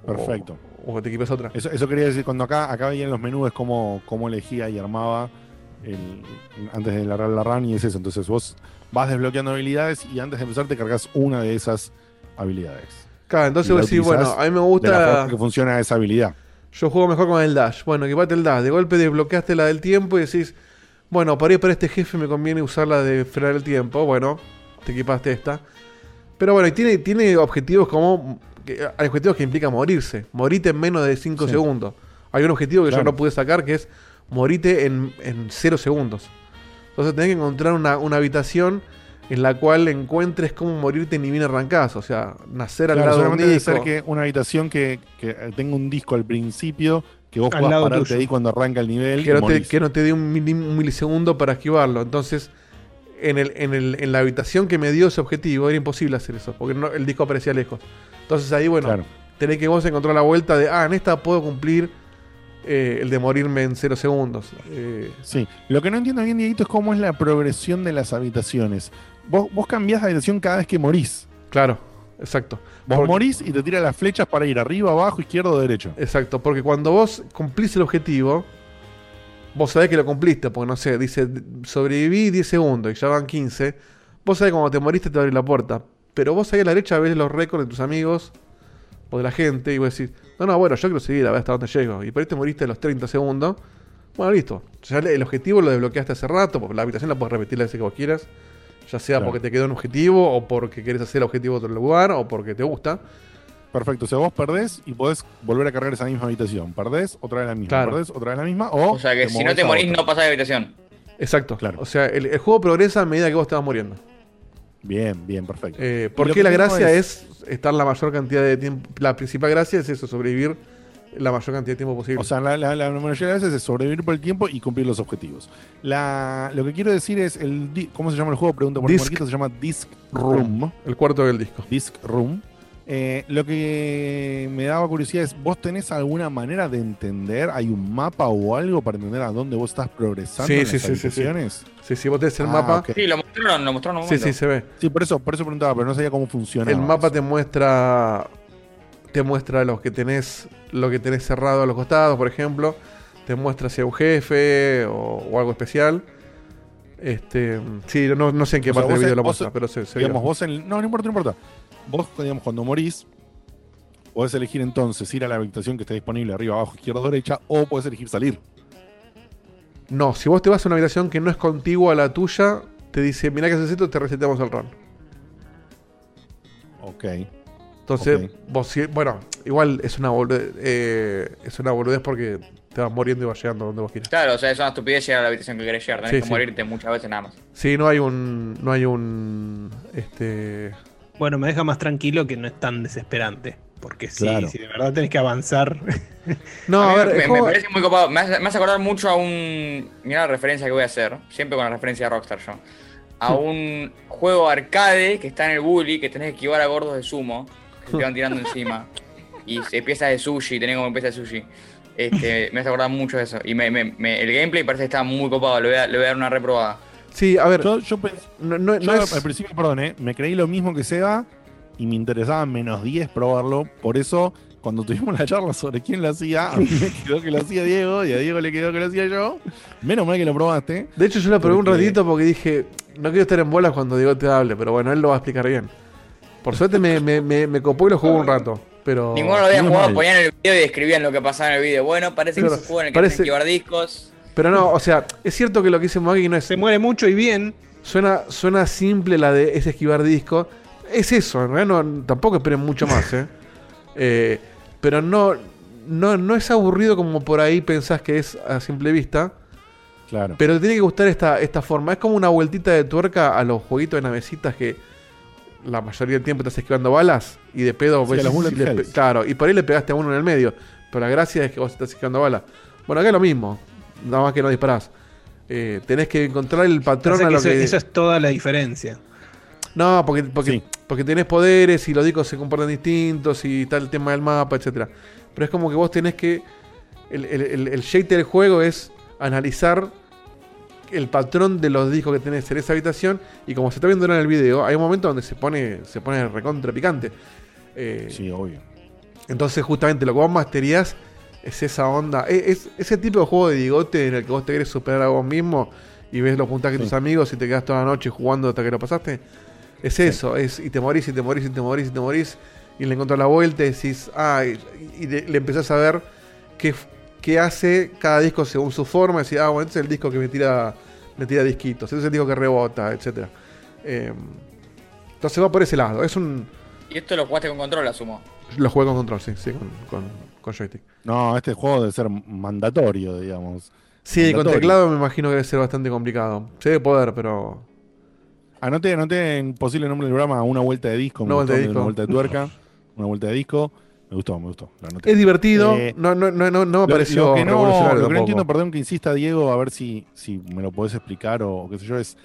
Speaker 2: o-
Speaker 1: Perfecto.
Speaker 2: O, que te equipes otra.
Speaker 1: Eso, eso quería decir, cuando acá, acá veía en los menús cómo, cómo elegía y armaba el- antes de largar la run y es eso. Entonces vos vas desbloqueando habilidades y antes de empezar te cargas una de esas habilidades.
Speaker 2: Claro, entonces vos decís, bueno, a mí me
Speaker 1: De la
Speaker 2: gusta.
Speaker 1: forma que funciona esa habilidad.
Speaker 2: Yo juego mejor con el dash. Bueno, equipate el dash. De golpe desbloqueaste la del tiempo y decís, Bueno, para ir para este jefe me conviene usar la de frenar el tiempo. Bueno, te equipaste esta. Pero bueno, y tiene, tiene objetivos como. que- Hay objetivos que implican morirse. Morite en menos de 5
Speaker 1: Sí.
Speaker 2: segundos. Hay un objetivo que yo no pude sacar que es morite en, en 0 segundos. Entonces tenés que encontrar una, una habitación en la cual encuentres cómo morirte ni bien arrancás. O sea, nacer al
Speaker 1: Claro,
Speaker 2: lado de un
Speaker 1: solamente debe
Speaker 2: disco.
Speaker 1: ser que una habitación que, que tenga un disco al principio, que vos puedas pararte
Speaker 3: tuyo.
Speaker 1: ahí cuando arranca el nivel.
Speaker 2: que
Speaker 1: y
Speaker 2: no, te, que no te dé un, mili- un milisegundo para esquivarlo. Entonces, en, el, en, el, en la habitación que me dio ese objetivo, era imposible hacer eso, porque no- el disco aparecía lejos. Entonces ahí, bueno,
Speaker 1: Claro.
Speaker 2: tenés que vos encontrar la vuelta de, ah, en esta puedo cumplir eh, el de morirme en cero segundos. Eh,
Speaker 1: Sí, lo que no entiendo bien, Dieguito, es cómo es la progresión de las habitaciones. Vos, vos cambiás de habitación cada vez que morís.
Speaker 2: claro, exacto.
Speaker 1: Vos
Speaker 2: Porque-
Speaker 1: morís y te tira las flechas para ir arriba, abajo, izquierdo o derecho.
Speaker 2: Exacto, porque cuando vos cumplís el objetivo, vos sabés que lo cumpliste, porque no sé, dice sobreviví 10 segundos y ya van 15. Vos sabés cuando te moriste te va a abrir la puerta. Pero vos ahí a la derecha ves los récords de tus amigos o de la gente y vos decís, no, no, bueno, yo quiero seguir a ver hasta dónde llego. Y por ahí te moriste a los 30 segundos. Bueno, listo. Ya el objetivo lo desbloqueaste hace rato, porque la habitación la puedes repetir la vez que vos quieras. Ya sea
Speaker 1: Claro.
Speaker 2: porque te quedó un objetivo, o porque querés hacer el objetivo de otro lugar, o porque te gusta.
Speaker 1: Perfecto, o sea, vos perdés y podés volver a cargar esa misma habitación. Perdés, otra vez la misma.
Speaker 2: Claro.
Speaker 1: Perdés, otra vez la misma. O,
Speaker 5: O sea que si no te
Speaker 1: a
Speaker 5: morís,
Speaker 1: otra.
Speaker 5: no pasás de habitación.
Speaker 2: Exacto.
Speaker 1: Claro.
Speaker 2: O sea, el, el juego progresa a medida que vos te vas muriendo.
Speaker 1: Bien, bien, perfecto.
Speaker 2: Eh, porque
Speaker 1: que
Speaker 2: la gracia es... estar la mayor cantidad de tiempo. La principal gracia es eso, sobrevivir la mayor cantidad de tiempo posible.
Speaker 1: O sea, la, la- la mayoría de veces es sobrevivir por el tiempo y cumplir los objetivos. La, lo que quiero decir es, el ¿cómo se llama el juego? Pregunta por
Speaker 2: Disc
Speaker 1: Marquito, se llama Disc Room.
Speaker 2: el cuarto del disco.
Speaker 1: Disc Room. Eh, lo que me daba curiosidad es, ¿vos tenés alguna manera de entender? ¿Hay un mapa o algo para entender a dónde vos estás progresando
Speaker 2: Sí,
Speaker 1: en
Speaker 2: sí,
Speaker 1: las
Speaker 2: sí, sí, sí. Sí, sí, vos tenés el
Speaker 1: Ah,
Speaker 2: mapa.
Speaker 5: Sí, lo mostraron, lo mostraron un
Speaker 2: Sí,
Speaker 5: momento.
Speaker 2: sí, se ve.
Speaker 1: Sí, por eso, por eso preguntaba, pero no sabía cómo funciona.
Speaker 2: El mapa te muestra. Te muestra los que tenés. Lo que tenés cerrado a los costados, por ejemplo. Te muestra si hay un jefe o, o algo especial. Este. Sí, no, no sé en qué
Speaker 1: O sea,
Speaker 2: parte del video lo muestra, pero se, se vio.
Speaker 1: vos en, no, no importa, no importa. Vos, digamos, cuando morís, podés elegir entonces ir a la habitación que esté disponible arriba, abajo, izquierda, derecha, o podés elegir salir.
Speaker 2: No, si vos te vas a una habitación que no es contigua a la tuya, te dice, mirá que haces esto, te resetamos el run.
Speaker 1: Ok.
Speaker 2: Entonces,
Speaker 1: Ok.
Speaker 2: vos si- bueno, igual es una boludez, eh, es una boludez porque te vas muriendo y vas llegando donde vos quieras.
Speaker 5: Claro, o sea, es una estupidez llegar a la habitación que querés llegar. Tenés
Speaker 2: Sí,
Speaker 5: que
Speaker 2: sí.
Speaker 5: morirte muchas veces nada más.
Speaker 2: Sí, no hay un, no hay un, este,
Speaker 3: Bueno, me deja más tranquilo que no es tan desesperante. Porque sí,
Speaker 1: Claro.
Speaker 3: si de verdad tenés que avanzar.
Speaker 2: no,
Speaker 5: a
Speaker 2: a, ver,
Speaker 5: me, parece muy copado. Me hace, me hace acordar mucho a un. Mira la referencia que voy a hacer. Siempre con la referencia de Rockstar yo. A un juego arcade que está en el bully, que tenés que esquivar a gordos de sumo, que van tirando encima. Y piezas de sushi, tenés como piezas de sushi. Este, me hace acordar mucho de eso. Y me, me- me- el gameplay parece que está muy copado. Le voy a, le voy a dar una reprobada.
Speaker 2: sí, a ver,
Speaker 1: Yo, yo, pens-
Speaker 2: no, no-
Speaker 1: yo
Speaker 2: no es-
Speaker 1: al principio, perdón, eh, me creí lo mismo que Seba y me interesaba menos 10 probarlo. Por eso, cuando tuvimos la charla sobre quién lo hacía, a mí me quedó que lo hacía Diego y a Diego le quedó que lo hacía yo. Menos mal que lo probaste.
Speaker 2: de hecho yo lo probé un ratito porque dije, no quiero estar en bolas cuando Diego te hable, pero bueno, él lo va a explicar bien. Por suerte me, me, me, me copó y lo jugué un rato, pero...
Speaker 5: Ninguno lo había jugado,
Speaker 1: mal.
Speaker 5: ponían el video y describían lo que pasaba en el video. Bueno, parece que es un juego en el que
Speaker 2: parece-
Speaker 5: que discos.
Speaker 2: Pero no, o sea, es cierto que lo que dice Maggie no es...
Speaker 3: Se muere mucho y bien.
Speaker 2: Suena, suena simple la de ese esquivar disco. Es eso, en realidad no, tampoco esperen mucho más, ¿eh? Eh, pero no, no, no es aburrido como por ahí pensás que es a simple vista.
Speaker 1: Claro.
Speaker 2: Pero te tiene que gustar esta, esta forma. Es como una vueltita de tuerca a los jueguitos de navecitas que la mayoría del tiempo estás esquivando balas y de pedo
Speaker 1: Sí,
Speaker 2: ves si le. Claro, y por ahí le pegaste a uno en el medio. Pero la gracia es que vos estás esquivando balas. Bueno, acá es lo mismo. Nada más que no disparás. Eh, tenés que encontrar el patrón a
Speaker 3: que
Speaker 2: lo
Speaker 3: eso,
Speaker 2: que.
Speaker 3: eso es toda la diferencia.
Speaker 2: No, porque, porque,
Speaker 1: Sí.
Speaker 2: porque tenés poderes y los discos se comportan distintos y tal el tema del mapa, etcétera. Pero es como que vos tenés que. El, el, el, el shake del juego es analizar el patrón de los discos que tenés en esa habitación. Y como se está viendo en el video, hay un momento donde se pone, se pone recontra picante. Eh,
Speaker 1: Sí, obvio.
Speaker 2: entonces, justamente lo que vos masterías es esa onda. Es, es- ese tipo de juego de digote en el que vos te querés superar a vos mismo y ves los puntajes de tus
Speaker 1: Sí.
Speaker 2: amigos y te quedas toda la noche jugando hasta que lo pasaste. Es eso, es y te morís y te morís y te morís y te morís y le encontrás la vuelta y decís, ah, y, y le, le empezás a ver qué, qué hace cada disco según su forma. Y decís, ah, bueno, este es el disco que me tira le tira disquitos, ese es el disco que rebota, etc. entonces va por ese lado. Es un.
Speaker 5: Y esto lo jugaste con control, asumo.
Speaker 2: Lo jugué con control, sí, sí, con, con, con joystick.
Speaker 1: No, este juego debe ser mandatorio, digamos.
Speaker 2: Sí, con teclado me imagino que debe ser bastante complicado. Se debe poder, pero.
Speaker 1: Anoté, anoté en posible nombre del programa una vuelta de disco, me
Speaker 2: Una vuelta de disco.
Speaker 1: una vuelta de tuerca, una vuelta de disco. Me gustó, me gustó.
Speaker 2: Es divertido.
Speaker 1: Eh,
Speaker 2: no, no, no, no, no me
Speaker 1: Lo-
Speaker 2: pareció
Speaker 1: lo que no,
Speaker 2: revolucionario
Speaker 1: lo que no entiendo, perdón que insista Diego, a ver si, si me lo podés explicar o, o qué sé yo, es.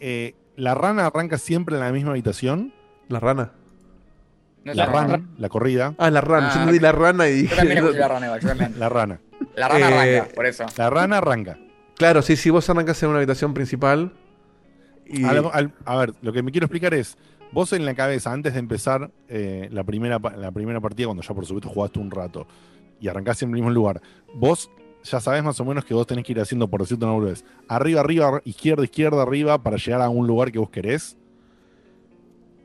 Speaker 1: eh, ¿La rana arranca siempre en la misma habitación?
Speaker 2: ¿La rana?
Speaker 5: No
Speaker 1: La rana, la corrida.
Speaker 2: Ah, la rana.
Speaker 5: Ah,
Speaker 2: yo entendí la rana y
Speaker 5: Yo
Speaker 2: dije.
Speaker 5: también escuché la rana igual, yo también.
Speaker 1: La rana.
Speaker 5: La rana
Speaker 2: Eh,
Speaker 5: arranca, por eso.
Speaker 1: La rana arranca.
Speaker 2: Claro, sí, sí, vos arrancás en una habitación principal. Y
Speaker 1: A, lo- al- a ver, lo que me quiero explicar es, vos en la cabeza, antes de empezar eh, la, primera, la primera partida, cuando ya por supuesto jugaste un rato y arrancaste en el mismo lugar, vos ya sabés más o menos que vos tenés que ir haciendo, por decirte una boludez, arriba, arriba, izquierda, izquierda, arriba, para llegar a un lugar que vos querés.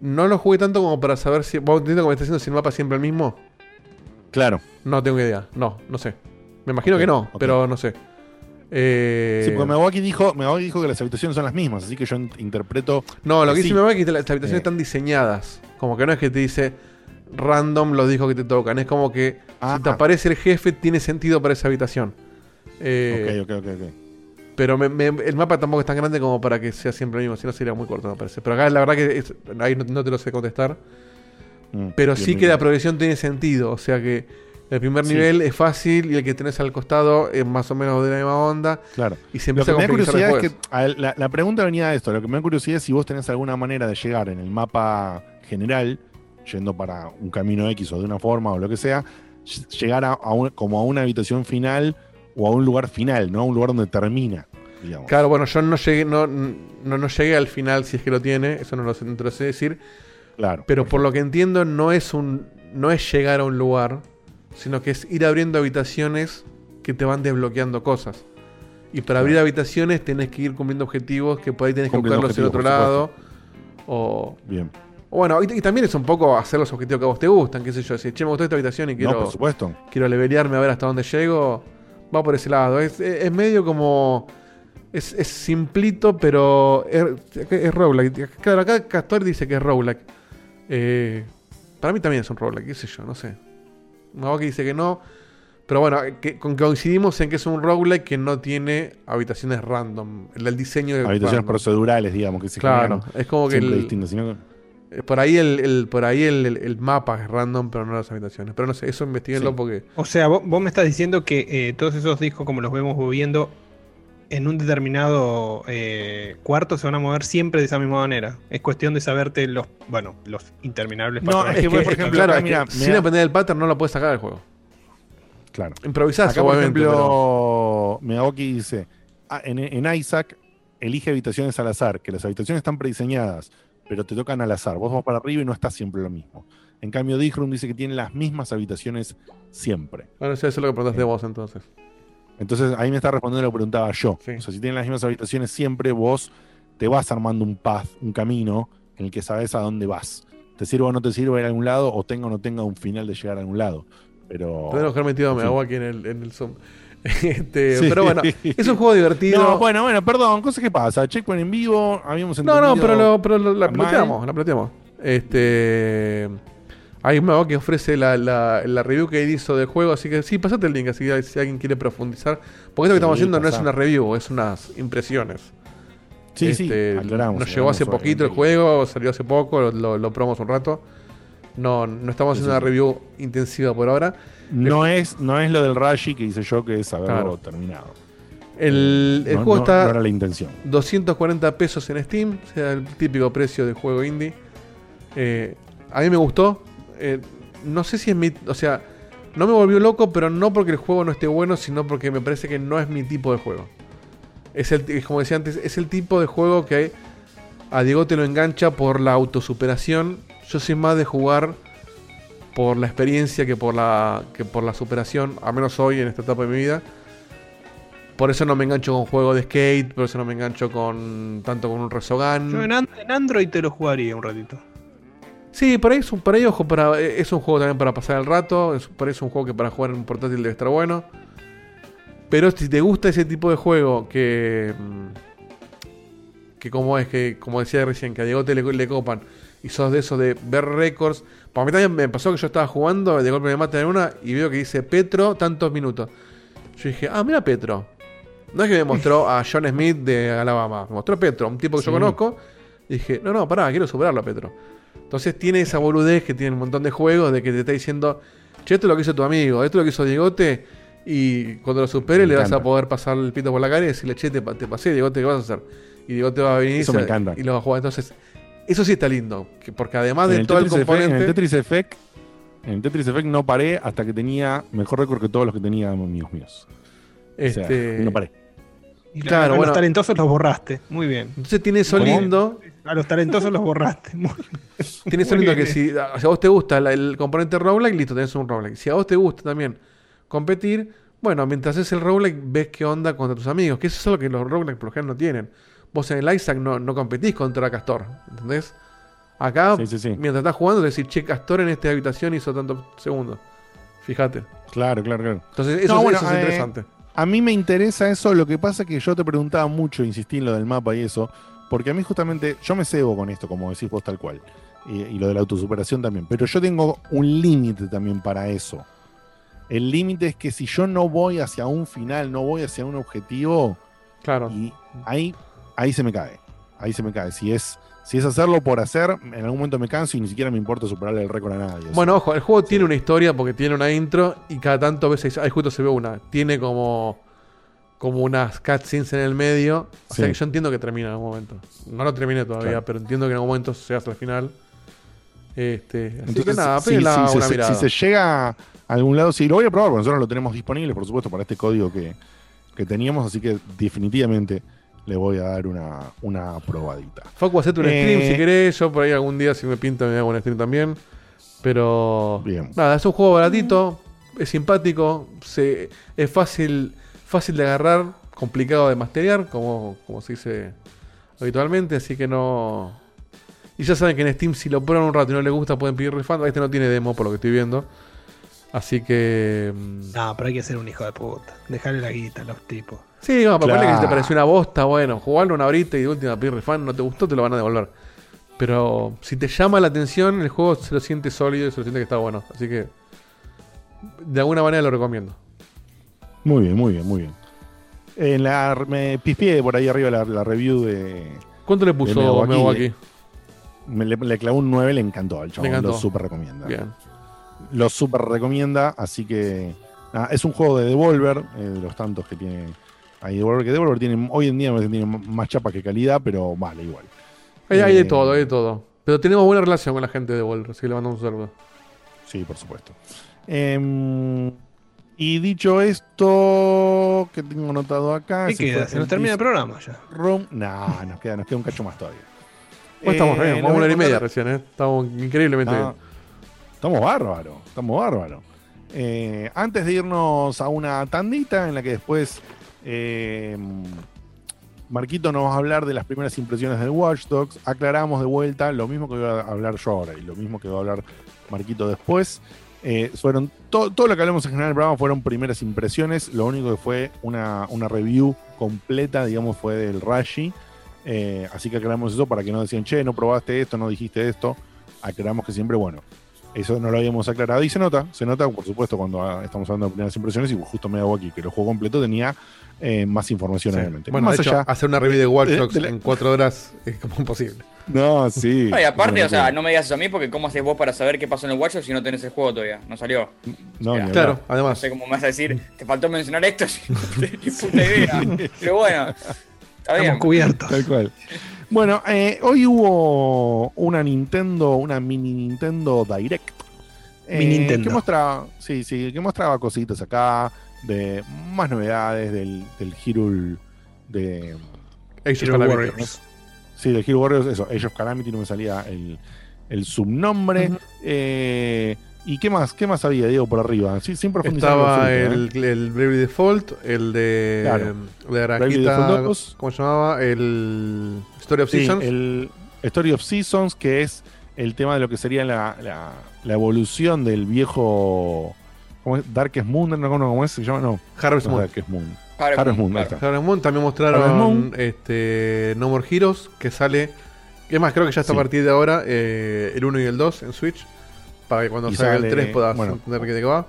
Speaker 2: no lo jugué tanto como para saber si. ¿Vos entiendes que me está haciendo si el mapa es siempre el mismo?
Speaker 1: Claro.
Speaker 2: No tengo idea. No, no sé. Me imagino que no, pero no sé. Eh,
Speaker 1: Sí, porque Megawaki dijo, Megawaki dijo que las habitaciones son las mismas, así que yo in- interpreto.
Speaker 2: No, lo que
Speaker 1: Sí.
Speaker 2: dice mi mamá es que las habitaciones
Speaker 1: Eh.
Speaker 2: están diseñadas. Como que no es que te dice random los discos que te tocan. Es como que
Speaker 1: Ah,
Speaker 2: si te
Speaker 1: ah.
Speaker 2: aparece el jefe, tiene sentido para esa habitación. Eh,
Speaker 1: ok, ok, ok, ok.
Speaker 2: Pero me- me- el mapa tampoco es tan grande como para que sea siempre el mismo. Si no, sería muy corto, me parece. Pero acá la verdad que es- ahí no, no te lo sé contestar.
Speaker 1: Mm,
Speaker 2: Pero sí
Speaker 1: bien,
Speaker 2: que la progresión tiene sentido. O sea que el primer
Speaker 1: Sí.
Speaker 2: nivel es fácil y el que tenés al costado es más o menos de la misma onda.
Speaker 1: Claro.
Speaker 2: Y se
Speaker 1: Lo
Speaker 2: empieza
Speaker 1: que
Speaker 2: a
Speaker 1: me da curiosidad es que a la, la pregunta venía de esto. Lo que me da curiosidad es si vos tenés alguna manera de llegar en el mapa general, yendo para un camino X o de una forma o lo que sea, ll- llegar a, a un- como a una habitación final o a un lugar final, ¿no? A un lugar donde termina, digamos.
Speaker 2: Claro, bueno, yo no llegué, no, no, no llegué al final si es que lo tiene, eso no lo, sé- no lo sé decir.
Speaker 1: Claro.
Speaker 2: Pero por lo que entiendo, no es un. no es llegar a un lugar, sino que es ir abriendo habitaciones que te van desbloqueando cosas. Y para abrir habitaciones tenés que ir cumpliendo objetivos que por ahí tenés que buscarlos en otro lado. O.
Speaker 1: Bien.
Speaker 2: o bueno, y, y también es un poco hacer los objetivos que a vos te gustan, qué sé yo. Si che, me gustó esta habitación y quiero.
Speaker 1: No, por supuesto.
Speaker 2: quiero levelearme a ver hasta dónde llego, va por ese lado. Es, es- es medio como. Es, es simplito, pero es, es roguelike. Claro, acá Castor dice que es roguelike. Eh, para mí también es un roguelike, qué sé yo, no sé. Que dice que no. Pero bueno, que, con que coincidimos en que es un roguelike que no tiene habitaciones random. El, el diseño de
Speaker 1: Habitaciones
Speaker 2: random.
Speaker 1: procedurales, digamos, que se
Speaker 2: Claro,
Speaker 1: generan
Speaker 2: es como que
Speaker 1: siempre
Speaker 2: el-
Speaker 1: distintas, sino que-
Speaker 2: Eh, Por ahí el, el- por ahí el, el- el mapa es random, pero no las habitaciones. Pero no sé, eso investiguenlo
Speaker 1: Sí.
Speaker 2: porque.
Speaker 3: O sea, vos, vos me estás diciendo que eh, todos esos discos, como los vemos moviendo, en un determinado eh, cuarto se van a mover siempre de esa misma manera. Es cuestión de saberte los, bueno, los interminables
Speaker 1: No, es que, por ejemplo,
Speaker 2: claro,
Speaker 1: acá,
Speaker 2: es que
Speaker 1: mira,
Speaker 2: sin
Speaker 1: mira-
Speaker 2: depender del pattern no lo puedes sacar del juego.
Speaker 1: Claro.
Speaker 2: Improvisás,
Speaker 1: Acá, por ejemplo, Megaoki dice, ah, en, en Isaac elige habitaciones al azar, que las habitaciones están prediseñadas, pero te tocan al azar. Vos vas para arriba y no está siempre lo mismo. En cambio, Dijrum dice que tiene las mismas habitaciones siempre.
Speaker 2: Bueno, eso es lo que preguntaste vos entonces.
Speaker 1: Entonces, ahí me está respondiendo lo que preguntaba yo.
Speaker 2: Sí.
Speaker 1: O sea, si tienen las mismas habitaciones siempre, vos te vas armando un path, un camino, en el que sabes a dónde vas. Te sirva o no te sirva ir a algún lado, o tenga o no tenga un final de llegar a algún lado. Pero.
Speaker 2: Tendremos que haber metido a
Speaker 1: fin.
Speaker 2: Megawa aquí en el, en el Zoom. Este,
Speaker 1: Sí.
Speaker 2: Pero bueno, es un juego divertido.
Speaker 1: No, bueno, bueno, perdón, cosas que pasa. Checkpoint en vivo, habíamos
Speaker 2: No,
Speaker 1: entendido.
Speaker 2: no, pero, lo, pero lo- la
Speaker 1: mal.
Speaker 2: planteamos, la planteamos. Este. Hay un Megawa que ofrece la, la, la review que él hizo del juego, así que sí, pasate el link, así si alguien quiere profundizar. Porque esto que estamos haciendo no es una review, es unas impresiones.
Speaker 1: Sí,
Speaker 2: Este,
Speaker 1: sí, aclaramos.
Speaker 2: Nos llegó hace poquito el juego, salió hace poco, lo, lo, lo probamos un rato. No, no estamos haciendo
Speaker 1: sí,
Speaker 2: una review intensiva por ahora.
Speaker 1: No es, no es lo del Rashi que hice yo, que es haberlo
Speaker 2: Claro.
Speaker 1: terminado.
Speaker 2: El, el
Speaker 1: No-
Speaker 2: juego
Speaker 1: no-
Speaker 2: está
Speaker 1: no la intención.
Speaker 2: 240 pesos en Steam, o sea, el típico precio de juego indie. Eh, a mí me gustó. Eh, no sé si es mi. O sea, no me volvió loco, pero no porque el juego no esté bueno, sino porque me parece que no es mi tipo de juego. Es el, como decía antes, es el tipo de juego que a Diego te lo engancha por la autosuperación. Yo soy más de jugar por la experiencia que por la, que por la superación, al menos hoy en esta etapa de mi vida. Por eso no me engancho con juegos de skate, por eso no me engancho con tanto con un Resogan.
Speaker 3: Yo en Android te lo jugaría un ratito.
Speaker 2: Sí, por ahí es un, por ahí, ojo, para, es un juego también para pasar el rato. Es, por ahí es un juego que para jugar en un portátil debe estar bueno. Pero si te gusta ese tipo de juego que. mm, que como es que, como decía recién, que a Diego te le, le copan y sos de eso de ver récords. Para mí también me pasó que yo estaba jugando, de golpe me matan en una y veo que dice Petro tantos minutos. Yo dije, ah, mira Petro. No es que me mostró a John Smith de Alabama, me mostró a Petro, un tipo que yo conozco. Y dije, no, no, pará, quiero superarlo a Petro. Entonces tiene esa boludez que tiene un montón de juegos de que te está diciendo, che, esto es lo que hizo tu amigo, esto es lo que hizo Diegote. Y cuando lo supere
Speaker 1: Me
Speaker 2: le vas a
Speaker 1: encanta.
Speaker 2: poder pasar el pito por la cara y decirle, che, te, te pasé, Diegote, ¿qué vas a hacer? Y Diegote va a venir
Speaker 1: Eso
Speaker 2: y
Speaker 1: me
Speaker 2: se-
Speaker 1: encanta.
Speaker 2: y lo va a jugar. Entonces, eso sí está lindo. que- porque además de todo el
Speaker 1: Effect, en el
Speaker 2: componente...
Speaker 1: Tetris Effect, en el Tetris Effect no paré hasta que tenía mejor récord que todos los que tenía amigos míos. O sea,
Speaker 2: Este,
Speaker 1: no paré.
Speaker 3: Y
Speaker 2: Claro,
Speaker 3: a
Speaker 2: bueno.
Speaker 3: los talentosos los borraste. Muy bien.
Speaker 2: Entonces tiene eso lindo.
Speaker 3: A los talentosos los borraste. Muy-
Speaker 2: Tiene eso lindo que si, a si a vos te gusta la- el componente roguelike, listo, tenés un roguelike. Si a vos te gusta también competir, bueno, mientras haces el roguelike, ves qué onda contra tus amigos. Que eso es lo que los roguelike por lo general no tienen. Vos en el Isaac no, no competís contra Castor, ¿entendés? Acá,
Speaker 1: Sí, sí, sí.
Speaker 2: mientras estás jugando, decís, che, Castor en esta habitación hizo tantos segundos. Fíjate.
Speaker 1: Claro, claro, claro.
Speaker 2: Entonces, eso,
Speaker 1: No, bueno,
Speaker 2: eso es
Speaker 1: eh,
Speaker 2: interesante.
Speaker 1: A mí me interesa eso, lo que pasa es que yo te preguntaba mucho, insistí en lo del mapa y eso, porque a mí justamente, yo me cebo con esto, como decís vos tal cual, y, y lo de la autosuperación también, pero yo tengo un límite también para eso. El límite es que si yo no voy hacia un final, no voy hacia un objetivo,
Speaker 2: Claro.
Speaker 1: y ahí, ahí se me cae, ahí se me cae. Si es, si es hacerlo por hacer, en algún momento me canso y ni siquiera me importa superarle el récord a nadie. o sea.
Speaker 2: Bueno, ojo, el juego tiene una historia porque tiene una intro y cada tanto veces, ahí justo se ve una, tiene como como unas cutscenes en el medio, o sea que yo entiendo que termina en algún momento. No lo terminé todavía,
Speaker 1: Claro.
Speaker 2: pero entiendo que en algún momento se hace al final. Este, así
Speaker 1: Entonces,
Speaker 2: que nada,
Speaker 1: si, si
Speaker 2: una
Speaker 1: se,
Speaker 2: mirada.
Speaker 1: si se llega a algún lado, sí, lo voy a probar, porque nosotros lo tenemos disponible, por supuesto, para este código que, que teníamos, así que definitivamente le voy a dar una, una probadita.
Speaker 2: Facu, hacete un
Speaker 1: Eh,
Speaker 2: stream si querés, yo por ahí algún día si me pinta me hago un stream también. Pero
Speaker 1: Bien.
Speaker 2: nada, es un juego baratito, es simpático, se, es fácil, fácil de agarrar, complicado de masterear, como, como se dice habitualmente, así que no. Y ya saben que en Steam si lo prueban un rato y no les gusta pueden pedir refund. Este no tiene demo por lo que estoy viendo. Así que. mm,
Speaker 3: No, pero hay que ser un hijo de puta. Dejarle la guita a los tipos.
Speaker 2: Sí, vamos, para que si te pareció una bosta, bueno, jugarlo una horita y de última pedir no te gustó, te lo van a devolver. Pero si te llama la atención, el juego se lo siente sólido y se lo siente que está bueno. Así que de alguna manera lo recomiendo.
Speaker 1: Muy bien, muy bien, muy bien. En la, me pispié por ahí arriba la, la review de.
Speaker 2: ¿Cuánto le puso
Speaker 1: le-
Speaker 2: aquí?
Speaker 1: Me, le, le clavó un 9, le encantó al chabón.
Speaker 2: encantó.
Speaker 1: Lo super recomienda.
Speaker 2: Bien.
Speaker 1: Lo super recomienda, así que. nada, es un juego de Devolver, eh, de los tantos que tiene ahí Devolver. Que Devolver tiene, hoy en día me parece que tiene más chapa que calidad, pero vale igual.
Speaker 2: Hay, hay de
Speaker 1: Eh,
Speaker 2: todo, hay de todo. Pero tenemos buena relación con la gente de Volver, así que le mandamos un saludo.
Speaker 1: Sí, por supuesto. Em, y dicho esto, que tengo anotado acá.
Speaker 3: ¿Qué queda? Se nos termina el programa ya.
Speaker 1: Room. No, nos queda, nos queda un cacho más todavía.
Speaker 2: Estamos
Speaker 1: Eh,
Speaker 2: bien,
Speaker 1: les
Speaker 2: vamos
Speaker 1: voy
Speaker 2: una
Speaker 1: a
Speaker 2: hora y media recién, ¿eh? Estamos increíblemente bien.
Speaker 1: Estamos bárbaros, estamos bárbaros. Eh, antes de irnos a una tandita en la que después eh, Marquito nos va a hablar de las primeras impresiones del Watch Dogs, aclaramos de vuelta lo mismo que voy a hablar yo ahora y lo mismo que va a hablar Marquito después. Eh, fueron to- todo lo que hablamos en general del programa fueron primeras impresiones. Lo único que fue una, una review completa, digamos, fue del Rashi. Eh, así que aclaramos eso para que no decían, che, no probaste esto, no dijiste esto. Aclaramos que siempre, bueno, eso no lo habíamos aclarado y se nota, se nota, por supuesto, cuando ah, estamos hablando de primeras impresiones y justo me hago aquí que lo juego completo tenía eh, más información,
Speaker 2: Sí.
Speaker 1: obviamente.
Speaker 2: Bueno,
Speaker 1: más
Speaker 2: de hecho,
Speaker 1: allá.
Speaker 2: hacer una review de Watch Dogs
Speaker 1: de
Speaker 2: en cuatro horas es como imposible.
Speaker 1: No, sí.
Speaker 5: No, y aparte, o sea, no me digas eso a mí porque ¿cómo haces vos para saber qué pasó en el Watch Dogs si no tenés el juego todavía? No salió.
Speaker 1: No, hablar.
Speaker 2: Claro,
Speaker 5: No
Speaker 2: además.
Speaker 5: sé cómo me vas a decir, te faltó mencionar esto no ni puta idea. Pero bueno, está bien.
Speaker 3: Estamos cubiertos.
Speaker 1: Tal cual. Bueno, eh, hoy hubo una Nintendo, una mini Nintendo Direct. eh,
Speaker 3: Mi Nintendo.
Speaker 1: Que mostraba, sí, sí, que mostraba cositas acá, de más novedades del, del Hyrule de.
Speaker 2: Age of.
Speaker 3: Warriors.
Speaker 1: Sí, del Hero Warriors, eso, Age of Calamity, no me salía el, el subnombre. Eh, ¿Y qué más? ¿Qué más había, Diego, por arriba? Sí, sin profundizar.
Speaker 2: Estaba
Speaker 1: ¿eh?
Speaker 2: el, el Bravely Default, el de,
Speaker 1: Claro.
Speaker 2: de
Speaker 1: 2.
Speaker 2: ¿cómo se llamaba? El Story of
Speaker 1: Sí,
Speaker 2: Seasons.
Speaker 1: el Story of Seasons, que es el tema de lo que sería la, la- la evolución del viejo. ¿Cómo es? Darkest Moon, no, no, ¿cómo es? ¿Se llama? No,
Speaker 2: Harvest
Speaker 1: no
Speaker 2: Moon.
Speaker 1: Darkest Moon.
Speaker 5: Harvest
Speaker 1: Harvest
Speaker 5: Moon,
Speaker 1: Moon,
Speaker 5: claro.
Speaker 2: Moon también mostraron
Speaker 1: Moon.
Speaker 2: este, No More Heroes, que sale. Es más, creo que ya está
Speaker 1: Sí.
Speaker 2: a partir de ahora eh, el 1 y el 2 en Switch. Para que cuando
Speaker 1: Y
Speaker 2: salga
Speaker 1: sale-
Speaker 2: el 3 puedas
Speaker 1: bueno.
Speaker 2: entender de qué va.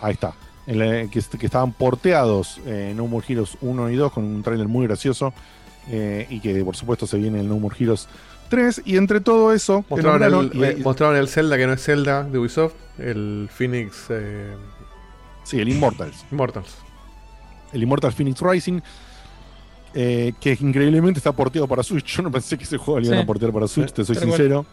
Speaker 1: Ahí está. Que, est- que estaban porteados eh, No More Heroes 1 y 2 con un tráiler muy gracioso. eh, y que por supuesto se viene el No More Heroes 3. Y entre todo eso,
Speaker 2: Mostraron el,
Speaker 1: y-
Speaker 2: eh, mostraron el Zelda que no es Zelda de Ubisoft. El Phoenix eh,
Speaker 1: sí, el Immortals.
Speaker 2: Immortals.
Speaker 1: El Immortal Phoenix Rising. eh, que increíblemente está porteado para Switch. Yo no pensé que ese juego lo iban
Speaker 4: Sí.
Speaker 1: a portear para Switch,
Speaker 2: Sí,
Speaker 1: te soy sincero.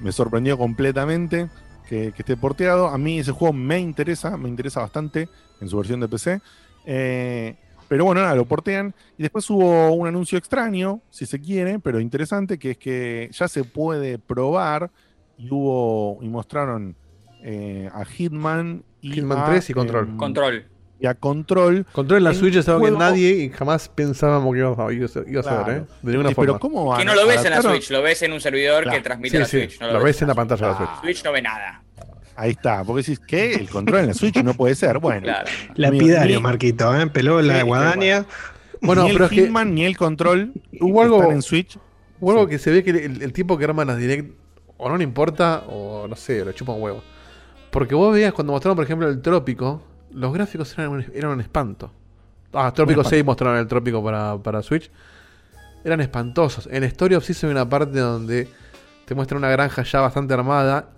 Speaker 1: Me sorprendió completamente que, que esté porteado. A mí ese juego me interesa, me interesa bastante en su versión de PC. Eh, pero bueno, nada, lo portean. Y después hubo un anuncio extraño, si se quiere, pero interesante, que es que ya se puede probar. Y hubo, y mostraron eh, a Hitman y
Speaker 2: Hitman
Speaker 1: a,
Speaker 2: 3 y Control.
Speaker 1: em,
Speaker 5: Control.
Speaker 1: Y a Control.
Speaker 2: Control en la Switch es algo que nadie y jamás pensábamos que ibas a, ibas a-
Speaker 1: Claro.
Speaker 2: ¿eh? De ninguna forma.
Speaker 1: pero ¿cómo
Speaker 5: Que
Speaker 1: van
Speaker 5: no lo ves en la? Switch, lo ves en un servidor
Speaker 1: Claro.
Speaker 5: que transmite
Speaker 2: Sí,
Speaker 5: la
Speaker 2: sí,
Speaker 5: Switch. No
Speaker 2: lo ves en la pantalla de la
Speaker 1: Ah.
Speaker 2: Switch.
Speaker 5: Switch no ve nada.
Speaker 1: Ahí está, porque decís que el control en la Switch no puede ser. Bueno,
Speaker 5: Claro.
Speaker 3: Lapidario, Marquito, ¿eh? Peló la guadaña.
Speaker 2: Bueno,
Speaker 1: ni el
Speaker 2: pero es que
Speaker 1: Hitman ni el control
Speaker 2: hubo algo,
Speaker 1: están en Switch.
Speaker 2: hubo algo
Speaker 1: Sí.
Speaker 2: que se ve que el, el tipo que arma las direct o no le importa o no sé, le chupa un huevo. Porque vos veías cuando mostraron, por ejemplo, el Trópico, los gráficos eran un, eran un espanto. Ah, Trópico
Speaker 1: Un espanto.
Speaker 2: 6 mostraron el Trópico para, para Switch. Eran espantosos. En Story of Season hay una parte donde te muestra una granja ya bastante armada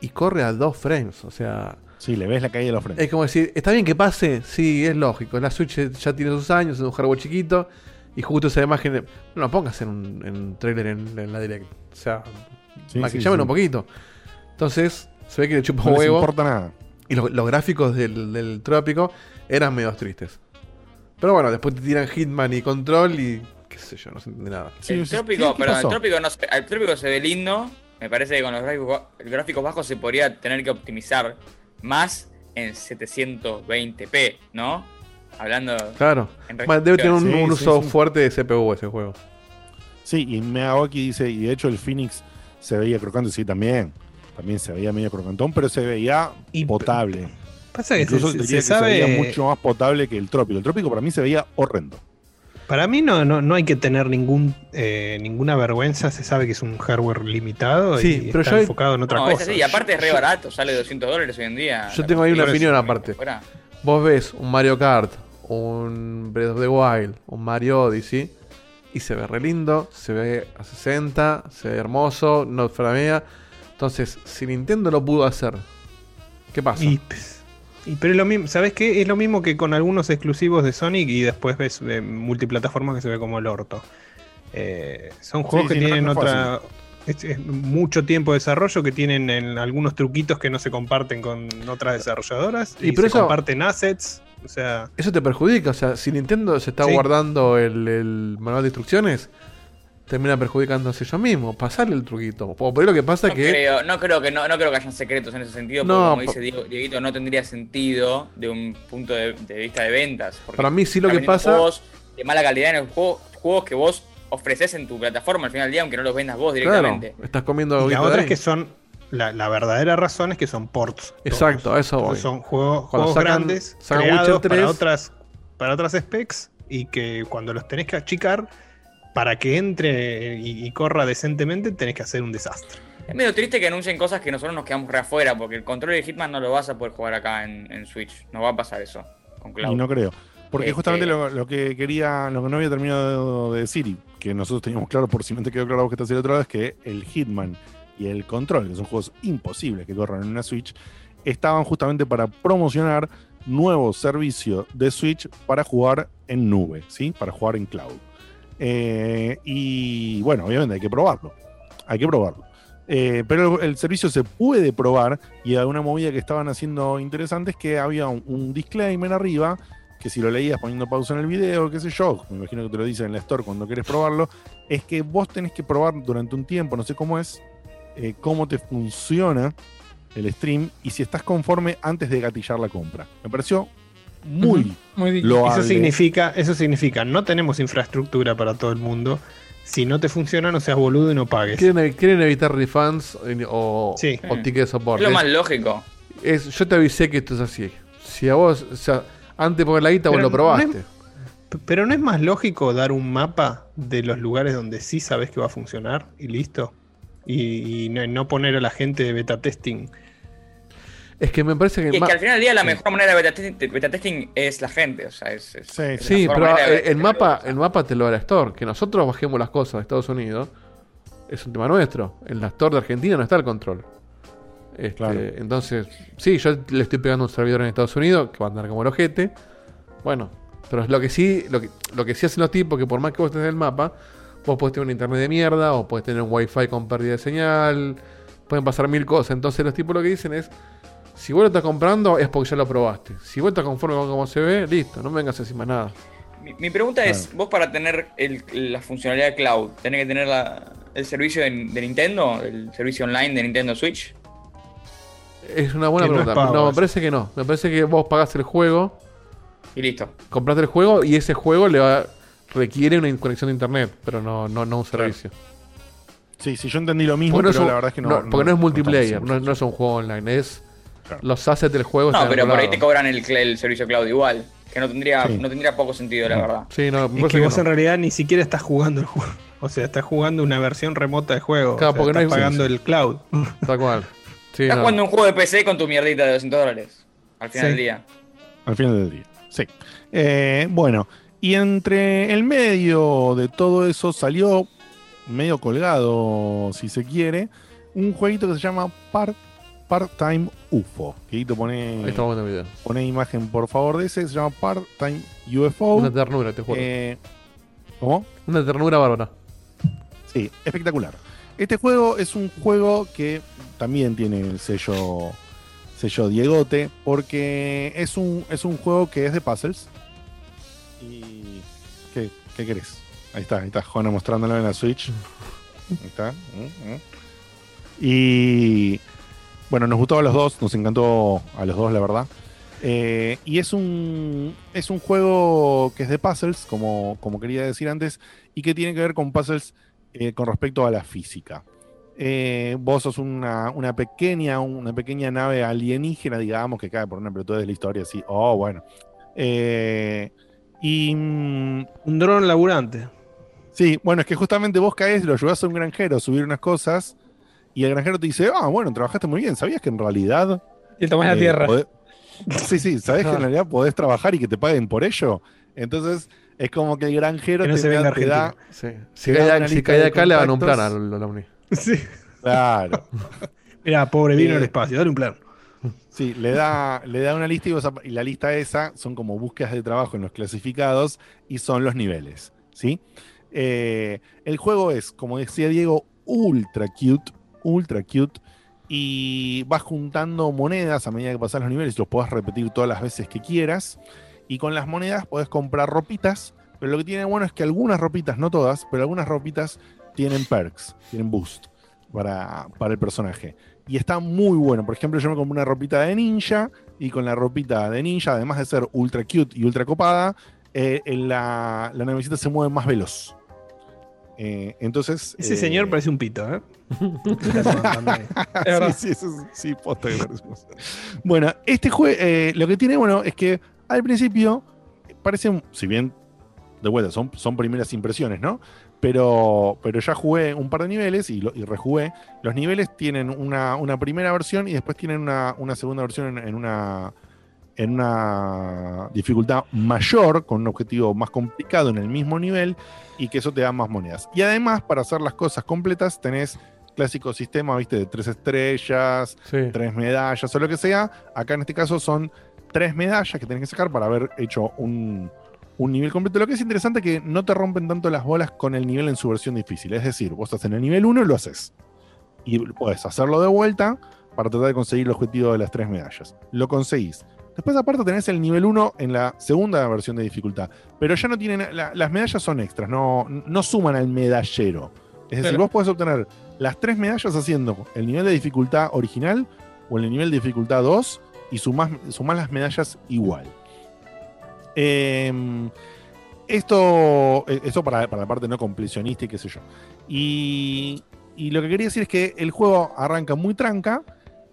Speaker 2: y corre a dos frames. O sea,
Speaker 1: Sí, le ves la caída de los frenos.
Speaker 2: es como decir, ¿está bien que pase? Sí, es lógico. La Switch ya tiene sus años, es un hardware chiquito. Y justo esa imagen. de- No la pongas en un, en un trailer en, en la direct. O sea,
Speaker 1: Sí,
Speaker 2: maquillamen
Speaker 1: sí,
Speaker 2: un poquito. Entonces, se ve que le chupa
Speaker 1: No
Speaker 2: huevo.
Speaker 1: importa nada.
Speaker 2: Y los, los gráficos del, del trópico eran medio tristes. Pero bueno, después te tiran Hitman y Control y. qué sé yo, no se entiende nada.
Speaker 1: Sí,
Speaker 5: el trópico,
Speaker 1: ¿qué- qué
Speaker 5: perdón,
Speaker 1: pasó?
Speaker 5: el trópico, no se, el trópico se ve lindo. Me parece que con los gráficos, gráficos bajos se podría tener que optimizar más en 720p, ¿no? Hablando.
Speaker 2: Claro. Debe tener un,
Speaker 1: Sí,
Speaker 2: un
Speaker 1: sí,
Speaker 2: uso
Speaker 1: sí.
Speaker 2: fuerte de CPU ese juego.
Speaker 1: Sí, y Meaoki dice, y de hecho el Phoenix se veía crocante, sí, también. También se veía medio crocantón, pero se veía
Speaker 3: Y-
Speaker 1: potable.
Speaker 3: Pasa que
Speaker 1: Incluso
Speaker 3: se,
Speaker 1: te
Speaker 3: se
Speaker 1: diría que
Speaker 3: sabe.
Speaker 1: se veía mucho más potable que el trópico. El trópico para mí se veía horrendo.
Speaker 3: Para mí no, no, no hay que tener ningún eh, ninguna vergüenza. Se sabe que es un hardware limitado
Speaker 2: Sí,
Speaker 3: y
Speaker 2: pero
Speaker 3: está
Speaker 2: yo-
Speaker 3: enfocado en otra
Speaker 5: No, es
Speaker 3: cosa.
Speaker 5: así, y aparte es re barato, sale 200 dólares hoy en día.
Speaker 2: Yo tengo ahí una opinión aparte.
Speaker 5: fuera.
Speaker 2: Vos ves un Mario Kart, un Breath of the Wild, un Mario Odyssey, y se ve re lindo, se ve a 60, se ve hermoso, no framea. Entonces, si Nintendo lo pudo hacer, ¿qué pasa?
Speaker 3: Y, y- pero es lo mismo, ¿sabes qué? Es lo mismo que con algunos exclusivos de Sonic y después ves eh, multiplataformas que se ve como el orto. Eh, son juegos
Speaker 1: Sí,
Speaker 3: que
Speaker 1: sí,
Speaker 3: tienen
Speaker 1: no
Speaker 3: otra. Es, es mucho tiempo de desarrollo, que tienen en algunos truquitos que no se comparten con otras desarrolladoras.
Speaker 2: Y
Speaker 3: Y,
Speaker 2: pero
Speaker 3: se
Speaker 2: eso-
Speaker 3: comparten assets. O sea,
Speaker 2: Eso te perjudica, o sea, si Nintendo se está
Speaker 3: Sí.
Speaker 2: guardando el, el manual de instrucciones, termina perjudicándose ellos mismos. Pasarle el truquito. Por ahí lo que pasa
Speaker 5: No
Speaker 2: es que.
Speaker 5: creo, no creo que no, no creo que hayan secretos en ese sentido, porque
Speaker 2: No,
Speaker 5: como dice Diego- Dieguito, no tendría sentido de un punto de, de vista de ventas. porque
Speaker 2: Para mí sí lo que pasa-
Speaker 5: Juegos de mala calidad en el juego, juegos que vos ofreces en tu plataforma al final del día, aunque no los vendas vos
Speaker 2: Claro,
Speaker 5: directamente.
Speaker 2: estás comiendo
Speaker 3: y la otra es que son. La, la verdadera razón es que son ports.
Speaker 2: Exacto,
Speaker 3: todos.
Speaker 2: eso voy.
Speaker 3: Son juegos, juegos
Speaker 2: sacan-
Speaker 3: grandes
Speaker 2: sacan
Speaker 3: creados
Speaker 2: Witcher 3.
Speaker 3: para otras, para otras specs y que cuando los tenés que achicar, para que entre y, y corra decentemente, tenés que hacer un desastre.
Speaker 5: Es medio triste que anuncien cosas que nosotros nos quedamos re afuera, porque el control de Hitman no lo vas a poder jugar acá en, en Switch. No va a pasar eso con Cloud.
Speaker 1: Y no creo. Porque
Speaker 5: Este-
Speaker 1: justamente lo, lo que quería, lo que no había terminado de decir y que nosotros teníamos claro, por si no te quedó claro vos que estás del otro lado, es que el Hitman y el Control, que son juegos imposibles que corran en una Switch, estaban justamente para promocionar nuevos servicios de Switch para jugar en nube, ¿sí? Para jugar en cloud. Eh, y bueno, obviamente hay que probarlo. Hay que probarlo. Eh, pero el, servicio se puede probar y una movida que estaban haciendo interesante es que había un, disclaimer arriba que si lo leías poniendo pausa en el video, qué sé yo, me imagino que te lo dicen en la store cuando querés probarlo, es que vos tenés que probar durante un tiempo, no sé cómo es, eh, cómo te funciona el stream y si estás conforme antes de gatillar la compra. Me pareció muy
Speaker 4: Muy
Speaker 1: loable.
Speaker 3: Eso significa, eso significa, no tenemos infraestructura para todo el mundo. Si no te funciona, no seas boludo y no pagues.
Speaker 2: Quieren, quieren evitar refunds o,
Speaker 3: Sí.
Speaker 2: o ticket de
Speaker 5: Es
Speaker 2: soporte.
Speaker 5: lo más lógico.
Speaker 2: Es- yo te avisé que esto es así. Si a vos, o sea, Antes de poner la guita, vos lo probaste.
Speaker 3: no Pero no es más lógico dar un mapa de los lugares donde sí sabes que va a funcionar y listo. Y, y no, no poner a la gente de beta testing.
Speaker 2: Es que me parece que.
Speaker 5: Y es que al final del día la
Speaker 2: Sí.
Speaker 5: mejor manera de beta, test- beta testing es la gente. O sea, es, es-
Speaker 1: Sí,
Speaker 5: es
Speaker 2: pero eh, el mapa, el mapa te lo da la Store. Que nosotros bajemos las cosas de Estados Unidos es un tema nuestro. En la Store de Argentina no está el control. Este,
Speaker 1: Claro.
Speaker 2: Entonces, sí, yo le estoy pegando un servidor en Estados Unidos que va a andar como el ojete. Bueno, pero es lo que sí, lo que, lo que sí hacen los tipos, que por más que vos tenés el mapa, vos podés tener un internet de mierda, o podés tener un wifi con pérdida de señal, pueden pasar mil cosas. Entonces los tipos lo que dicen es, si vos lo estás comprando es porque ya lo probaste. Si vos estás conforme con cómo se ve, listo, no me vengas encima nada.
Speaker 5: Mi, mi pregunta es, vos para tener el- la funcionalidad cloud, ¿tenés que tener la- el servicio de, de Nintendo? ¿El servicio online de Nintendo Switch?
Speaker 2: Es una buena
Speaker 3: Que
Speaker 2: pregunta. No, me parece que no. Me parece que vos pagás el juego,
Speaker 5: Y listo.
Speaker 2: compraste el juego y ese juego le va, requiere una conexión de internet, pero no, no, no un servicio.
Speaker 1: Sí, sí, yo entendí lo mismo,
Speaker 2: Porque no,
Speaker 1: pero
Speaker 2: un-
Speaker 1: la verdad es que no.
Speaker 2: no- porque no es multiplayer, no es un juego online, es
Speaker 1: Claro.
Speaker 2: los assets del juego.
Speaker 5: No, pero por ahí te cobran el, el servicio cloud igual. Que no tendría,
Speaker 1: Sí.
Speaker 5: no tendría poco sentido, la verdad.
Speaker 2: Sí, no,
Speaker 3: Es que vos
Speaker 2: no.
Speaker 3: en realidad ni siquiera estás jugando el juego. O sea, estás jugando una versión remota del juego.
Speaker 2: Claro,
Speaker 3: o sea,
Speaker 2: porque no
Speaker 3: estás
Speaker 2: hay-
Speaker 3: pagando el cloud.
Speaker 2: Tal cual. Sí,
Speaker 5: Estás
Speaker 2: no.
Speaker 5: jugando un juego de PC con tu mierdita de 200 dólares. Al final
Speaker 3: Sí.
Speaker 5: del día.
Speaker 1: Al final del día. Sí. Eh, bueno, y entre el medio de todo eso salió medio colgado, si se quiere, un jueguito que se llama Part, Part-Time UFO. Te
Speaker 2: Ahí
Speaker 1: pone,
Speaker 2: está bueno el video.
Speaker 1: pone imagen por favor de ese, se llama Part-Time UFO.
Speaker 2: Una ternura este juego.
Speaker 1: Eh, ¿Cómo?
Speaker 2: Una ternura bárbara.
Speaker 1: Sí, espectacular. Este juego es un juego que también tiene el sello, sello Diegote, porque es un, es un juego que es de puzzles. ¿Y qué, qué querés? Ahí está, ahí está Juana mostrándolo en la Switch. Ahí está. Mm, mm. Y bueno, nos gustó a los dos, nos encantó a los dos, la verdad. Eh, y es un, es un juego que es de puzzles, como, como quería decir antes, y que tiene que ver con puzzles eh, con respecto a la física. Eh, vos sos una, una pequeña, una pequeña nave alienígena, digamos, que cae por una pelotuda de la historia, así. Oh, bueno. Eh, y mm,
Speaker 3: Un dron laburante.
Speaker 1: Sí, bueno, es que justamente vos caes, lo ayudás a un granjero a subir unas cosas y el granjero te dice, ah, bueno, trabajaste muy bien, ¿sabías que en realidad...
Speaker 4: Y el tomás la
Speaker 1: eh,
Speaker 4: tierra.
Speaker 1: podés- Sí, sí, ¿sabés que en realidad podés trabajar y que te paguen por ello? Entonces, es como que el granjero
Speaker 3: Que no
Speaker 1: te,
Speaker 3: se
Speaker 1: da- te da...
Speaker 3: Argentina.
Speaker 2: Sí. Si
Speaker 1: Te da
Speaker 2: cae, si
Speaker 1: de
Speaker 2: acá, le van un plan al al Omni.
Speaker 3: Sí.
Speaker 1: Claro.
Speaker 3: Mira, pobre vino
Speaker 1: Eh,
Speaker 3: al espacio, dale un plan.
Speaker 1: Sí, le da, le da una lista y, vos ap- y la lista esa son como búsquedas de trabajo en los clasificados y son los niveles, ¿sí? Eh, el juego es, como decía Diego, ultra cute, ultra cute y vas juntando monedas a medida que pasas los niveles los podés repetir todas las veces que quieras y con las monedas podés comprar ropitas, pero lo que tiene bueno es que algunas ropitas, no todas, pero algunas ropitas tienen perks, tienen boost para, para el personaje. Y está muy bueno. Por ejemplo, yo me compré una ropita de ninja y con la ropita de ninja, además de ser ultra cute y ultra copada, eh, la, la navecita se mueve más veloz. Eh, entonces.
Speaker 3: Ese
Speaker 1: eh,
Speaker 3: señor parece un pito, ¿eh?
Speaker 1: Sí, sí, eso es- sí, posta que parece un- Bueno, este juego, lo que tiene bueno es que al principio parece, si bien de vuelta son, son primeras impresiones, ¿no? Pero, pero ya jugué un par de niveles y, lo- y rejugué. Los niveles tienen una, una primera versión y después tienen una, una segunda versión en, en una, en una dificultad mayor, con un objetivo más complicado en el mismo nivel y que eso te da más monedas. Y además, para hacer las cosas completas, tenés clásico sistema, viste, de tres estrellas,
Speaker 2: Sí.
Speaker 1: tres medallas o lo que sea. Acá en este caso son tres medallas que tenés que sacar para haber hecho un, un nivel completo. Lo que es interesante es que no te rompen tanto las bolas con el nivel en su versión difícil. Es decir, vos estás en el nivel 1 y lo haces. Y puedes hacerlo de vuelta para tratar de conseguir el objetivo de las tres medallas. Lo conseguís. Después, aparte, tenés el nivel 1 en la segunda versión de dificultad. Pero ya no tienen. la- las medallas son extras, no, no suman al medallero. Es decir,
Speaker 4: Claro.
Speaker 1: vos podés obtener las tres medallas haciendo el nivel de dificultad original o el nivel de dificultad 2 y sumás, sumás las medallas igual. Em, esto, eh, esto para, para la parte no completionista y qué sé yo. Y, y lo que quería decir es que el juego arranca muy tranca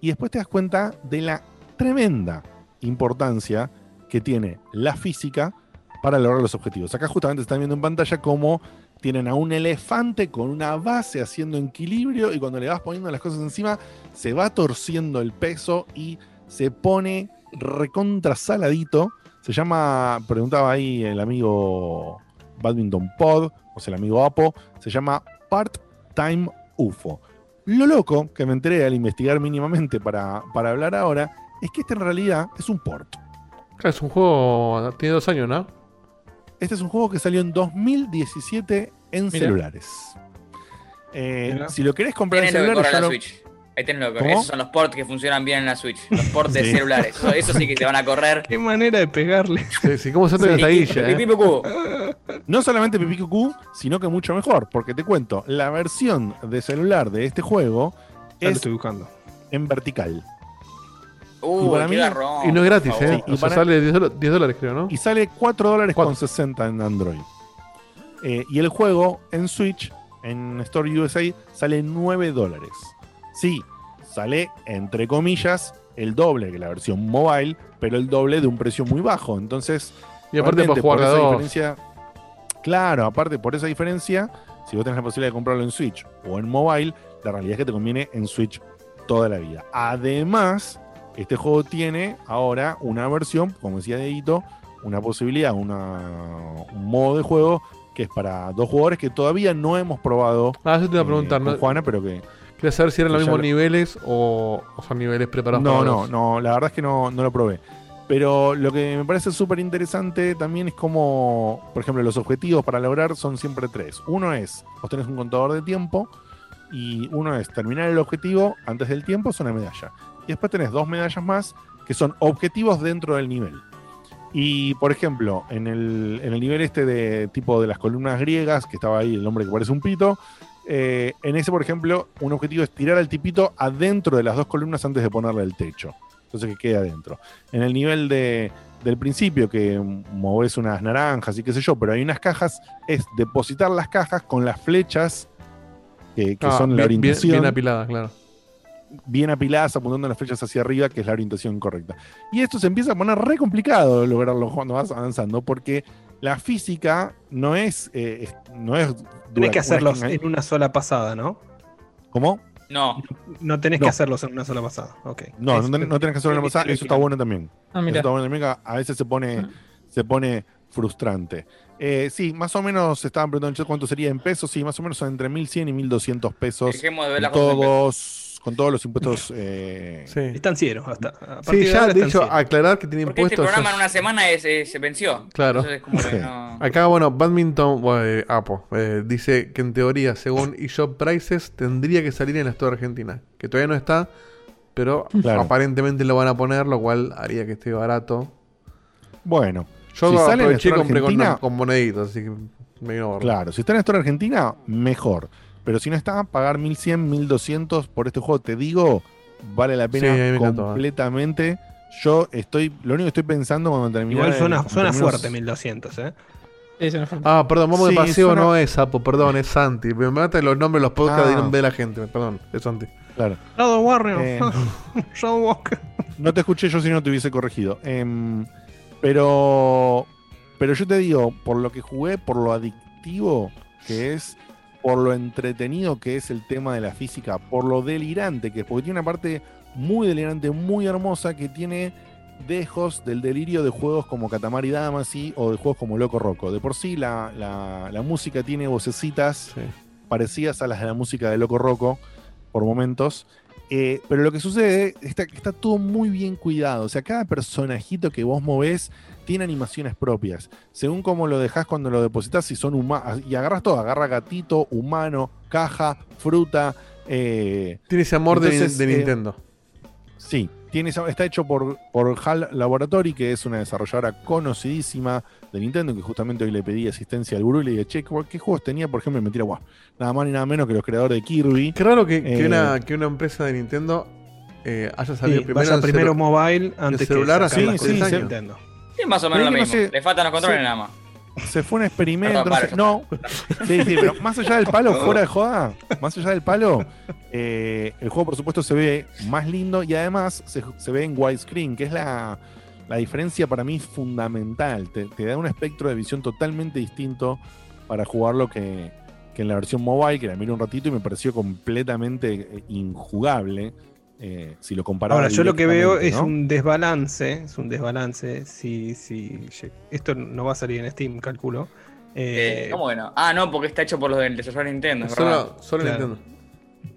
Speaker 1: y después te das cuenta de la tremenda importancia que tiene la física para lograr los objetivos. Acá justamente están viendo en pantalla cómo tienen a un elefante con una base haciendo equilibrio y cuando le vas poniendo las cosas encima se va torciendo el peso y se pone recontra saladito. Se llama, preguntaba ahí el amigo Badminton Pod, o sea, el amigo Apo, se llama Part-Time UFO. Lo loco que me enteré al investigar mínimamente para, para hablar ahora es que este en realidad es un port.
Speaker 2: Claro, es un juego. Tiene dos años, ¿no?
Speaker 1: Este es un juego que salió en 2017 en
Speaker 4: Mira.
Speaker 1: celulares. Eh, si lo querés comprar en
Speaker 5: lo que
Speaker 1: ya
Speaker 5: la
Speaker 1: lo-
Speaker 5: Switch. Ahí tenés lo que. Esos son los ports que funcionan bien en la Switch. Los ports de
Speaker 1: Sí.
Speaker 5: celulares. Eso, eso sí que te van a correr.
Speaker 3: Qué manera de pegarle.
Speaker 2: Sí, sí, ¿cómo se guilla?
Speaker 5: pipí,
Speaker 2: eh?
Speaker 1: no solamente Pipi Cucú, sino que mucho mejor, porque te cuento, la versión de celular de este juego
Speaker 3: Ya lo
Speaker 1: es
Speaker 3: estoy buscando.
Speaker 1: en vertical
Speaker 5: Uh,
Speaker 1: Y para
Speaker 5: qué
Speaker 1: mí-
Speaker 5: garrón,
Speaker 2: Y no es gratis, ¿eh?
Speaker 1: y
Speaker 2: o sea,
Speaker 1: para-
Speaker 2: sale 10 dola- 10 dólares, creo, ¿no?
Speaker 1: y sale 4 dólares con
Speaker 2: Cuatro.
Speaker 1: 60 en Android. Eh, y el juego en Switch, en Store USA, sale 9 dólares. Sí, sale entre comillas el doble que la versión mobile, pero el doble de un precio muy bajo. Entonces,
Speaker 2: y aparte para jugar
Speaker 1: por
Speaker 2: a
Speaker 1: esa
Speaker 2: dos.
Speaker 1: diferencia, claro, aparte por esa diferencia, si vos tenés la posibilidad de comprarlo en Switch o en mobile, la realidad es que te conviene en Switch toda la vida. Además, este juego tiene ahora una versión, como decía Deito, una posibilidad, una, un modo de juego que es para dos jugadores que todavía no hemos probado
Speaker 2: Ah, eso te iba a
Speaker 1: eh,
Speaker 2: preguntar.
Speaker 1: Juana, pero que
Speaker 2: Quería saber si eran los mismos
Speaker 1: lo-
Speaker 2: niveles o, o son niveles preparados
Speaker 1: no,
Speaker 2: para
Speaker 1: no,
Speaker 2: dos.
Speaker 1: no, la verdad es que no, no lo probé. Pero lo que me parece súper interesante también es como, por ejemplo, los objetivos para lograr son siempre tres. Uno es, vos tenés un contador de tiempo y uno es terminar el objetivo antes del tiempo, es una medalla. Y después tenés dos medallas más que son objetivos dentro del nivel. Y, por ejemplo, en el, en el nivel este de tipo de las columnas griegas, que estaba ahí el hombre que parece un pito, eh, en ese, por ejemplo, un objetivo es tirar al tipito adentro de las dos columnas antes de ponerle el techo. Entonces que quede adentro. En el nivel de, del principio, que moves unas naranjas y qué sé yo, pero hay unas cajas, es depositar las cajas con las flechas que, que
Speaker 2: Ah,
Speaker 1: son la
Speaker 2: bien, bien,
Speaker 1: orientación
Speaker 2: bien apilada, claro.
Speaker 1: Bien apiladas, apuntando las flechas hacia arriba, que es la orientación correcta. Y esto se empieza a poner re complicado lograrlo cuando vas avanzando, porque la física no es. eh, es- no es dura
Speaker 3: Tenés que hacerlos
Speaker 1: una-
Speaker 3: en una sola pasada, ¿no?
Speaker 1: ¿Cómo?
Speaker 5: No,
Speaker 3: No tenés
Speaker 1: No.
Speaker 3: que hacerlos en una sola pasada. Ok.
Speaker 1: No,
Speaker 3: Es-
Speaker 1: no, ten- no tenés que hacerlo en la pasada, eso está bueno también.
Speaker 4: Ah,
Speaker 1: Eso está bueno también, a veces se pone, se pone frustrante. Eh, sí, más o menos estaban preguntando cuánto sería en pesos. Sí, más o menos son entre 1100 y 1200 pesos.
Speaker 5: dejemos de ver las cosas
Speaker 1: con todos los impuestos. eh,
Speaker 2: Sí.
Speaker 3: Están cieros hasta. a
Speaker 2: Sí,
Speaker 3: de
Speaker 2: ya de
Speaker 3: están
Speaker 2: hecho, aclarar que tiene
Speaker 5: Porque este
Speaker 2: impuestos.
Speaker 5: programa
Speaker 2: ya-
Speaker 5: en una semana es- es- se venció.
Speaker 2: Claro.
Speaker 5: Entonces es como que
Speaker 1: Sí.
Speaker 5: no-
Speaker 2: Acá, bueno, Badminton eh, Apo eh, dice que en teoría, según eShop Prices, tendría que salir en la Store Argentina. Que todavía no está, pero
Speaker 1: Claro.
Speaker 2: aparentemente lo van a poner, lo cual haría que esté barato.
Speaker 1: Bueno,
Speaker 2: Yo
Speaker 1: Si sale
Speaker 2: aproveché y compré con,
Speaker 1: Argentina-
Speaker 2: con moneditas, así que me.
Speaker 1: Claro, si está en la Store Argentina, mejor. Pero si no está, pagar 1100, 1200 por este juego, te digo, vale la
Speaker 2: Sí,
Speaker 1: pena
Speaker 2: encantó, ¿eh?
Speaker 1: completamente. Yo estoy, lo único que estoy pensando cuando termine.
Speaker 3: Igual suena, suena fuerte 1200, ¿eh?
Speaker 4: Sí.
Speaker 2: Ah, perdón, vamos
Speaker 1: Sí,
Speaker 2: de paseo,
Speaker 1: suena-
Speaker 2: no es Apo, perdón, es Santi. Me matan los nombres, los podcasts
Speaker 1: Ah.
Speaker 2: de la gente, perdón, es Santi.
Speaker 1: Claro.
Speaker 3: Shadow Warrior.
Speaker 1: Eh,
Speaker 3: Shadow Walker.
Speaker 1: No te escuché yo si no te hubiese corregido. Em, pero, pero yo te digo, por lo que jugué, por lo adictivo que es, por lo entretenido que es el tema de la física, por lo delirante que es, porque tiene una parte muy delirante, muy hermosa, que tiene dejos del delirio de juegos como Katamari Damacy o de juegos como Loco Roco. De por sí la, la- la música tiene vocecitas
Speaker 2: Sí.
Speaker 1: parecidas a las de la música de Loco Roco por momentos. Eh, pero lo que sucede está está todo muy bien cuidado. O sea, cada personajito que vos movés tiene animaciones propias. Según cómo lo dejás cuando lo depositas, si son humanos. Y agarras todo, agarra gatito, humano, caja, fruta. eh,
Speaker 2: Tiene ese amor de-
Speaker 1: Entonces,
Speaker 2: de,
Speaker 1: eh,
Speaker 2: Nintendo.
Speaker 1: Sí, tiene está hecho por, por HAL Laboratory, que es una desarrolladora conocidísima de Nintendo, que justamente hoy le pedí asistencia al gurú y le dije, che, ¿qué juegos tenía? Por ejemplo, me tira, guau, nada más ni nada menos que los creadores de Kirby.
Speaker 2: Qué raro que, que
Speaker 1: eh,
Speaker 2: una, que una empresa de Nintendo eh, haya salido
Speaker 3: Sí,
Speaker 2: primero
Speaker 3: vaya primero mobile antes
Speaker 2: celular,
Speaker 3: que sacar
Speaker 1: sí, sí.
Speaker 3: Nintendo.
Speaker 5: Es más o menos lo mismo.
Speaker 1: no sé-
Speaker 5: Le faltan los controles
Speaker 1: sí.
Speaker 5: nada más.
Speaker 1: Se fue un experimento.
Speaker 5: Perdón,
Speaker 1: no, sé-
Speaker 5: para,
Speaker 1: no. Sí, sí, pero más allá del palo, fuera de joda, más allá del palo, eh, el juego por supuesto se ve más lindo y además se, se ve en widescreen, que es la, la diferencia para mí es fundamental. Te, te da un espectro de visión totalmente distinto para jugarlo que, que en la versión mobile, que la miré un ratito y me pareció completamente eh, injugable. Eh, si lo comparaba.
Speaker 3: Ahora, yo lo que veo es
Speaker 1: ¿no?
Speaker 3: un desbalance, es un desbalance. Si, si esto no va a salir en Steam, calculo.
Speaker 5: Eh,
Speaker 3: Eh,
Speaker 5: ¿Cómo que no? Ah, no, porque está hecho por los del desarrollador de Nintendo, es verdad.
Speaker 2: Solo, solo
Speaker 3: Claro.
Speaker 2: Nintendo.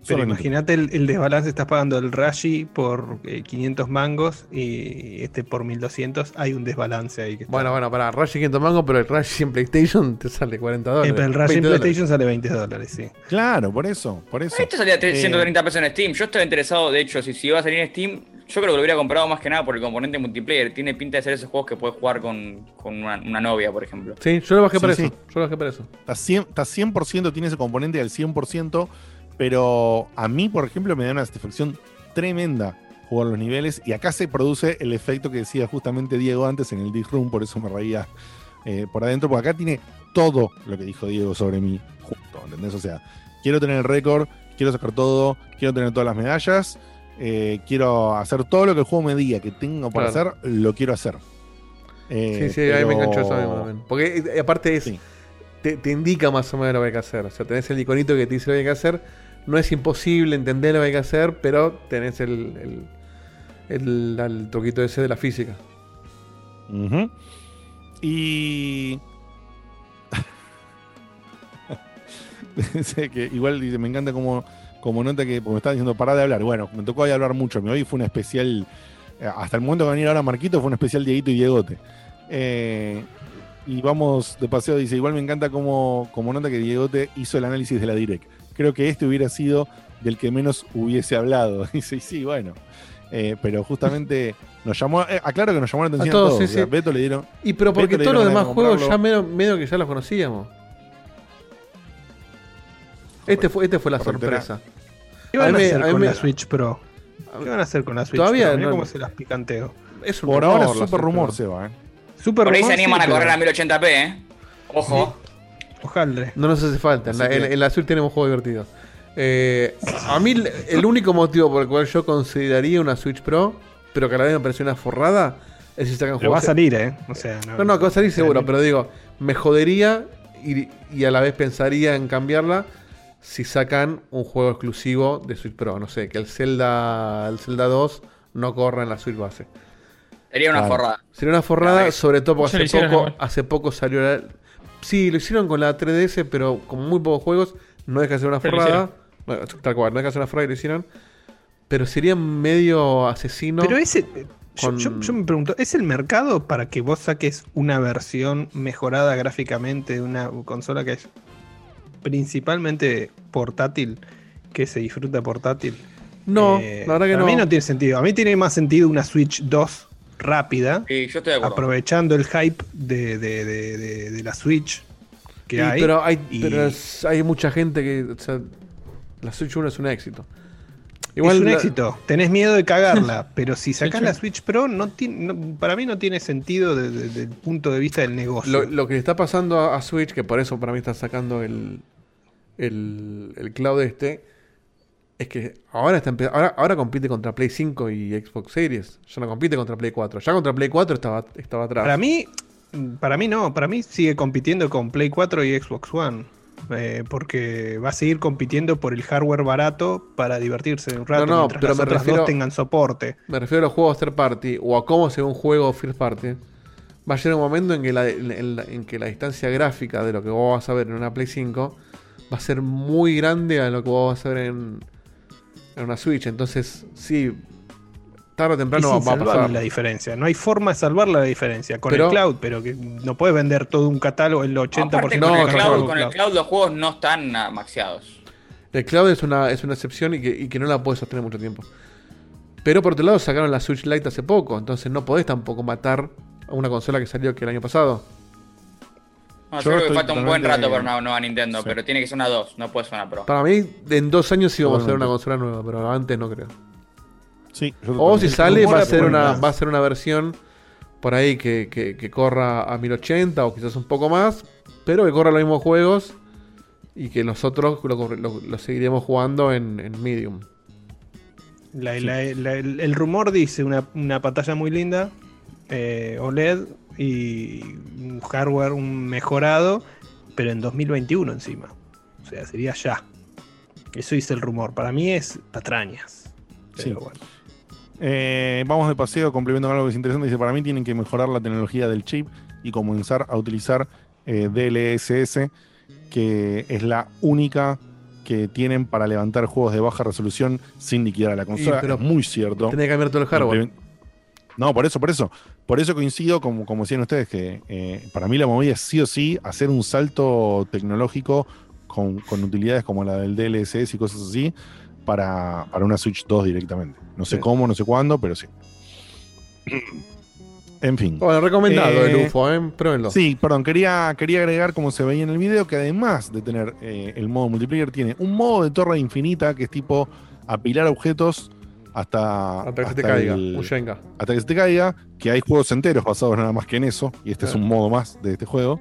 Speaker 3: Pero imagínate el, el desbalance, estás pagando el Rashi por eh, 500 mangos y este por 1200, hay un desbalance ahí. Que está.
Speaker 2: Bueno, bueno, para Rush 500 mangos, pero el Rush en PlayStation te sale 40
Speaker 3: Eh,
Speaker 2: dólares.
Speaker 3: pero el Rashi en
Speaker 2: 20 dólares.
Speaker 3: PlayStation sale 20 dólares, sí.
Speaker 1: Claro, por eso, por eso.
Speaker 5: Esto salía tre-
Speaker 1: Eh,
Speaker 5: 130 pesos en Steam. Yo estaba interesado, de hecho, si, si iba a salir en Steam, yo creo que lo hubiera comprado más que nada por el componente multiplayer. Tiene pinta de ser esos juegos que puedes jugar con, con una, una novia, por ejemplo.
Speaker 2: Sí, yo lo bajé
Speaker 1: Sí,
Speaker 2: por
Speaker 1: sí.
Speaker 2: eso. Yo lo bajé por eso.
Speaker 1: Está 100%, está 100%, tiene ese componente al 100%, pero a mí, por ejemplo, me da una satisfacción tremenda jugar los niveles y acá se produce el efecto que decía justamente Diego antes en el Dig Room, por eso me reía eh, por adentro, porque acá tiene todo lo que dijo Diego sobre mí junto, ¿entendés? O sea, quiero tener el récord, quiero sacar todo, quiero tener todas las medallas, eh, quiero hacer todo lo que el juego me diga que tengo para
Speaker 2: Claro.
Speaker 1: hacer, lo quiero hacer. Eh,
Speaker 2: Sí, sí, a mí me
Speaker 1: pero-
Speaker 2: enganchó eso también. Porque eh, aparte es.
Speaker 1: Sí.
Speaker 2: Te, te indica más o menos lo que hay que hacer. O sea, tenés el iconito que te dice lo que hay que hacer. No es imposible entender lo que hay que hacer, pero tenés el, el, el- el truquito ese de la física.
Speaker 1: Ujú. Y. Sé que igual me encanta como, como nota que me estaba diciendo pará de hablar. Bueno, me tocó ahí hablar mucho. Mi hoy fue un especial. eh, Hasta el momento que venir ahora Marquito fue un especial Dieguito y Diegote. Eh, y vamos de paseo, dice, igual me encanta como, como nota que Diegote hizo el análisis de la Direct. Creo que este hubiera sido del que menos hubiese hablado. Dice, y sí, bueno. Eh, pero justamente nos llamó, eh, aclaro que nos llamó la atención a
Speaker 2: todos,
Speaker 1: todos.
Speaker 2: sí,
Speaker 1: o sea,
Speaker 2: sí.
Speaker 1: Beto le dieron,
Speaker 2: Y pero porque todos los demás
Speaker 1: de
Speaker 2: juegos ya medio, medio que ya los conocíamos. Este fue, este fue la
Speaker 1: Correcto,
Speaker 2: sorpresa.
Speaker 3: ¿Qué van
Speaker 2: A
Speaker 3: a,
Speaker 2: me-
Speaker 3: hacer
Speaker 2: a
Speaker 3: con
Speaker 2: me-
Speaker 3: la Switch Pro? ¿Qué van a hacer con la Switch
Speaker 2: Todavía
Speaker 3: Pro?
Speaker 2: No-
Speaker 3: cómo se las picanteo.
Speaker 2: Es un
Speaker 1: por
Speaker 2: rumor,
Speaker 1: ahora super
Speaker 2: sorpresa.
Speaker 1: rumor se va, ¿eh?
Speaker 3: Super
Speaker 5: Por ahí se animan
Speaker 3: sí,
Speaker 5: a correr
Speaker 3: pero-
Speaker 5: a 1080p, ¿eh? Ojo.
Speaker 3: Ojalá.
Speaker 2: No nos hace falta. En la,
Speaker 1: que-
Speaker 2: en- en la Switch tenemos juegos divertidos. Eh, a mí el- único motivo por el cual yo consideraría una Switch Pro, pero que a la vez me pareció una forrada, es si sacan
Speaker 3: Pero va a
Speaker 2: juegos.
Speaker 3: salir, ¿eh? O sea,
Speaker 2: No, no, que va a salir seguro, pero digo, me jodería y, y a la vez pensaría en cambiarla si sacan un juego exclusivo de Switch Pro. No sé, que el Zelda, el Zelda 2 no corra en la Switch base.
Speaker 5: Sería una
Speaker 1: Claro.
Speaker 5: forrada.
Speaker 2: Sería una forrada,
Speaker 5: No,
Speaker 2: sobre todo porque hace
Speaker 4: hicieron
Speaker 2: poco,
Speaker 4: igual.
Speaker 2: hace poco salió la... Sí, lo hicieron con la 3DS, pero con muy pocos juegos. No deja de ser una
Speaker 4: Pero
Speaker 2: forrada. Tal cual, no deja de ser una forrada y lo hicieron. Pero sería medio asesino.
Speaker 3: Pero ese. yo-
Speaker 2: con-
Speaker 3: Yo, yo me pregunto, ¿es el mercado para que vos saques una versión mejorada gráficamente de una consola que es principalmente portátil, que se disfruta portátil?
Speaker 2: No,
Speaker 3: Eh,
Speaker 2: la verdad que
Speaker 3: para
Speaker 2: no.
Speaker 3: mí no tiene sentido. A mí tiene más sentido una Switch 2 rápida,
Speaker 5: Sí, yo estoy de acuerdo.
Speaker 3: aprovechando el hype de, de- de- de- de la Switch que hay.
Speaker 2: pero hay,
Speaker 3: y-
Speaker 2: pero es- hay mucha gente que. o sea, la Switch 1 es un éxito. Igual
Speaker 3: es un
Speaker 2: la-
Speaker 3: éxito. Tenés miedo de cagarla, pero si sacás la Switch Pro, no tiene, no- para mí no tiene sentido de- de- desde el punto de vista del negocio.
Speaker 2: Lo, lo que está pasando a, a Switch, que por eso para mí está sacando el, el, el cloud este, es que ahora, está ahora, ahora compite contra Play 5 y Xbox Series. Ya no compite contra Play 4. Ya contra Play 4 estaba, estaba atrás.
Speaker 3: Para mí, para mí no, para mí sigue compitiendo con Play 4 y Xbox One. eh, porque va a seguir compitiendo por el hardware barato para divertirse un rato
Speaker 2: No, no,
Speaker 3: mientras
Speaker 2: pero
Speaker 3: las
Speaker 2: me
Speaker 3: otras
Speaker 2: refiero-
Speaker 3: dos tengan soporte.
Speaker 2: Me refiero a los juegos third party o a cómo se ve un juego first party. Va a llegar un momento en que la, en en que la distancia gráfica de lo que vos vas a ver en una Play 5 va a ser muy grande a lo que vos vas a ver en, en una Switch. Entonces, sí, tarde o
Speaker 3: Es
Speaker 2: temprano va, va a pasar.
Speaker 3: la diferencia. No hay forma de salvar la diferencia con
Speaker 2: Pero-
Speaker 3: el cloud, pero que no puedes vender todo un catálogo, el 80%
Speaker 5: Aparte,
Speaker 2: No,
Speaker 5: con, el
Speaker 2: no,
Speaker 5: cloud,
Speaker 2: no,
Speaker 5: con el cloud los juegos no están ah, maxeados.
Speaker 2: El cloud es una, es una excepción y que, y que no la puedes sostener mucho tiempo. Pero por otro lado sacaron la Switch Lite hace poco, entonces no podés tampoco matar a una consola que salió que el año pasado.
Speaker 1: Yo
Speaker 5: creo que falta un buen rato para una nueva Nintendo,
Speaker 1: Sí.
Speaker 5: pero tiene que ser una 2, no puede ser una Pro.
Speaker 2: Para mí, en dos años sí vamos a tener una consola nueva, pero antes no creo.
Speaker 1: Sí,
Speaker 2: O si sale, va a ser una, va a ser una versión por ahí que, que- que corra a 1080 o quizás un poco más, pero que corra los mismos juegos y que nosotros lo, lo- lo seguiremos jugando en, en Medium.
Speaker 3: La- la- la- el, el rumor dice una, una pantalla muy linda, eh, OLED y un hardware un mejorado, pero en 2021 encima. O sea, sería ya. Eso dice el rumor. Para mí es patrañas. Pero
Speaker 1: Sí.
Speaker 3: bueno.
Speaker 1: Eh, vamos de paseo, complemento con algo que es interesante. Dice, para mí tienen que mejorar la tecnología del chip y comenzar a utilizar eh, DLSS, que es la única que tienen para levantar juegos de baja resolución sin liquidar a la consola.
Speaker 2: pero
Speaker 1: es muy cierto.
Speaker 2: Tenés que cambiar todo el hardware.
Speaker 1: No, por eso, por eso. Por eso coincido, como, como decían ustedes, que eh, para mí la movida es sí o sí hacer un salto tecnológico con, con utilidades como la del DLSS y cosas así para, para una Switch 2 directamente. No sé
Speaker 2: Sí.
Speaker 1: cómo, no sé cuándo, pero sí. En fin.
Speaker 2: Bueno, recomendado el
Speaker 1: Eh,
Speaker 2: UFO, ¿eh? Pruébenlo.
Speaker 1: Sí, perdón, quería, quería agregar, como se veía en el video, que además de tener eh, el modo multiplayer, tiene un modo de torre infinita que es tipo apilar objetos hasta,
Speaker 2: Hasta que se te caiga.
Speaker 1: el-
Speaker 2: Un Shenga.
Speaker 1: hasta que se te caiga, que hay juegos enteros basados nada más que en eso, y este es un modo más de este juego.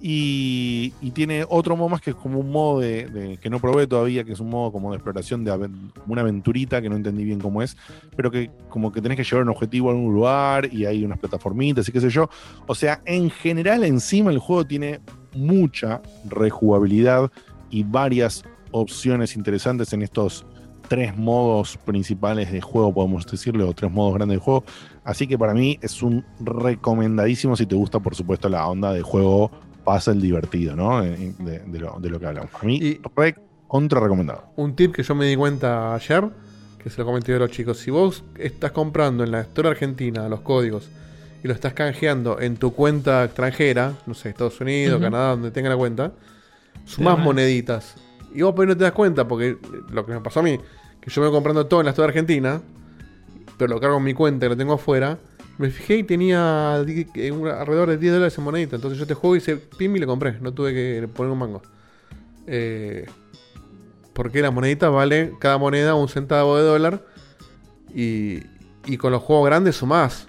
Speaker 1: Y, y tiene otro modo más que es como un modo de, de- que no probé todavía, que es un modo como de exploración de una aventurita que no entendí bien cómo es, pero que como que tenés que llevar un objetivo a algún lugar y hay unas plataformitas y qué sé yo. O sea, en general encima el juego tiene mucha rejugabilidad y varias opciones interesantes en estos tres modos principales de juego, podemos decirle, o tres modos grandes de juego. Así que para mí es un recomendadísimo si te gusta, por supuesto, la onda de juego puzzle divertido, ¿no? Eh, De, de lo, de lo que hablamos. Para mí, re contra recomendado.
Speaker 2: Un tip que yo me di cuenta ayer, que se lo comenté a los chicos. Si vos estás comprando en la Store Argentina los códigos y lo estás canjeando en tu cuenta extranjera, no sé, Estados Unidos. Canadá, donde tenga la cuenta, sumás moneditas. Y vos por ahí no te das cuenta, porque lo que me pasó a mí, que yo me voy comprando todo en la Store Argentina, pero lo cargo en mi cuenta y lo tengo afuera. Me fijé y tenía alrededor de 10 dólares en moneditas. Entonces yo te juego y hice pim y le compré. No tuve que poner un mango. Eh, porque la monedita vale cada moneda un centavo de dólar. Y, y con los juegos grandes sumás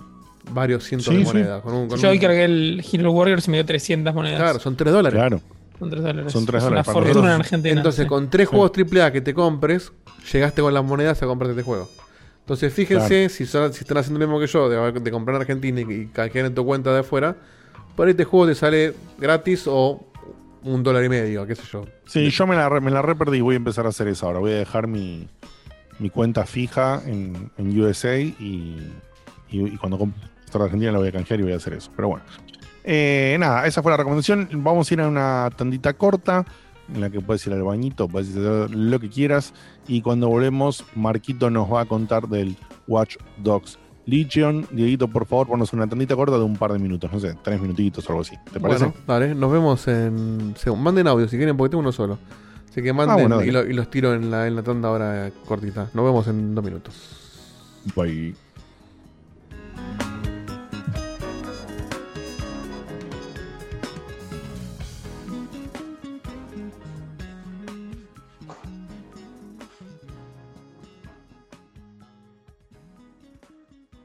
Speaker 2: varios cientos
Speaker 1: Sí,
Speaker 2: de
Speaker 1: sí.
Speaker 2: monedas. Con un, con
Speaker 4: Yo
Speaker 2: un-
Speaker 4: hoy cargué el Hero Warriors y me dio 300 monedas.
Speaker 2: Claro, son 3 dólares.
Speaker 1: Claro.
Speaker 4: Son 3 dólares.
Speaker 1: Son tres
Speaker 4: Es
Speaker 1: dólares
Speaker 4: Una
Speaker 1: para
Speaker 4: fortuna en. Argentina.
Speaker 2: Entonces,
Speaker 4: sí.
Speaker 2: con tres juegos AAA que te compres, llegaste con las monedas a comprarte este juego. Entonces, fíjense si, son- si están haciendo lo mismo que yo, de, de comprar en Argentina y, y canjear en tu cuenta de afuera, por este juego te sale gratis o un dólar y medio, qué sé yo.
Speaker 1: Sí, yo me la, re- me la re perdí. Voy a empezar a hacer eso ahora. Voy a dejar mi, mi cuenta fija en, en USA y, y, y cuando compre Argentina la voy a canjear y voy a hacer eso. Pero bueno. Eh, nada, esa fue la recomendación. Vamos a ir a una tandita corta en la que puedes ir al bañito, puedes hacer lo que quieras. Y cuando volvemos, Marquito nos va a contar del Watch Dogs Legion. Dieguito, por favor, ponos una tandita corta de un par de minutos, no sé, tres minutitos o algo así. ¿Te parece?
Speaker 2: Bueno, dale, nos vemos en. Manden audio si quieren, porque tengo uno solo. Así que manden
Speaker 1: Ah, bueno,
Speaker 2: y, lo- y los tiro en la, en la tanda ahora cortita. Nos vemos en dos minutos.
Speaker 1: Bye.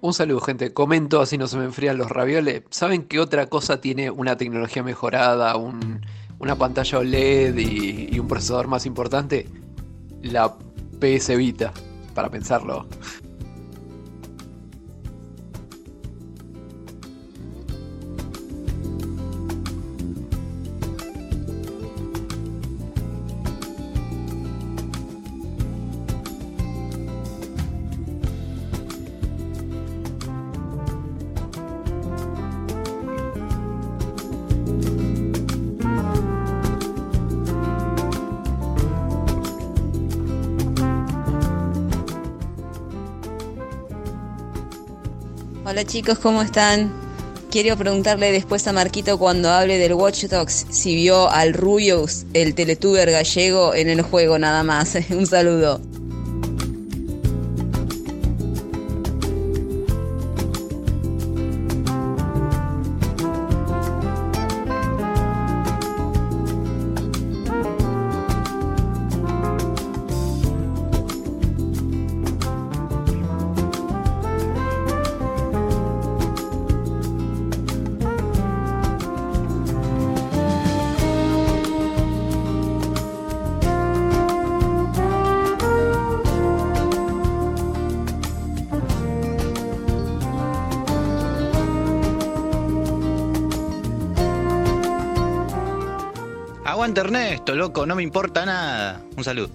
Speaker 9: Un saludo, gente. Comento así no se me enfrían los ravioles. ¿Saben qué otra cosa tiene una tecnología mejorada, un- una pantalla OLED y, y un procesador más importante? La PS Vita, para pensarlo.
Speaker 10: Chicos, ¿cómo están? Quiero preguntarle después a Marquito cuando hable del Watch Dogs si vio al Rubius, el teletuber gallego, en el juego nada más. Un saludo.
Speaker 11: Loco, no me importa nada. Un saludo.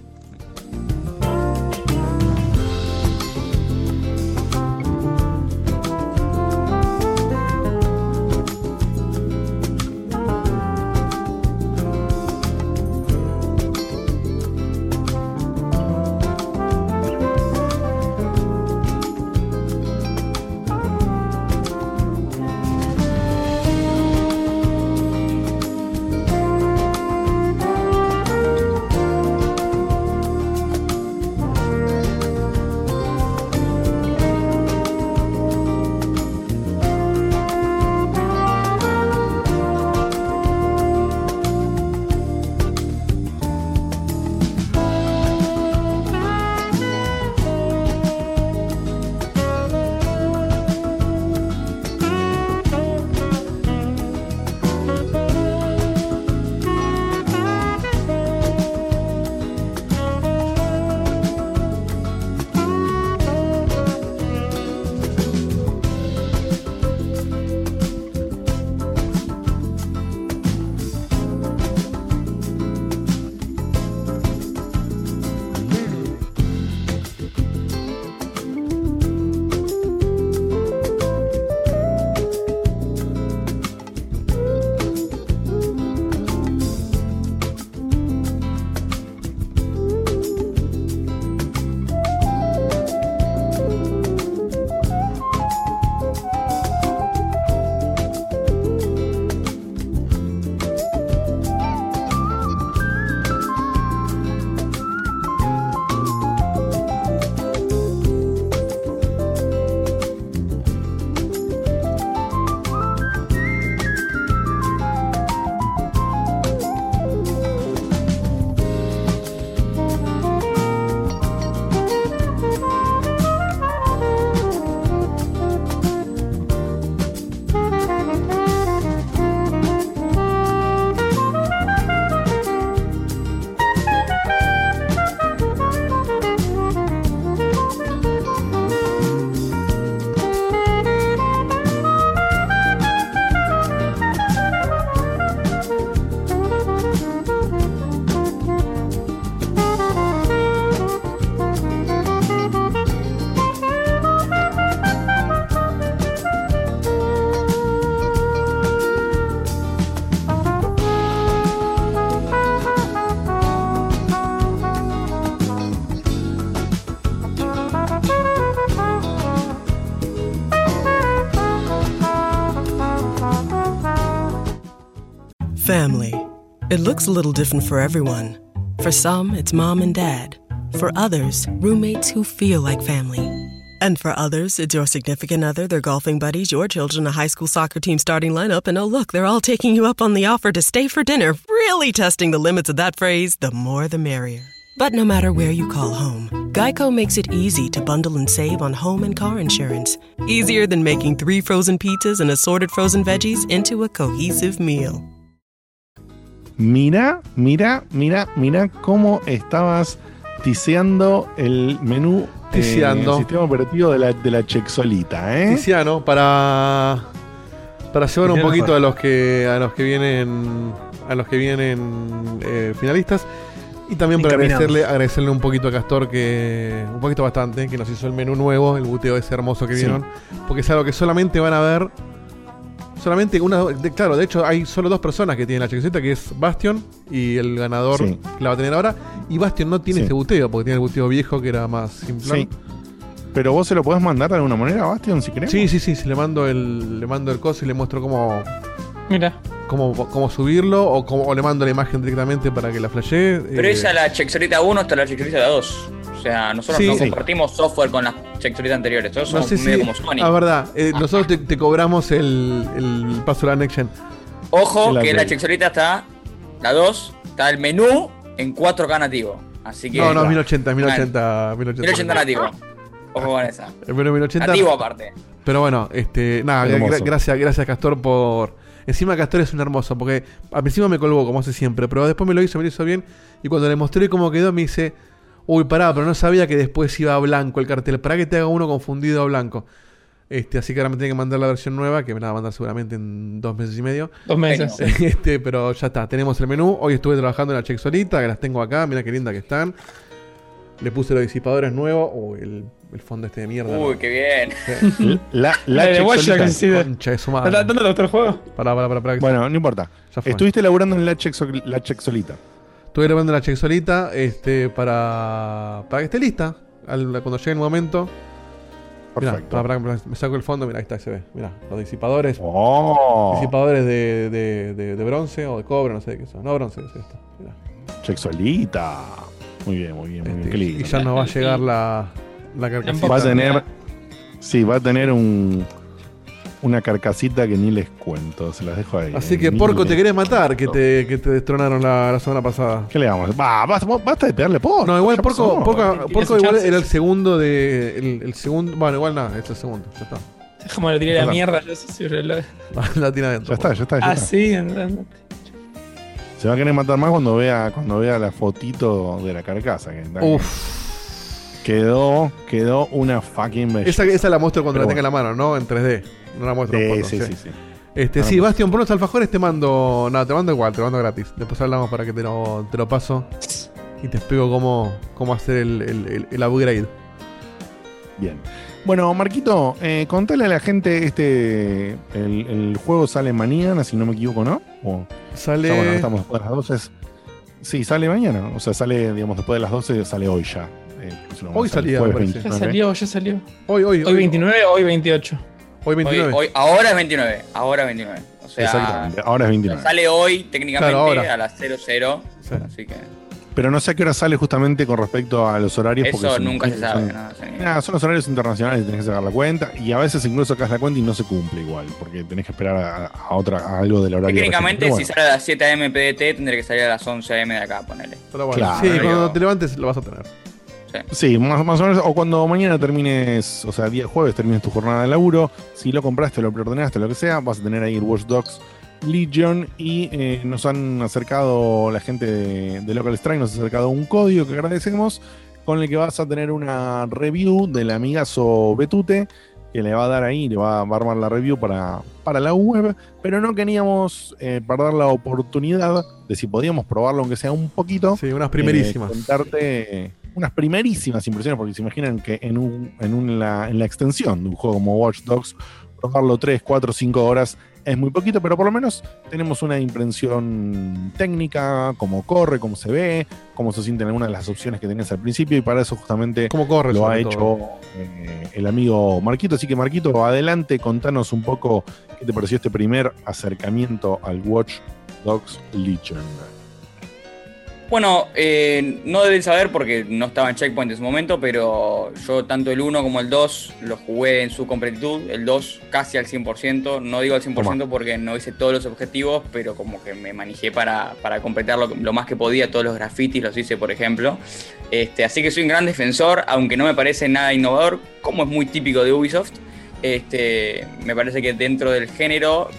Speaker 12: It looks a little different for everyone. For some, it's mom and dad. For others, roommates who feel like family. And for others, it's your significant other, their golfing buddies, your children, a high school soccer team starting lineup, and oh, look, they're all taking you up on the offer to stay for dinner, really testing the limits of that phrase the more the merrier. But no matter where you call home, Geico makes it easy to bundle and save on home and car insurance. Easier than making three frozen pizzas and assorted frozen veggies into a cohesive meal.
Speaker 1: Mira, mira, mira, mira cómo estabas tiseando el menú eh,
Speaker 2: Tiseando.
Speaker 1: el sistema operativo de la, de la Chexolita, ¿eh?
Speaker 2: Tiziano, para para llevar un
Speaker 1: Tiziano
Speaker 2: poquito a los que a los que vienen a los que vienen eh, finalistas y también para agradecerle agradecerle un poquito a Castor que un poquito bastante que nos hizo el menú nuevo el buteo ese hermoso que
Speaker 1: Sí.
Speaker 2: vieron porque es algo que solamente van a ver solamente una de- claro de hecho hay solo dos personas que tienen la chequecita que es Bastion y el ganador
Speaker 1: Sí.
Speaker 2: que la va a tener ahora y Bastion no tiene
Speaker 1: Sí.
Speaker 2: este buteo porque tiene el buteo viejo que era más simple
Speaker 1: Sí. Pero vos se lo podés mandar de alguna manera, Bastion, si querés.
Speaker 2: Sí, sí, sí, sí, le mando el, le mando el coso y le muestro cómo,
Speaker 4: Mira.
Speaker 2: cómo, cómo subirlo o, cómo, o le mando la imagen directamente para que la flashee.
Speaker 5: Pero
Speaker 2: eh,
Speaker 5: esa la Chexolita 1 hasta la Chexolita 2. O sea, nosotros
Speaker 2: Sí.
Speaker 5: no
Speaker 2: Sí.
Speaker 5: compartimos software con las Chexolitas anteriores. Todos
Speaker 2: no
Speaker 5: somos
Speaker 2: sé si.
Speaker 5: medio como Sony.
Speaker 2: Ah, verdad, eh, nosotros te, te cobramos el, el paso de la Next Gen.
Speaker 5: Ojo
Speaker 2: La
Speaker 5: que la. Chexolita está, la 2, está el menú en 4K nativo. Así que.
Speaker 2: No, no, 1080, 1080,
Speaker 5: 1080,
Speaker 2: 1080.
Speaker 5: nativo. Ojo con esa.
Speaker 2: El menú 1080.
Speaker 5: Nativo aparte.
Speaker 2: Pero bueno, este, nada, gra- gracias, gracias Castor por. Encima Castor es un hermoso, porque al principio me colgó como hace siempre, pero después me lo hizo, me lo hizo bien. Y cuando le mostré cómo quedó, me dice, uy, pará, pero no sabía que después iba a blanco el cartel. ¿Para que te haga uno confundido a blanco? Este, así que ahora me tiene que mandar la versión nueva, que me la va a mandar seguramente en dos meses y medio.
Speaker 4: Dos meses.
Speaker 2: Este, pero ya está, tenemos el menú. Hoy estuve trabajando en la check solita, que las tengo acá, mira qué linda que están. Le puse los disipadores nuevos. Uy, el, el fondo este de mierda.
Speaker 5: Uy,
Speaker 2: no.
Speaker 5: qué bien.
Speaker 2: Sí.
Speaker 1: La,
Speaker 4: La de de-
Speaker 2: Concha de su madre.
Speaker 4: ¿Dónde gustó el juego?
Speaker 2: Pará, pará, pará, pará,
Speaker 1: Bueno, no importa. Estuviste laburando en la la check solita.
Speaker 2: Estuve grabando la check solita este, para, para que esté lista al- cuando llegue el momento. Mirá,
Speaker 1: Perfecto.
Speaker 2: pará, pará, pará, me saco el fondo, mira, ahí está, ahí se ve. Mira, los disipadores.
Speaker 1: Oh,
Speaker 2: Disipadores de, de, de- de bronce o de cobre, no sé de qué son. No, bronce es esto. mirá.
Speaker 1: check solita. Muy bien, muy bien, muy bien.
Speaker 2: Este,
Speaker 1: Qué lindo.
Speaker 2: y ya nos va a llegar la, la carcasita.
Speaker 1: Va a tener. Sí, va a tener un. Una carcasita que ni les cuento, se las dejo ahí.
Speaker 2: Así
Speaker 1: Eh,
Speaker 2: que,
Speaker 1: ni
Speaker 2: Porco, te querés matar que te, que te destronaron la, la semana pasada.
Speaker 1: ¿Qué le damos? Va, basta, basta de pegarle por.
Speaker 2: No, igual Porco. Porco, Porco igual
Speaker 4: chances.
Speaker 2: era el segundo de. El, el segundo. Bueno, igual nada, es el segundo. Ya está.
Speaker 4: Déjame lo tiré la mierda. Yo sí, reloj.
Speaker 2: la tiene adentro.
Speaker 1: Ya está, ya está. Ya
Speaker 4: Ah,
Speaker 1: está.
Speaker 4: sí, andando.
Speaker 1: Se va a querer matar más cuando vea, cuando vea la fotito de la carcasa. Que está-
Speaker 2: Uf.
Speaker 1: Quedó, quedó una fucking belleza.
Speaker 2: Esa, esa la muestro cuando
Speaker 1: Pero
Speaker 2: la tenga en la mano, ¿no? En 3D. No la muestro
Speaker 1: Sí, sí, sí, sí.
Speaker 2: Este,
Speaker 1: No,
Speaker 2: sí,
Speaker 1: no,
Speaker 2: Bastion, por los alfajores te mando. No, te mando igual, te mando gratis. Después hablamos para que te lo, te lo paso. Y te explico cómo, cómo hacer el, el, el- el upgrade.
Speaker 1: Bien. Bueno, Marquito, eh, contale a la gente, este, el, el juego sale mañana, si no me equivoco, ¿no? O-
Speaker 2: Sale.
Speaker 1: ya, bueno, estamos después de las 12. Sí, sale mañana. O sea, sale, digamos, después de las 12, sale hoy ya. Eh, no,
Speaker 2: Hoy salía,
Speaker 1: jueves
Speaker 2: me parece.
Speaker 4: Ya
Speaker 1: 29.
Speaker 4: salió, ya salió.
Speaker 2: Hoy, hoy,
Speaker 4: Hoy 29, hoy 28.
Speaker 2: Hoy
Speaker 5: Hoy,
Speaker 2: 29.
Speaker 5: hoy- ahora es 29. Ahora es 29. O sea,
Speaker 1: Exactamente, ahora es 29.
Speaker 5: sale hoy técnicamente
Speaker 2: Claro, ahora.
Speaker 5: a las 00.
Speaker 2: Sí.
Speaker 5: Así que
Speaker 1: Pero no sé a qué hora sale justamente con respecto a los horarios. porque
Speaker 5: eso
Speaker 1: son-
Speaker 5: nunca se sabe.
Speaker 1: son-
Speaker 5: ¿no?
Speaker 1: Nada, son los horarios internacionales y tenés que sacar la cuenta. Y a veces incluso sacas la cuenta y no se cumple igual, porque tenés que esperar a, a otra, a algo del horario.
Speaker 5: Técnicamente, si sale a las 7 am PDT, tendría que salir a las 11 am de acá, ponele.
Speaker 2: Pero bueno,
Speaker 1: Claro,
Speaker 2: sí, cuando te levantes lo vas a tener.
Speaker 1: Sí, más, más o menos. O cuando mañana termines, o sea, día jueves termines tu jornada de laburo. Si lo compraste, lo preordenaste, lo que sea, vas a tener ahí el Watch Dogs Legion. Y eh, nos han acercado, la gente de, de Local Strike nos ha acercado un código que agradecemos. Con el que vas a tener una review del amigazo Betute. Que le va a dar ahí, le va, va a armar la review para, para la web. Pero no queríamos eh, perder la oportunidad de si podíamos probarlo, aunque sea un poquito.
Speaker 2: Sí, unas primerísimas.
Speaker 1: Eh, contarte eh, unas primerísimas impresiones, porque se imaginan que en, un, en, un- la, en la extensión de un juego como Watch Dogs, probarlo 3, 4, 5 horas es muy poquito, pero por lo menos tenemos una impresión técnica, cómo corre, cómo se ve, cómo se sienten algunas de las opciones que tenías al principio, y para eso justamente
Speaker 2: ¿Cómo corre?
Speaker 1: lo ha hecho eh, el amigo Marquito. Así que Marquito, adelante, contanos un poco qué te pareció este primer acercamiento al Watch Dogs Legion.
Speaker 5: Bueno, eh, no deben saber porque no estaba en Checkpoint en su momento, pero yo tanto el 1 como el 2 lo jugué en su completitud. El 2 casi al 100%. No digo al 100%
Speaker 1: Toma.
Speaker 5: porque no hice todos los objetivos, pero como que me manejé para, para completar lo, lo más que podía. Todos los grafitis los hice, por ejemplo. Este, así que soy un gran defensor, aunque no me parece nada innovador, como es muy típico de Ubisoft. Este, me parece que dentro del género,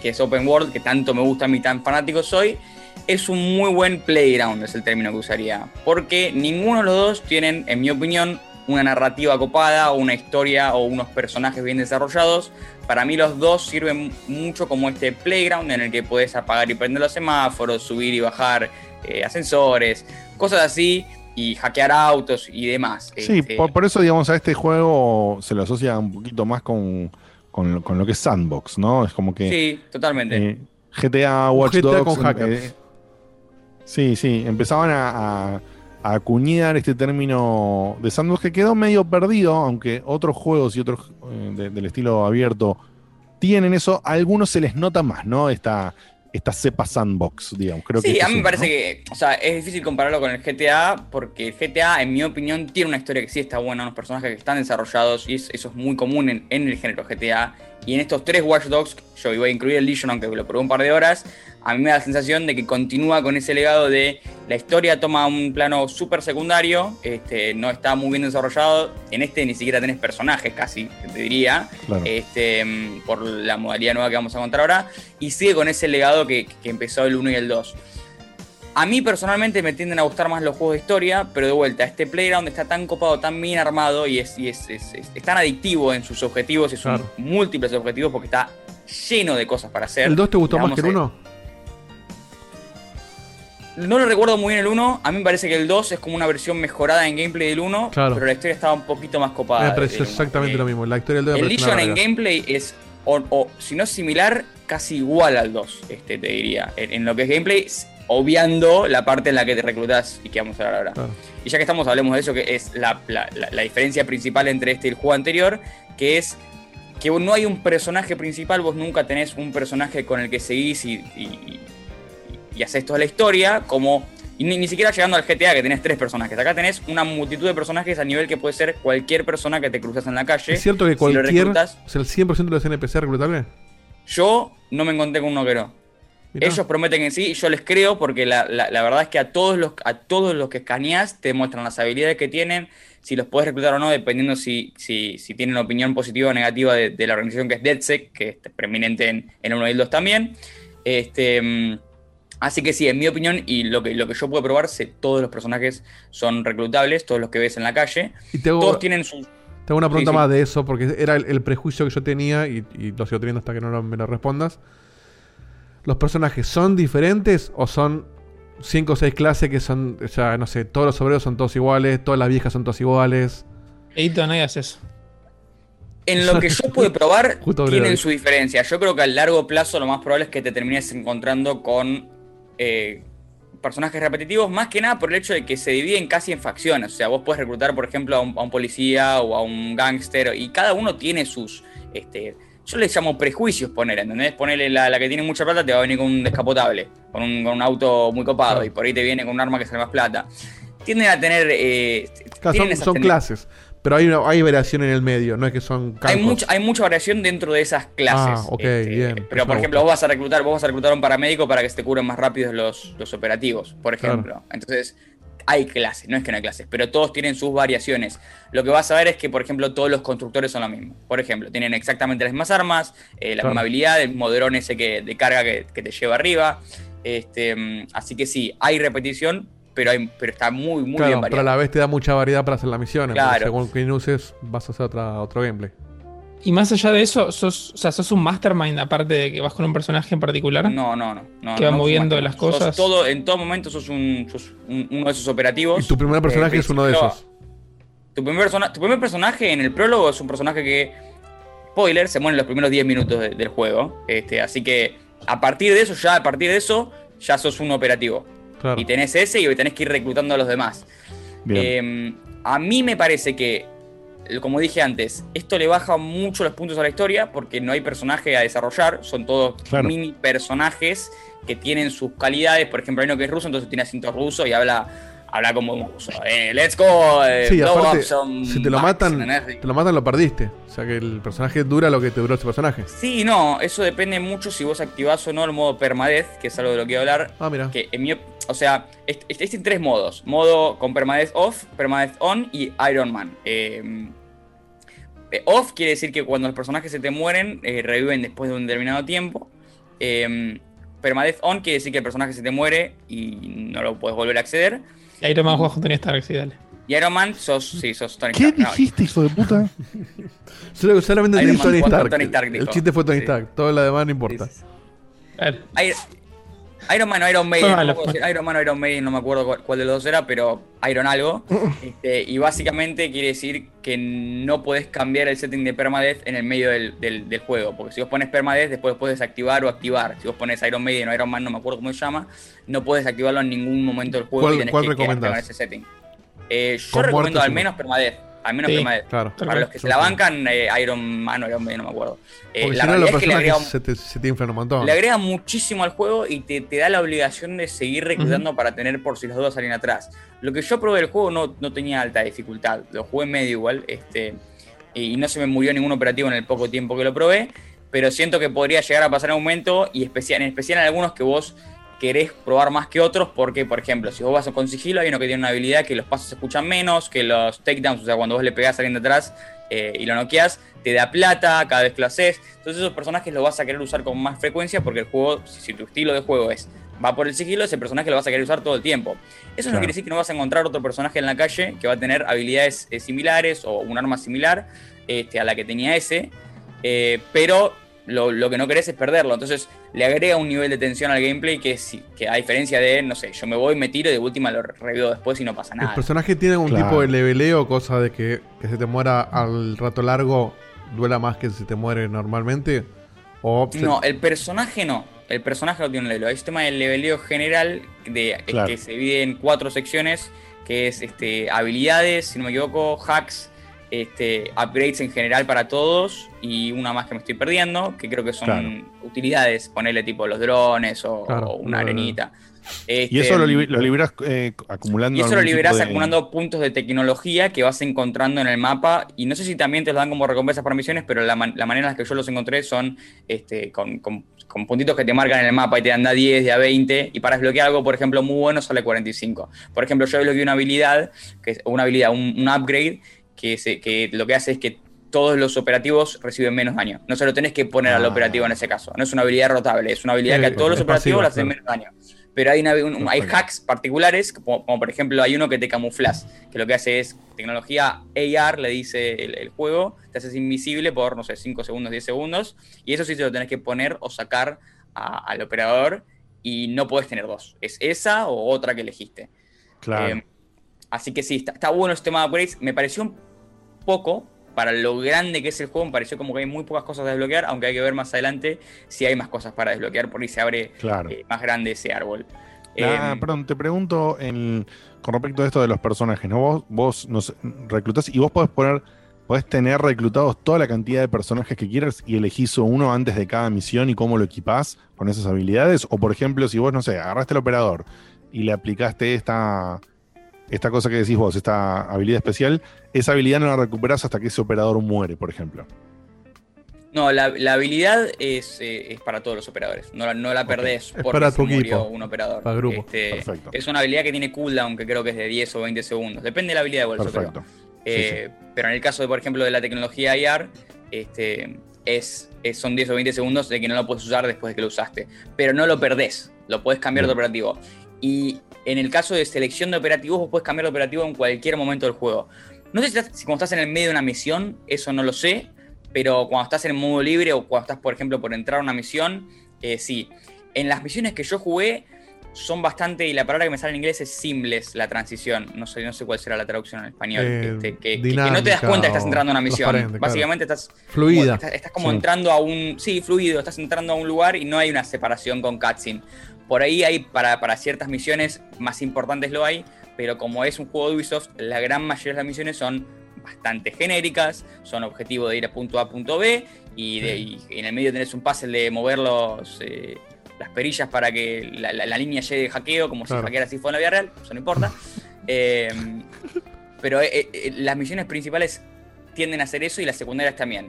Speaker 5: que es Open World, que tanto me gusta a mí, tan fanático soy, es un muy buen playground, es el término que usaría. Porque ninguno de los dos tienen, en mi opinión, una narrativa copada o una historia o unos personajes bien desarrollados. Para mí los dos sirven mucho como este playground en el que puedes apagar y prender los semáforos, subir y bajar eh, ascensores, cosas así, y hackear autos y demás.
Speaker 1: Sí,
Speaker 5: Este,
Speaker 1: por, por eso, digamos, a este juego se lo asocia un poquito más con, con, lo- con lo que es Sandbox, ¿no? Es como que
Speaker 5: sí, totalmente.
Speaker 1: eh, GTA, Watch
Speaker 2: GTA
Speaker 1: Dogs.
Speaker 2: con hackers.
Speaker 1: eh, sí, sí, empezaban a, a- a acuñar este término de Sandbox que quedó medio perdido, aunque otros juegos y otros eh, de- del estilo abierto tienen eso, a algunos se les nota más, ¿no? Esta, esta cepa Sandbox, digamos. Creo
Speaker 5: sí, a mí me parece
Speaker 1: ¿no?
Speaker 5: que, o sea, es difícil compararlo con el GTA porque el GTA, en mi opinión, tiene una historia que sí está buena, unos personajes que están desarrollados y es- eso es muy común en, en el género GTA. Y en estos tres Watch Dogs, yo iba a incluir el Legion, aunque lo probé un par de horas, a mí me da la sensación de que continúa con ese legado de la historia toma un plano súper secundario, este, no está muy bien desarrollado. En este ni siquiera tenés personajes casi, te diría
Speaker 1: Claro.
Speaker 5: este, por la modalidad nueva que vamos a contar ahora, y sigue con ese legado que, que empezó el 1 y el 2. A mí personalmente me tienden a gustar más los juegos de historia, pero de vuelta, este Playground está tan copado, tan bien armado y es, y es, es- es- tan adictivo en sus objetivos y sus
Speaker 2: Claro.
Speaker 5: múltiples objetivos porque está lleno de cosas para hacer.
Speaker 2: ¿El 2 te gustó más que el
Speaker 5: eh,
Speaker 2: 1?
Speaker 5: No lo recuerdo muy bien el 1, a mí me parece que el 2 es como una versión mejorada en gameplay del 1,
Speaker 2: Claro.
Speaker 5: pero la historia estaba un poquito más copada.
Speaker 2: Me pareció
Speaker 5: uno.
Speaker 2: exactamente
Speaker 5: Eh,
Speaker 2: lo mismo. La historia del 2 me
Speaker 5: El Legion en gameplay es, o, o, si no similar, casi igual al 2, este, te diría. En, en lo que es gameplay, obviando la parte en la que te reclutas y que vamos a hablar ahora.
Speaker 2: Claro.
Speaker 5: Y ya que estamos, hablemos de eso, que es la, la- la- la diferencia principal entre este y el juego anterior, que es que no hay un personaje principal, vos nunca tenés un personaje con el que seguís y, y, y- haces toda la historia, como... Y ni, ni siquiera llegando al GTA, que tenés tres personajes. Acá tenés una multitud de personajes a nivel que puede ser cualquier persona que te cruzas en la calle.
Speaker 2: ¿Es cierto que
Speaker 5: Si lo
Speaker 2: cualquier.
Speaker 5: reclutas,
Speaker 2: o sea, el 100% de los NPC es reclutable?
Speaker 5: yo no me encontré con uno que no.
Speaker 2: Mirá.
Speaker 5: Ellos prometen que sí y yo les creo porque la, la- la verdad es que a todos los a todos los que escaneas te muestran las habilidades que tienen, si los puedes reclutar o no, dependiendo si, si, si tienen opinión positiva o negativa de, de la organización que es DedSec, que es preeminente en, en el 1 y el 2 también. Este, mm, así que sí, en mi opinión, y lo que, lo que yo puedo probar, sé, todos los personajes son reclutables, todos los que ves en la calle.
Speaker 2: Y
Speaker 5: Todos tienen sus...
Speaker 2: te hago una pregunta
Speaker 5: Sí, sí.
Speaker 2: más de eso, porque era el, el prejuicio que yo tenía y, y lo sigo teniendo hasta que no lo- me lo respondas. ¿Los personajes son diferentes o son 5 o 6 clases que son, o sea, no sé, todos los obreros son todos iguales, todas las viejas son todas iguales?
Speaker 4: Edito, no digas eso.
Speaker 5: En lo que yo pude probar, tienen su diferencia. Yo creo que a largo plazo lo más probable es que te termines encontrando con eh, personajes repetitivos, más que nada por el hecho de que se dividen casi en facciones. O sea, vos puedes reclutar, por ejemplo, a un, a un policía o a un gángster, y cada uno tiene sus. Este, yo les llamo prejuicios poner, ¿entendés? Ponerle la, la que tiene mucha plata te va a venir con un descapotable, con un, con un auto muy copado, y por ahí te viene con un arma que sale más plata. Tienden a tener. eh,
Speaker 2: Claro, son, clases, pero hay, una, hay variación en el medio, no es que son
Speaker 5: Hay mucha, hay mucha variación dentro de esas clases.
Speaker 2: Ah, ok,
Speaker 5: Este,
Speaker 2: bien.
Speaker 5: Pero por ejemplo, vos vas a reclutar, vos vas a reclutar a un paramédico para que se te cubran más rápido los, los operativos, por ejemplo. Entonces, hay clases, no es que no hay clases, pero todos tienen sus variaciones. Lo que vas a ver es que, por ejemplo, todos los constructores son lo mismo. Por ejemplo, tienen exactamente las mismas armas, eh, la
Speaker 2: Claro.
Speaker 5: misma habilidad, el dron ese que, de carga que, que te lleva arriba. Este, mm, así que sí, hay repetición, pero, hay, pero está muy, muy
Speaker 2: Claro,
Speaker 5: bien
Speaker 2: pero a la vez te da mucha variedad para hacer las misiones.
Speaker 5: Claro.
Speaker 2: Según quién uses, vas a hacer otra, otro gameplay.
Speaker 4: Y más allá de eso, sos, o sea, sos un mastermind, aparte de que vas con un personaje en particular.
Speaker 5: No, no, no. no
Speaker 4: Que va
Speaker 5: no
Speaker 4: moviendo las
Speaker 5: sos
Speaker 4: cosas.
Speaker 5: todo, en todo momento sos, un, sos un- uno de esos operativos.
Speaker 2: Y tu primer personaje
Speaker 5: Eh,
Speaker 2: es uno de esos.
Speaker 5: Tu primer, persona- tu primer personaje en el prólogo es un personaje que, spoiler, se muere en los primeros 10 minutos de- del juego. Este, así que a partir de eso, ya a partir de eso, ya sos un operativo.
Speaker 2: Claro.
Speaker 5: Y tenés ese y tenés que ir reclutando a los demás. Eh, a mí me parece que, como dije antes, esto le baja mucho los puntos a la historia porque no hay personaje a desarrollar, son todos
Speaker 1: Claro.
Speaker 5: mini personajes que tienen sus calidades. Por ejemplo, hay uno que es ruso, entonces tiene acento ruso y habla, habla como un ruso. Eh, let's go, eh,
Speaker 2: Sí, aparte, si te lo
Speaker 5: backs",
Speaker 2: matan, te lo matan, lo perdiste. O sea que el personaje dura lo que te duró ese personaje.
Speaker 5: Sí, no, eso depende mucho si vos activás o no el modo permadez, que es algo de lo que voy a hablar.
Speaker 2: Ah, mira.
Speaker 5: Que en mi o sea, existen tres modos: modo con permadez off, permadez on y Iron Man. Eh, eh, off quiere decir que cuando los personajes se te mueren, eh, reviven después de un determinado tiempo. Eh, permadez on quiere decir que el personaje se te muere y no lo puedes volver a acceder.
Speaker 4: Y Iron Man juega con Tony Stark, sí, dale.
Speaker 5: Y Iron Man, sos, sí, sos Tony
Speaker 1: ¿Qué
Speaker 5: Stark. No,
Speaker 1: dijiste, hijo de puta?
Speaker 2: Solo- Solamente
Speaker 5: Iron Man
Speaker 2: Tony Stark.
Speaker 5: Tony Stark
Speaker 2: el chiste fue Tony
Speaker 5: Sí.
Speaker 2: Stark. Todo lo demás no importa.
Speaker 5: Iron, Iron Man o Iron Maiden, no
Speaker 4: fue.
Speaker 5: decir Iron Man o Iron Maiden, no me acuerdo cuál, cuál de los dos era, pero Iron algo. Este, y básicamente quiere decir que no podés cambiar el setting de permadeath en el medio del, del- del juego. Porque si vos pones permadeath, después puedes desactivar o activar. Si vos pones Iron Maiden o Iron Man, no me acuerdo cómo se llama, no puedes activarlo en ningún momento del juego
Speaker 2: ¿Cuál-
Speaker 5: y tenés
Speaker 2: cuál
Speaker 5: que
Speaker 2: recomendás?
Speaker 5: ese setting. Eh, yo recomiendo
Speaker 2: muerte
Speaker 5: al menos permadeath. Al menos
Speaker 4: Sí.
Speaker 2: Claro.
Speaker 4: Tal
Speaker 5: Para los que se la bancan, eh, Iron Man o Iron Maiden, no me acuerdo. Eh,
Speaker 2: Porque
Speaker 5: la
Speaker 2: si no, los
Speaker 5: realidad es que le agrega
Speaker 2: se te, se te inflan un montón.
Speaker 5: le agrega muchísimo al juego y te, te da la obligación de seguir reclutando para tener por si los dos salen atrás. Lo que yo probé del juego no, no tenía alta dificultad, lo jugué medio igual, este, y no se me murió ningún operativo en el poco tiempo que lo probé, pero siento que podría llegar a pasar en un momento, y especial, en especial en algunos que vos querés probar más que otros, porque, por ejemplo, si vos vas con sigilo, hay uno que tiene una habilidad que los pasos se escuchan menos, que los takedowns, o sea, cuando vos le pegás a alguien de atrás eh, y lo noqueas, te da plata cada vez que lo haces. Entonces esos personajes los vas a querer usar con más frecuencia porque el juego, si, tu estilo de juego es va por el sigilo, ese personaje lo vas a querer usar todo el tiempo. Eso no quiere decir que no vas a encontrar otro personaje en la calle que va a tener habilidades eh, similares o un arma similar este, a la que tenía ese, eh, pero lo, lo que no querés es perderlo. Entonces le agrega un nivel de tensión al gameplay que, si- que a diferencia de, no sé, yo me voy, me tiro y de última lo revivo después y no pasa
Speaker 2: ¿El
Speaker 5: nada.
Speaker 2: personaje tiene algún
Speaker 1: Claro.
Speaker 2: tipo de leveleo, cosa de que, que se te muera al rato largo duela más que si te muere normalmente? O se-
Speaker 5: No, el personaje no. El personaje no tiene un leveleo. Hay un sistema de leveleo general de, eh,
Speaker 1: Claro.
Speaker 5: que se divide en cuatro secciones, que es este, habilidades, si no me equivoco, hacks, este, upgrades en general para todos y una más que me estoy perdiendo, que creo que son
Speaker 1: Claro.
Speaker 5: utilidades, ponerle tipo los drones o,
Speaker 2: Claro,
Speaker 5: o una
Speaker 2: no,
Speaker 5: arenita.
Speaker 1: Y
Speaker 5: Este,
Speaker 1: eso lo, li- lo liberas eh, acumulando.
Speaker 5: y eso lo liberás
Speaker 1: de-
Speaker 5: acumulando puntos de tecnología que vas encontrando en el mapa. Y no sé si también te los dan como recompensas para misiones, pero la, man- la manera en la que yo los encontré son este, con, con- con puntitos que te marcan en el mapa y te dan de a 10, de a 20. Y para desbloquear algo, por ejemplo, muy bueno, sale 45. Por ejemplo, yo desbloqueé una habilidad, que es una habilidad, un, un upgrade, que, se- que lo que hace es que todos los operativos reciben menos daño. No se lo tenés que poner al
Speaker 1: Ah.
Speaker 5: operativo en ese caso. No es una habilidad rotable, es una habilidad
Speaker 2: Sí,
Speaker 5: que a todos los operativos
Speaker 2: pasiva,
Speaker 5: le hacen menos daño. Pero hay, una- un- un- hay hacks particulares, como, como por ejemplo hay uno que te camuflas, que lo que hace es tecnología AR, le dice el, el juego, te haces invisible por, no sé, 5 segundos, 10 segundos, y eso sí se lo tenés que poner o sacar a- al operador y no puedes tener dos. Es esa o otra que elegiste.
Speaker 1: Claro.
Speaker 5: Eh, así que sí, está, está bueno este tema de upgrades. Me pareció un poco, para lo grande que es el juego, me pareció como que hay muy pocas cosas a desbloquear, aunque hay que ver más adelante si hay más cosas para desbloquear, por ahí se abre
Speaker 1: Claro.
Speaker 5: eh, más grande ese árbol.
Speaker 1: Ah,
Speaker 5: Eh,
Speaker 1: perdón, te pregunto en- con respecto a esto de los personajes, ¿no? Vos, vos nos reclutás y vos podés poner, podés tener reclutados toda la cantidad de personajes que quieras y elegís uno antes de cada misión y cómo lo equipás con esas habilidades. O por ejemplo, si vos, no sé, agarraste el operador y le aplicaste esta, esta cosa que decís vos, esta habilidad especial, esa habilidad no la recuperás hasta que ese operador muere, por ejemplo.
Speaker 5: No, la, la habilidad es, eh, es para todos los operadores. No, la- no la perdés
Speaker 2: Es
Speaker 5: porque
Speaker 2: para
Speaker 5: se
Speaker 2: tu
Speaker 5: murió
Speaker 2: equipo,
Speaker 5: un operador.
Speaker 2: para el grupo.
Speaker 5: Este,
Speaker 1: Perfecto.
Speaker 5: Es una habilidad que tiene cooldown, que creo que es de 10 o 20 segundos. Depende de la habilidad de.
Speaker 1: Perfecto.
Speaker 5: Eh, Pero en el caso, de, por ejemplo, de la tecnología IR, este, es, es- son 10 o 20 segundos de que no lo puedes usar después de que lo usaste. Pero no lo perdés, lo puedes cambiar de operativo. Y en el caso de selección de operativos, vos puedes cambiar de operativo en cualquier momento del juego. No sé si, estás- si cuando estás en el medio de una misión, eso no lo sé, pero cuando estás en modo libre o cuando estás, por ejemplo, por entrar a una misión, eh, sí. En las misiones que yo jugué, son bastante, y la palabra que me sale en inglés es seamless, la transición. No sé, no sé cuál será la traducción en español.
Speaker 2: Eh,
Speaker 5: este, que, no te das cuenta que estás entrando a una misión.
Speaker 2: claro.
Speaker 5: Básicamente estás
Speaker 2: Fluida.
Speaker 5: estás como
Speaker 1: Sí.
Speaker 5: entrando a un. Sí, fluido, estás entrando a un lugar y no hay una separación con cutscene. Por ahí hay, para, para ciertas misiones más importantes lo hay, pero como es un juego de Ubisoft, la gran mayoría de las misiones son bastante genéricas, son objetivo de ir a punto A punto B, y, de- y en el medio tenés un puzzle de mover los, eh, las perillas para que la, la- la línea llegue de hackeo, como
Speaker 2: Claro.
Speaker 5: si hackeara así fue en la vida real, eso no importa. Eh, pero eh, eh, las misiones principales tienden a hacer eso y las secundarias también.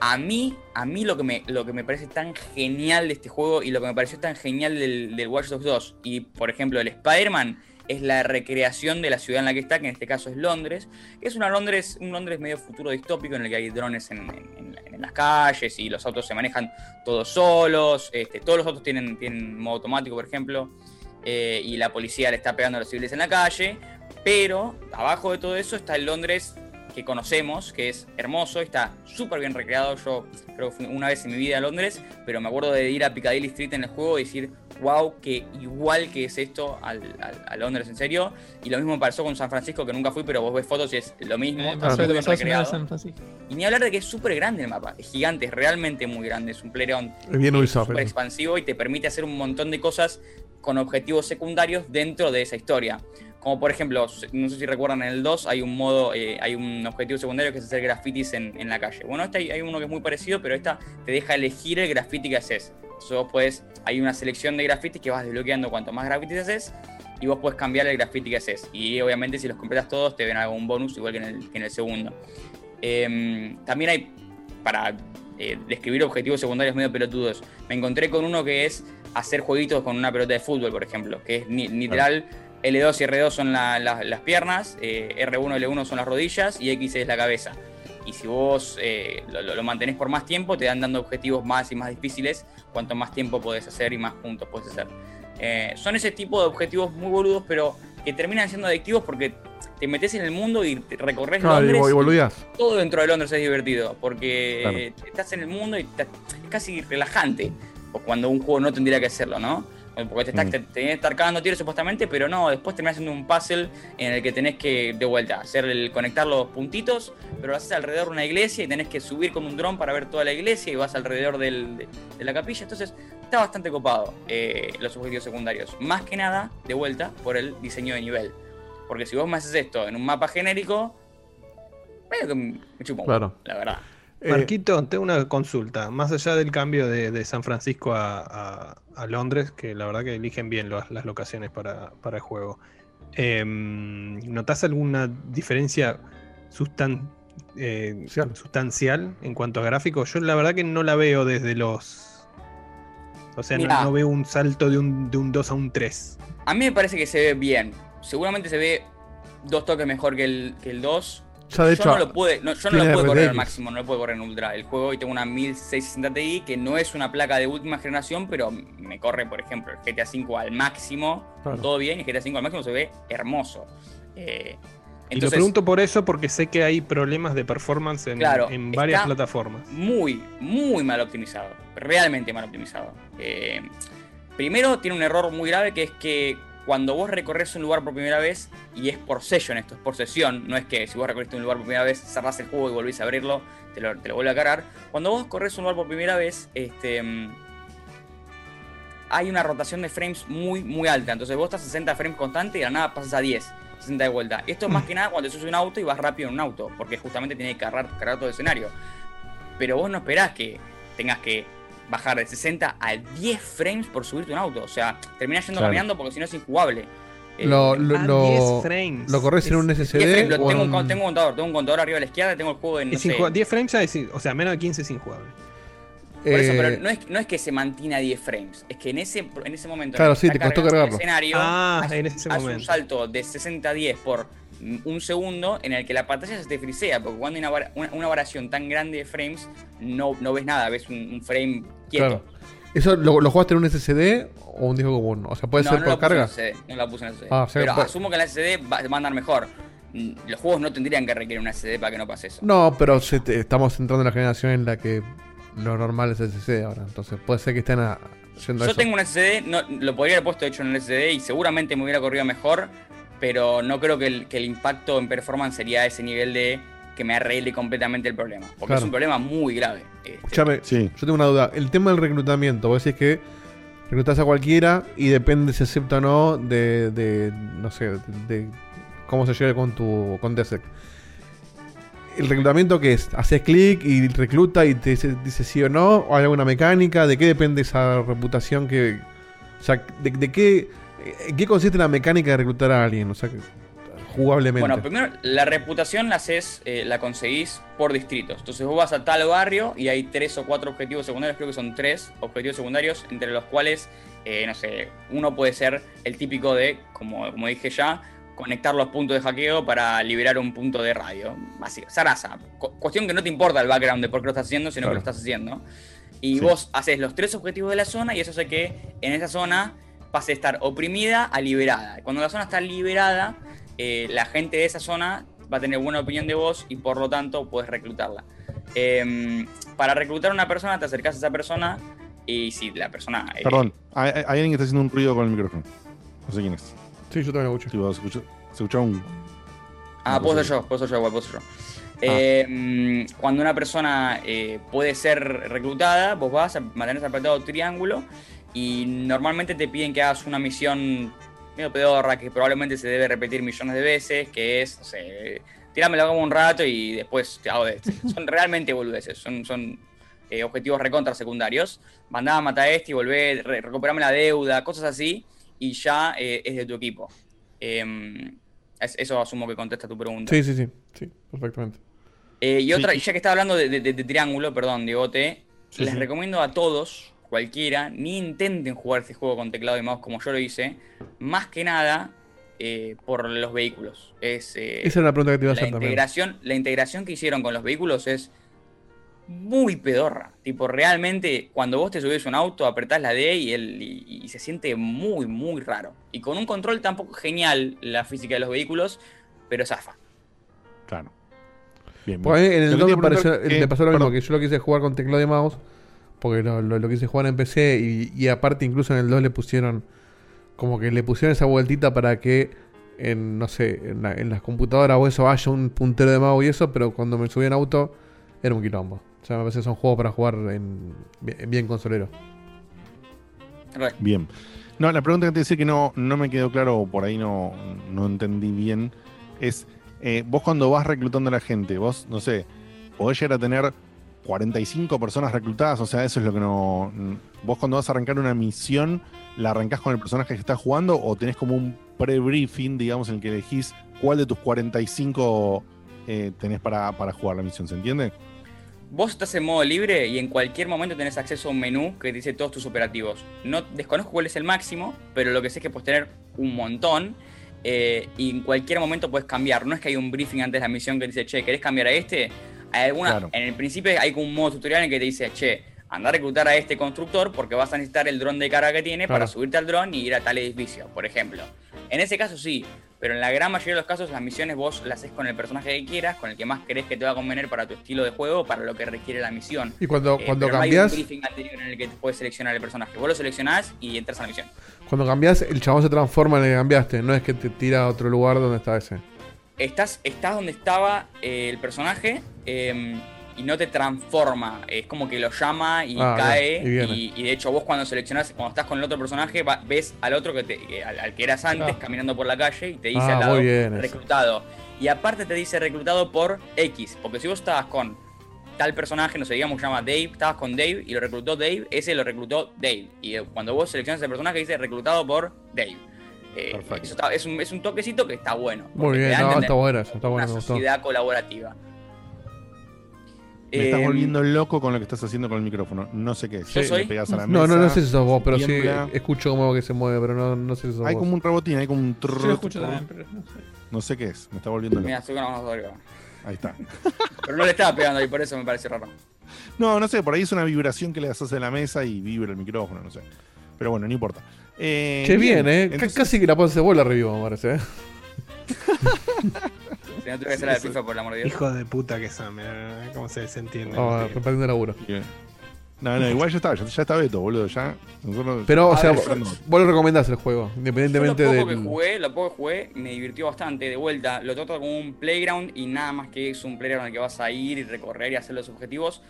Speaker 5: A mí, a mí lo que, me, lo que me parece tan genial de este juego y lo que me pareció tan genial del, del Watch Dogs 2 y, por ejemplo, el Spider-Man es la recreación de la ciudad en la que está, que en este caso es Londres, es una Londres, un Londres medio futuro distópico en el que hay drones en- en las calles y los autos se manejan todos solos, este, todos los autos tienen, tienen modo automático, por ejemplo, eh, y la policía le está pegando a los civiles en la calle, pero abajo de todo eso está el Londres que conocemos, que es hermoso, está súper bien recreado. Yo creo que fui una vez en mi vida a Londres, pero me acuerdo de ir a Piccadilly Street en el juego y decir, wow, que igual que es esto al, al- a Londres, en serio. Y lo mismo me pasó con San Francisco, que nunca fui, pero vos ves fotos y es lo mismo.
Speaker 4: Pasó, te
Speaker 5: bien recreado.
Speaker 4: Francisco.
Speaker 5: Y ni hablar de que es súper grande el mapa, es gigante, es realmente muy grande, es un playground
Speaker 2: Es bien Ubisoft.
Speaker 5: súper expansivo y te permite hacer un montón de cosas con objetivos secundarios dentro de esa historia. Como por ejemplo, no sé si recuerdan en el 2 hay un modo, eh, hay un objetivo secundario que es hacer grafitis en, en la calle. Bueno, este hay, hay uno que es muy parecido, pero esta te deja elegir el graffiti que haces. Entonces vos podés, hay una selección de grafitis que vas desbloqueando cuanto más grafitis haces y vos podés cambiar el graffiti que haces. Y obviamente si los completas todos te ven algún bonus igual que en el, que en el segundo. Em, también hay, para eh, describir objetivos secundarios medio pelotudos, me encontré con uno que es hacer jueguitos con una pelota de fútbol, por ejemplo, que es literal, L2 y R2 son la- la- las piernas, eh, R1 y L1 son las rodillas y X es la cabeza. Y si vos eh, lo, lo- mantenés por más tiempo, te dan dando objetivos más y más difíciles, cuanto más tiempo podés hacer y más puntos podés hacer. Eh, son ese tipo de objetivos muy boludos, pero que terminan siendo adictivos porque te metes en el mundo y recorres
Speaker 2: Claro, y
Speaker 5: Londres.
Speaker 2: y boludeás.
Speaker 5: todo dentro de Londres es divertido, porque
Speaker 2: Claro.
Speaker 5: estás en el mundo y te- es casi relajante. O cuando un juego no tendría que hacerlo, ¿no? Porque te, estás,
Speaker 1: Mm.
Speaker 5: te, tenés que estar cagando tiros supuestamente, pero no, después terminás haciendo un puzzle en el que tenés que, de vuelta, hacer el, conectar los puntitos, pero lo haces alrededor de una iglesia y tenés que subir con un dron para ver toda la iglesia y vas alrededor del- de, de la capilla. Entonces, está bastante copado eh, los objetivos secundarios. Más que nada, de vuelta, por el diseño de nivel. Porque si vos me haces esto en un mapa genérico, medio que me chupa un
Speaker 2: Claro.
Speaker 5: la verdad.
Speaker 2: Eh,
Speaker 3: Marquito, tengo una consulta. Más allá del cambio de, de San Francisco a, a- a Londres, que la verdad que eligen bien las, las locaciones para, para el juego. ¿Notás alguna diferencia sustan- eh, sustancial en cuanto a gráficos? Yo la verdad que no la veo desde los... O sea, no veo un salto de un, de un 2 a un 3.
Speaker 5: A mí me parece que se ve bien. Seguramente se ve dos toques mejor que el, que el 2.
Speaker 2: Ya, de
Speaker 5: yo
Speaker 2: hecho,
Speaker 5: no lo pude, no, yo no lo puedo correr al máximo, no lo puedo correr en ultra. El juego hoy tengo una 1660 Ti que no es una placa de última generación, pero me corre, por ejemplo, el GTA V al máximo,
Speaker 3: Claro.
Speaker 5: todo bien, y el GTA V al máximo se ve hermoso. Eh,
Speaker 3: y lo
Speaker 5: entonces,
Speaker 3: pregunto por eso porque sé que hay problemas de performance en,
Speaker 5: Claro,
Speaker 3: en varias
Speaker 5: está
Speaker 3: plataformas.
Speaker 5: Muy, muy mal optimizado. Realmente mal optimizado. Eh, primero, tiene un error muy grave que es que cuando vos recorres un lugar por primera vez, y es por session esto, es por sesión, no es que si vos recorriste un lugar por primera vez, cerrás el juego y volvés a abrirlo, te lo, te lo vuelve a cargar. Cuando vos corres un lugar por primera vez, este. mm, Hay una rotación de frames muy, muy alta. Entonces vos estás a 60 frames constante y de la nada pasas a 10, 60 de vuelta. Esto es más que nada cuando te subes un auto y vas rápido en un auto, porque justamente tiene que cargar, cargar todo el escenario pero vos no esperás que tengas que bajar de 60 a 10 frames por subirte un auto. O sea, terminás yendo
Speaker 2: Claro.
Speaker 5: caminando porque si no es injugable. Eh,
Speaker 2: Lo, lo,
Speaker 3: Ah,
Speaker 2: lo,
Speaker 3: 10 frames.
Speaker 2: ¿Lo corres en un
Speaker 5: 10
Speaker 2: SSD?
Speaker 5: frames,
Speaker 2: o
Speaker 5: tengo,
Speaker 2: en-
Speaker 5: un, tengo un contador, tengo un contador arriba a la izquierda, tengo el juego en no
Speaker 3: Es
Speaker 5: sé,
Speaker 3: injugable. 10 frames es, o sea, menos de 15 es injugable.
Speaker 5: Por eso,
Speaker 2: Eh,
Speaker 5: pero no es, no es que se mantiene a 10 frames, es que en ese, en ese momento
Speaker 2: Claro,
Speaker 5: en
Speaker 2: sí, te costó
Speaker 5: cargando el
Speaker 2: cargarlo.
Speaker 5: escenario,
Speaker 3: Ah,
Speaker 5: hace-
Speaker 3: en ese
Speaker 5: hace un
Speaker 3: momento.
Speaker 5: salto de 60 a 10 por un segundo en el que la pantalla se te frisea, porque cuando hay una, una, una variación tan grande de frames, no, no ves nada, ves un, un frame quieto.
Speaker 2: Claro. ¿Eso lo, lo jugaste en un SSD o un disco común? O sea, puede
Speaker 5: no,
Speaker 2: ser
Speaker 5: no
Speaker 2: por carga.
Speaker 5: no la puse en SD.
Speaker 2: Ah, o sea,
Speaker 5: pero asumo que en la SD va, va a andar mejor. Mm, Los juegos no tendrían que requerir una SD para que no pase eso.
Speaker 2: No, pero se te- estamos entrando en la generación en la que lo normal es SSD ahora. Entonces puede ser que estén a- yendo a
Speaker 5: Yo
Speaker 2: eso.
Speaker 5: tengo un SD, no, lo podría haber puesto hecho en el SD y seguramente me hubiera corrido mejor, pero no creo que el, que el impacto en performance sería ese nivel de que me arregle completamente el problema. Porque
Speaker 2: Claro.
Speaker 5: es un problema muy grave. Eh,
Speaker 2: Escuchame, yo tengo una duda. El tema del reclutamiento, vos decís que reclutás a cualquiera y depende si acepta o no de, de, no sé, de, de cómo se lleve con tu con DSEC. ¿El reclutamiento qué es? ¿Haces clic y recluta y te dice, dice sí o no? ¿O hay alguna mecánica? ¿De qué depende esa reputación que... O sea, ¿de, de qué, en qué consiste la mecánica de reclutar a alguien? O sea, que- jugablemente.
Speaker 5: Bueno, primero, la reputación la haces, eh, la conseguís por distritos. Entonces vos vas a tal barrio y hay tres o cuatro objetivos secundarios, creo que son tres objetivos secundarios, entre los cuales, eh, no sé, uno puede ser el típico de, como, como dije ya, conectar los puntos de hackeo para liberar un punto de radio. Así, zaraza. Cu- cuestión que no te importa el background de por qué lo estás haciendo, sino que lo estás haciendo. Y
Speaker 2: Sí.
Speaker 5: vos haces los tres objetivos de la zona y eso hace que en esa zona pase de estar oprimida a liberada. Cuando la zona está liberada, eh, la gente de esa zona va a tener buena opinión de vos y por lo tanto puedes reclutarla. Em, para reclutar a una persona te acercás a esa persona y si la persona... eh,
Speaker 1: Perdón, hay, hay alguien que está haciendo un ruido con el micrófono. No sé quién es.
Speaker 2: Sí, yo también lo escucho.
Speaker 1: Sí, vos se escuchó un.
Speaker 5: Ah, puedo yo, puedo ser yo, igual puedo ser yo. Eh, mm, cuando una persona eh, puede ser reclutada, vos vas a mantener apretado triángulo y normalmente te piden que hagas una misión medio pedorra que probablemente se debe repetir millones de veces, que es, no sé, tirámelo como un rato y después te hago de este. Son realmente boludeces, son, son eh, objetivos recontra secundarios. Mandá a matar a este y volver, re- recuperame la deuda, cosas así, y ya eh, es de tu equipo. Em, es- eso asumo que contesta tu pregunta.
Speaker 2: Sí, sí, sí. Sí, perfectamente.
Speaker 5: Eh, y
Speaker 2: Sí,
Speaker 5: otra, ya que estaba hablando de, de- de- de triángulo, perdón, Diegote,
Speaker 2: Sí,
Speaker 5: les recomiendo a todos, cualquiera, ni intenten jugar este juego con teclado y mouse como yo lo hice, más que nada eh, por los vehículos. Es, eh,
Speaker 2: Esa era la pregunta que te iba a hacer también.
Speaker 5: integración, la integración que hicieron con los vehículos es muy pedorra. Tipo, realmente, cuando vos te subís a un auto, apretás la D y, el, y, y se siente muy, muy raro. Y con un control tampoco genial la física de los vehículos, pero zafa.
Speaker 1: Claro. Bien,
Speaker 2: Pues a mí en el
Speaker 1: Lo que
Speaker 2: 2
Speaker 1: te
Speaker 2: me, pareció-
Speaker 1: que-
Speaker 2: me pasó lo mismo, que yo lo quise jugar con teclado y mouse, porque lo, lo- lo quise jugar en PC y, y aparte incluso en el 2 le pusieron, como que le pusieron esa vueltita para que en, no sé, en, la- en las computadoras o eso haya un puntero de mouse y eso, pero cuando me subí en auto era un quilombo. O sea, me parece que son juegos para jugar en, bien, bien consolero.
Speaker 1: Bien. No, la pregunta que te decía que no, no me quedó claro, o por ahí no, no entendí bien, es, eh, vos cuando vas reclutando a la gente, vos, no sé, podés llegar a tener 45 personas reclutadas, o sea, eso es lo que no... Vos cuando vas a arrancar una misión, ¿la arrancás con el personaje que estás jugando o tenés como un pre-briefing, digamos, en el que elegís cuál de tus 45 eh, tenés para, para jugar la misión, ¿se entiende?
Speaker 5: Vos estás en modo libre y en cualquier momento tenés acceso a un menú que te dice todos tus operativos. No desconozco cuál es el máximo, pero lo que sé es que puedes tener un montón eh, y en cualquier momento puedes cambiar. No es que hay un briefing antes de la misión que te dice, che, ¿querés cambiar a este? Hay alguna,
Speaker 1: Claro.
Speaker 5: En el principio hay como un modo tutorial en que te dice, che, anda a reclutar a este constructor porque vas a necesitar el dron de carga que tiene para subirte al dron y ir a tal edificio, por ejemplo. En ese caso sí, pero en la gran mayoría de los casos las misiones vos las haces con el personaje que quieras, con el que más crees que te va a convenir para tu estilo de juego, para lo que requiere la misión.
Speaker 2: Y cuando,
Speaker 5: Eh,
Speaker 2: cuando
Speaker 5: pero no hay un briefing anterior en el que te puedes seleccionar el personaje. Vos lo seleccionás y entras a la misión.
Speaker 2: cuando cambiás, el chabón se transforma en el que cambiaste, no es que te tira a otro lugar donde está ese.
Speaker 5: Estás, estás donde estaba eh, el personaje eh, y no te transforma. Es como que lo llama y
Speaker 2: Ah,
Speaker 5: cae.
Speaker 2: bien, y viene.
Speaker 5: y, y de hecho, vos cuando seleccionás, cuando estás con el otro personaje, va- ves al otro que te, al, al que eras antes
Speaker 2: Ah.
Speaker 5: caminando por la calle y te dice
Speaker 2: Ah,
Speaker 5: al lado
Speaker 2: eso.
Speaker 5: reclutado. Y aparte te dice reclutado por X. Porque si vos estabas con tal personaje, no sé, digamos se llama Dave, estabas con Dave y lo reclutó Dave, ese lo reclutó Dave. Y eh, cuando vos seleccionas ese personaje dice reclutado por Dave. Eh,
Speaker 1: Perfecto.
Speaker 5: eso está- es, un, es un toquecito que está bueno.
Speaker 2: Muy bien, no, está bueno está bueno,
Speaker 5: Una sociedad colaborativa.
Speaker 1: Me estás
Speaker 5: Eh,
Speaker 1: volviendo loco con lo que estás haciendo con el micrófono. No sé qué es.
Speaker 5: ¿Yo
Speaker 1: Le
Speaker 5: soy?
Speaker 1: pegás a la
Speaker 2: No,
Speaker 1: mesa,
Speaker 2: no, no sé si sos vos, pero sí
Speaker 1: tiembla.
Speaker 2: escucho como que se mueve, pero no, no sé si sos
Speaker 1: Hay
Speaker 2: vos.
Speaker 1: como un rebotín, hay como un
Speaker 4: Yo lo
Speaker 1: trrr,
Speaker 4: escucho también, pero no sé.
Speaker 1: No sé qué es, me está volviendo loco.
Speaker 5: Mira, estoy con la mano.
Speaker 1: Ahí está.
Speaker 5: Pero no le estaba pegando y por eso me parece raro.
Speaker 1: No, no sé, por ahí es una vibración que le haces en la mesa y vibra el micrófono, no sé. Pero bueno, no importa. Eh,
Speaker 2: Che, bien, eh.
Speaker 1: Entonces-
Speaker 2: Casi que la puedes hacer vos la review, me parece, eh.
Speaker 5: No tuve que hacer la de FIFA por el amor de Dios.
Speaker 3: Hijo de puta que son, mirá cómo se, se entiende.
Speaker 2: Oh, repartiendo laburo.
Speaker 1: Bien. No, no, igual ya está, ya, ya está Beto, boludo. Ya. Nosotros-
Speaker 2: Pero, o
Speaker 1: Ah,
Speaker 2: sea,
Speaker 1: de-
Speaker 2: vos, vos lo recomendás el juego, independientemente
Speaker 5: Yo lo poco
Speaker 2: del.
Speaker 5: que jugué, lo poco que jugué, me divirtió bastante. De vuelta, lo trato como un playground y nada más que es un playground en el que vas a ir y recorrer y hacer los objetivos.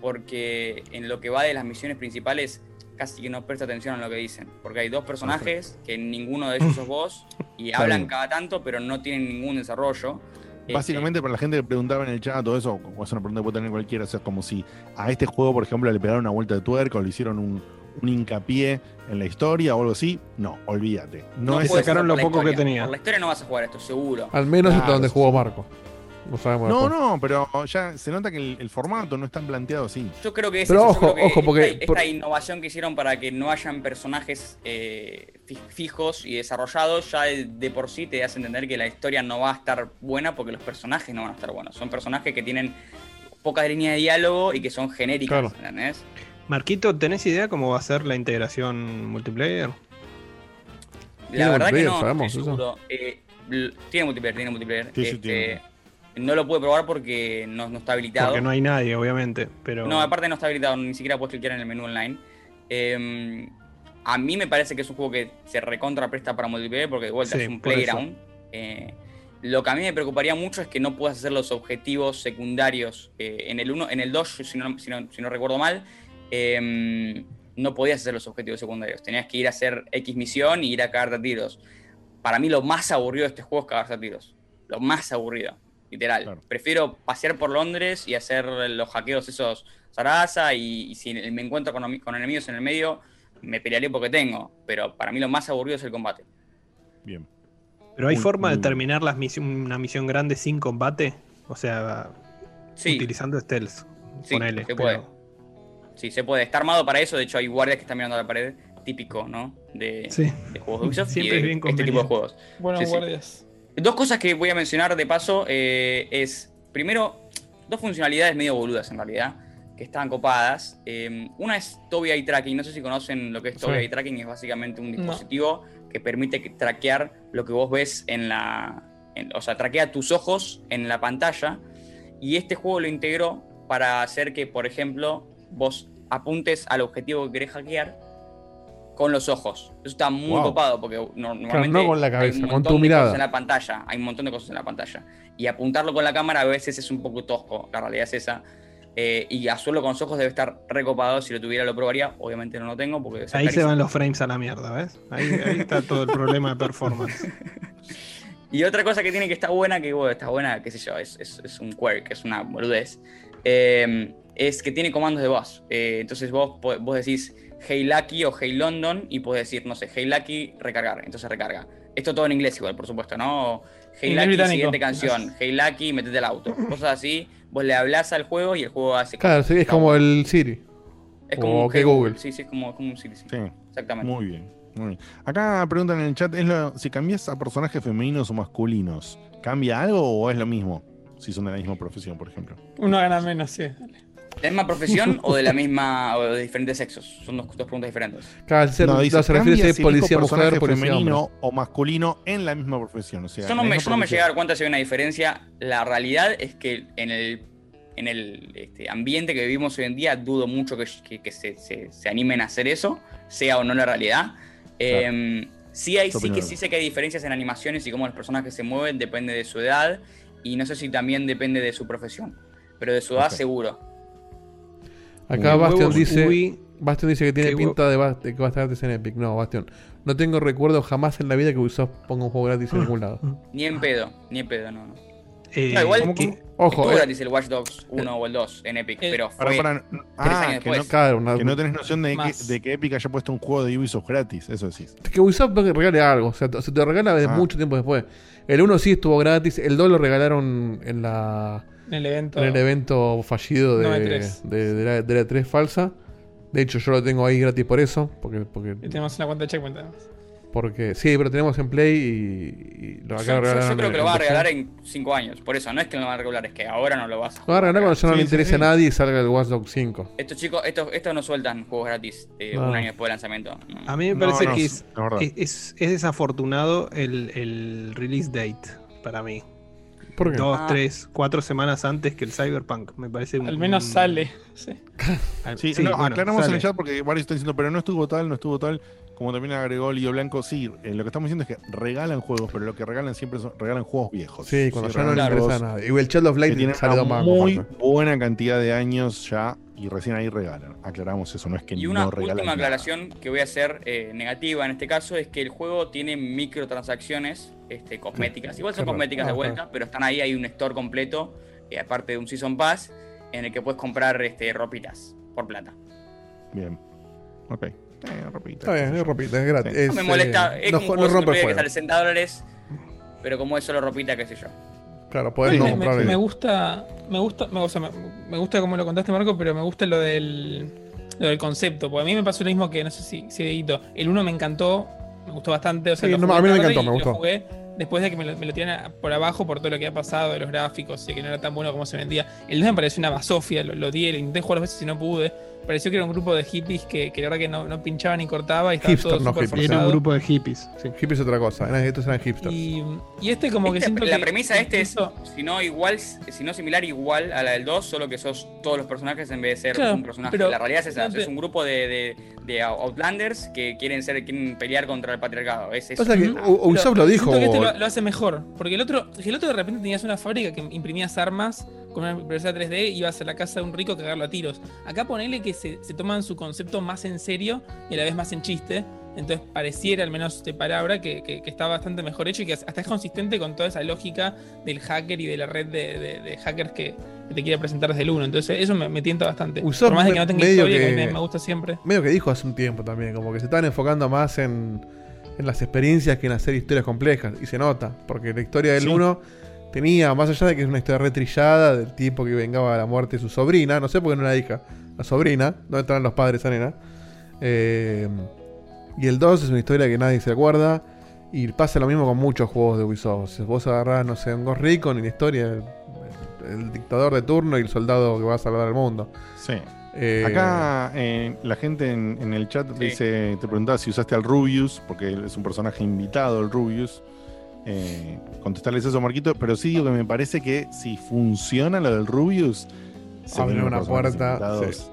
Speaker 5: Porque en lo que va de las misiones principales, casi que no presta atención a lo que dicen. Porque hay dos personajes que ninguno de ellos sos vos y hablan cada tanto, pero no tienen ningún desarrollo.
Speaker 1: Básicamente, para la gente que preguntaba en el chat, todo eso, o es una pregunta que puede tener cualquiera, o sea, es como si a este juego, por ejemplo, le pegaron una vuelta de tuerca o le hicieron un, un hincapié en la historia o algo así. No, olvídate. No, es
Speaker 5: puedes
Speaker 3: sacaron lo poco que tenía.
Speaker 5: Por la historia no vas a jugar esto, seguro.
Speaker 2: Al menos hasta
Speaker 1: Claro,
Speaker 2: donde jugó. Marco. Sabemos
Speaker 1: No,
Speaker 2: después.
Speaker 1: no, pero ya se nota que el, el formato no está planteado así.
Speaker 5: Yo creo que es
Speaker 2: Pero
Speaker 5: eso, yo
Speaker 2: ojo,
Speaker 5: creo que
Speaker 2: ojo, porque-
Speaker 5: esta,
Speaker 2: por-
Speaker 5: esta innovación que hicieron para que no hayan personajes eh, fi- fijos y desarrollados ya de, de por sí te hace entender que la historia no va a estar buena porque los personajes no van a estar buenos. Son personajes que tienen pocas líneas de diálogo y que son genéricas,
Speaker 2: Claro.
Speaker 5: ¿entendés?
Speaker 3: Marquito, ¿tenés idea cómo va a ser la integración multiplayer?
Speaker 2: ¿Tiene
Speaker 5: La verdad que no. Eh, tiene multiplayer, tiene multiplayer.
Speaker 1: Sí, sí,
Speaker 5: Este,
Speaker 1: tiene.
Speaker 5: No lo pude probar porque no, no está habilitado.
Speaker 3: Porque no hay nadie, obviamente. Pero
Speaker 5: No, aparte no está habilitado, ni siquiera puedes clicar en el menú online. Eh, a mí me parece que es un juego que se recontra presta para multiplayer porque de vuelta
Speaker 3: Sí,
Speaker 5: es un playground. Eh, lo que a mí me preocuparía mucho es que no puedas hacer los objetivos secundarios. eh, en el 1, en el 2, si no, si no- si no recuerdo mal, eh, no podías hacer los objetivos secundarios. Tenías que ir a hacer X misión y ir a cagarte a tiros. Para mí lo más aburrido de este juego es cagarse a tiros. Lo más aburrido, literal.
Speaker 1: Claro.
Speaker 5: Prefiero pasear por Londres y hacer los hackeos esos Sarasa y, y si me encuentro con, con enemigos en el medio, me pelearé porque tengo. Pero para mí lo más aburrido es el combate.
Speaker 1: Bien.
Speaker 3: Pero hay
Speaker 1: Muy-
Speaker 3: forma de terminar las una misión grande sin combate. O sea,
Speaker 5: Sí,
Speaker 3: utilizando stealth.
Speaker 5: sí,
Speaker 3: ponele,
Speaker 5: se
Speaker 3: pero-
Speaker 5: puede. Sí, se puede. Está armado para eso. De hecho, hay guardias que están mirando a la pared. Típico, ¿no? De,
Speaker 3: Sí.
Speaker 5: de juegos de Ubisoft
Speaker 3: Siempre
Speaker 5: y
Speaker 3: es bien
Speaker 5: este tipo de juegos.
Speaker 4: Buenos
Speaker 5: Sí, sí.
Speaker 4: guardias.
Speaker 5: Dos cosas que voy a mencionar de paso eh, es, primero, dos funcionalidades medio boludas en realidad, que estaban copadas. Eh, una es Tobii Eye Tracking, no sé si conocen lo que es Tobii
Speaker 2: Sí.
Speaker 5: Eye Tracking, es básicamente un
Speaker 4: No.
Speaker 5: dispositivo que permite que- traquear lo que vos ves en la... en- o sea, traquea tus ojos en la pantalla y este juego lo integró para hacer que, por ejemplo, vos apuntes al objetivo que querés hackear con los ojos. Eso está muy
Speaker 2: Wow.
Speaker 5: copado porque no- normalmente
Speaker 2: no con la
Speaker 5: hay
Speaker 2: cabeza, con tu
Speaker 5: de
Speaker 2: mirada.
Speaker 5: cosas en la pantalla. Hay un montón de cosas en la pantalla. Y apuntarlo con la cámara a veces es un poco tosco. La realidad es esa. Eh, y hacerlo con los ojos debe estar recopado. Si lo tuviera, lo probaría. Obviamente no lo tengo porque
Speaker 3: Ahí se van los frames a la mierda, ¿ves? Ahí, ahí está todo el problema de performance.
Speaker 5: Y otra cosa que tiene que estar buena, que bueno, está buena, qué sé yo, es, es, es un quirk, es una boludez, eh, es que tiene comandos de voz. Eh, entonces vos, vos decís Hey Lucky o Hey London y podés decir, no sé, Hey Lucky, recargar. Entonces recarga. Esto todo en inglés igual, por supuesto, ¿no? Hey
Speaker 4: Inglés
Speaker 5: Lucky,
Speaker 4: británico.
Speaker 5: siguiente canción. Hey Lucky, metete al auto. Cosas así, vos le hablas al juego y el juego hace
Speaker 2: Claro, sí, es como el Siri.
Speaker 5: Es como
Speaker 2: que Google.
Speaker 5: Sí, sí, es como, como un Siri, sí.
Speaker 1: Sí.
Speaker 5: Exactamente.
Speaker 1: Muy bien. Muy bien. Acá preguntan en el chat, ¿es lo- si cambias a personajes femeninos o masculinos, ¿cambia algo o es lo mismo? Si son de la misma profesión, por ejemplo.
Speaker 4: Uno gana menos, sí.
Speaker 5: ¿De la misma profesión o de la misma o de diferentes sexos? Son dos, dos preguntas diferentes.
Speaker 2: Claro, se,
Speaker 1: No, dice,
Speaker 2: no, se refiere si
Speaker 1: ¿cambia
Speaker 2: es
Speaker 1: si elijo
Speaker 2: policía mujer, policía
Speaker 1: femenino
Speaker 2: hombre.
Speaker 1: o masculino en la misma profesión. O sea,
Speaker 5: Yo no, me, yo no me
Speaker 1: profesión.
Speaker 5: llegué a dar cuenta si hay una diferencia. La realidad es que en el, en el este, ambiente que vivimos hoy en día dudo mucho que, que- que se, se- se animen a hacer eso, sea o no la realidad. Eh, sí, hay, sí que sí sé que hay diferencias en animaciones y cómo los personajes se mueven, depende de su edad y no sé si también depende de su profesión, pero de su edad seguro.
Speaker 2: Acá Bastion dice,
Speaker 3: uy.
Speaker 2: Bastion dice que tiene pinta de, ba- que va a estar gratis en Epic. No, Bastion. No tengo recuerdo jamás en la vida que Ubisoft ponga un juego gratis en ningún lado.
Speaker 5: Ni en pedo, ni en pedo, no. no.
Speaker 3: Eh,
Speaker 5: No, igual.
Speaker 2: Ojo,
Speaker 5: Estuvo
Speaker 2: eh,
Speaker 5: gratis el Watch Dogs 1 o el 2 en Epic, pero fue tres
Speaker 1: ah,
Speaker 5: años
Speaker 1: que no.
Speaker 2: Claro, una-
Speaker 1: que no tenés noción de que, de que Epic haya puesto un juego de Ubisoft gratis, eso decís.
Speaker 2: que Ubisoft regale algo. O sea, se te regala de
Speaker 1: Ah.
Speaker 2: mucho tiempo después. El 1 sí estuvo gratis. El 2 lo regalaron en la
Speaker 4: En el evento.
Speaker 2: en el evento fallido de,
Speaker 4: No, E3.
Speaker 2: de, de la, de la 3 falsa. De hecho, yo lo tengo ahí gratis por eso. Porque, porque,
Speaker 4: Y tenemos una cuenta de checkpoint además.
Speaker 2: porque sí, pero tenemos en Play y, y lo
Speaker 5: Yo,
Speaker 2: acá
Speaker 5: yo- yo
Speaker 2: regalaron
Speaker 5: creo
Speaker 2: en-
Speaker 5: que lo van a regalar en 5 años. Por eso, no es que lo van a regalar, es que ahora no lo vas a
Speaker 2: Lo van a regalar cuando ya no
Speaker 1: Sí,
Speaker 2: le interese
Speaker 1: sí.
Speaker 2: a nadie y salga el Watch Dogs 5.
Speaker 5: Estos chicos, estos, estos no sueltan juegos gratis eh,
Speaker 2: No.
Speaker 5: un año después del lanzamiento. No.
Speaker 3: A mí me parece
Speaker 1: no,
Speaker 3: que
Speaker 1: es,
Speaker 3: es-
Speaker 1: es
Speaker 3: desafortunado el, el release date para mí.
Speaker 2: ¿Por qué?
Speaker 3: Dos,
Speaker 5: Ah.
Speaker 3: tres, cuatro semanas antes que el Cyberpunk. Me parece un-
Speaker 4: Al menos
Speaker 3: un-
Speaker 4: sale. Sí.
Speaker 1: Sí,
Speaker 3: sí,
Speaker 1: no,
Speaker 3: bueno,
Speaker 1: aclaramos en el chat porque varios están diciendo, pero no estuvo tal, no estuvo tal. Como también agregó Lío Blanco, sí, eh, lo que estamos diciendo es que regalan juegos, pero lo que regalan siempre son, regalan juegos viejos.
Speaker 2: Sí, cuando ya no le interesa
Speaker 1: juegos
Speaker 2: a nadie. Y el Child of Light dos
Speaker 1: una muy buena cantidad de años ya y recién ahí regalan. Aclaramos eso, no es que
Speaker 5: Y una
Speaker 1: no regalan
Speaker 5: última
Speaker 1: nada.
Speaker 5: aclaración que voy a hacer eh, negativa en este caso es que el juego tiene microtransacciones este, cosméticas. Igual son cosméticas de vuelta, pero están ahí, hay un store completo, eh, aparte de un Season Pass, en el que puedes comprar este, ropitas por plata.
Speaker 1: Bien. Ok. Eh, ropita,
Speaker 2: Está bien, es ropita, es gratis.
Speaker 1: Sí.
Speaker 2: Es,
Speaker 5: No me molesta,
Speaker 2: eh,
Speaker 5: es
Speaker 2: no,
Speaker 5: como un
Speaker 2: no
Speaker 5: juego
Speaker 2: rompe
Speaker 5: player que sale 60 dólares, pero como es solo ropita, qué sé yo.
Speaker 2: Claro,
Speaker 4: me,
Speaker 2: no
Speaker 4: me-
Speaker 2: comprarle.
Speaker 4: me gusta, me gusta, me, o sea, me, me gusta como lo contaste Marco, pero me gusta lo del, lo del concepto, porque a mí me pasó lo mismo que no sé si, si Dieguito, el uno me encantó, me gustó bastante, o sea,
Speaker 2: Sí,
Speaker 4: lo
Speaker 2: no,
Speaker 4: jugué
Speaker 2: a mí me encantó, me gustó.
Speaker 4: jugué después de que me lo, me lo tiran por abajo por todo lo que ha pasado de los gráficos y que no era tan bueno como se vendía. El 2 me pareció una basofia, lo, lo di, lo intenté jugar dos veces y no pude. Pareció que era un grupo de hippies que, que la verdad que no, no pinchaba ni cortaba y estaba
Speaker 2: Hipster,
Speaker 4: todo
Speaker 2: no hippies.
Speaker 3: Era un grupo de hippies. sí.
Speaker 2: Hippie es otra cosa. eran- Estos eran hipsters.
Speaker 4: Y, y este como que siento
Speaker 5: la
Speaker 4: que
Speaker 5: premisa de este es, si no igual, si no similar, igual a la del 2, solo que sos todos los personajes en vez de ser
Speaker 4: Claro,
Speaker 5: un personaje.
Speaker 4: pero-
Speaker 5: la realidad es esa,
Speaker 4: no te-
Speaker 5: es un grupo de, de- de Outlanders que quieren ser, quieren pelear contra el patriarcado. Es, es
Speaker 2: que
Speaker 5: una-
Speaker 2: U- Ubisoft
Speaker 4: Pero
Speaker 2: lo dijo.
Speaker 4: siento que este lo, lo hace mejor. Porque el otro, el otro de repente tenías una fábrica que imprimías armas con una impresora 3D y ibas a la casa de un rico a cagarlo a tiros. Acá ponele que se, se toman su concepto más en serio y a la vez más en chiste. Entonces pareciera, al menos de palabra, que, que- que está bastante mejor hecho y que hasta es consistente con toda esa lógica del hacker y de la red de, de- de hackers que, que te quiere presentar desde el 1. Entonces eso me, me tienta bastante.
Speaker 2: Ubisoft
Speaker 4: Por más de que no tenga
Speaker 2: medio
Speaker 4: historia, que, me, me gusta siempre.
Speaker 2: Medio que dijo hace un tiempo también, como que se estaban enfocando más en, en las experiencias que en hacer historias complejas. Y se nota, porque la historia del
Speaker 1: Sí.
Speaker 2: 1 tenía, más allá de que es una historia retrillada del tipo que vengaba a la muerte de su sobrina, no sé por qué no la hija, la sobrina, ¿dónde estaban los padres esa nena? Eh, y el 2 es una historia que nadie se acuerda. Y pasa lo mismo con muchos juegos de Ubisoft. Si vos agarrás, no sé, un Ghost Recon y la historia. el dictador de turno y el soldado que va a salvar al mundo.
Speaker 1: Sí.
Speaker 2: Eh,
Speaker 1: Acá eh, la gente en, en el chat
Speaker 5: Sí.
Speaker 1: dice, te preguntaba si usaste al Rubius, porque él es un personaje invitado, el Rubius. Eh, contestarles eso, Marquito, pero sí digo que me parece que si funciona lo del Rubius, se
Speaker 2: Abre una puerta,
Speaker 1: invitados.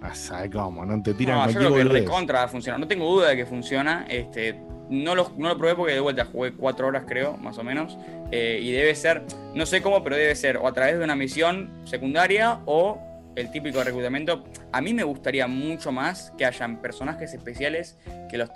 Speaker 1: Ah, ¿sabe cómo? No te tiran
Speaker 5: No, yo creo que
Speaker 1: boludez.
Speaker 5: recontra funciona. No tengo duda de que funciona. Este, no, lo, no lo probé porque de vuelta jugué cuatro horas, creo, más o menos. Eh, y debe ser, no sé cómo, pero debe ser o a través de una misión secundaria o el típico reclutamiento. A mí me gustaría mucho más que hayan personajes especiales que los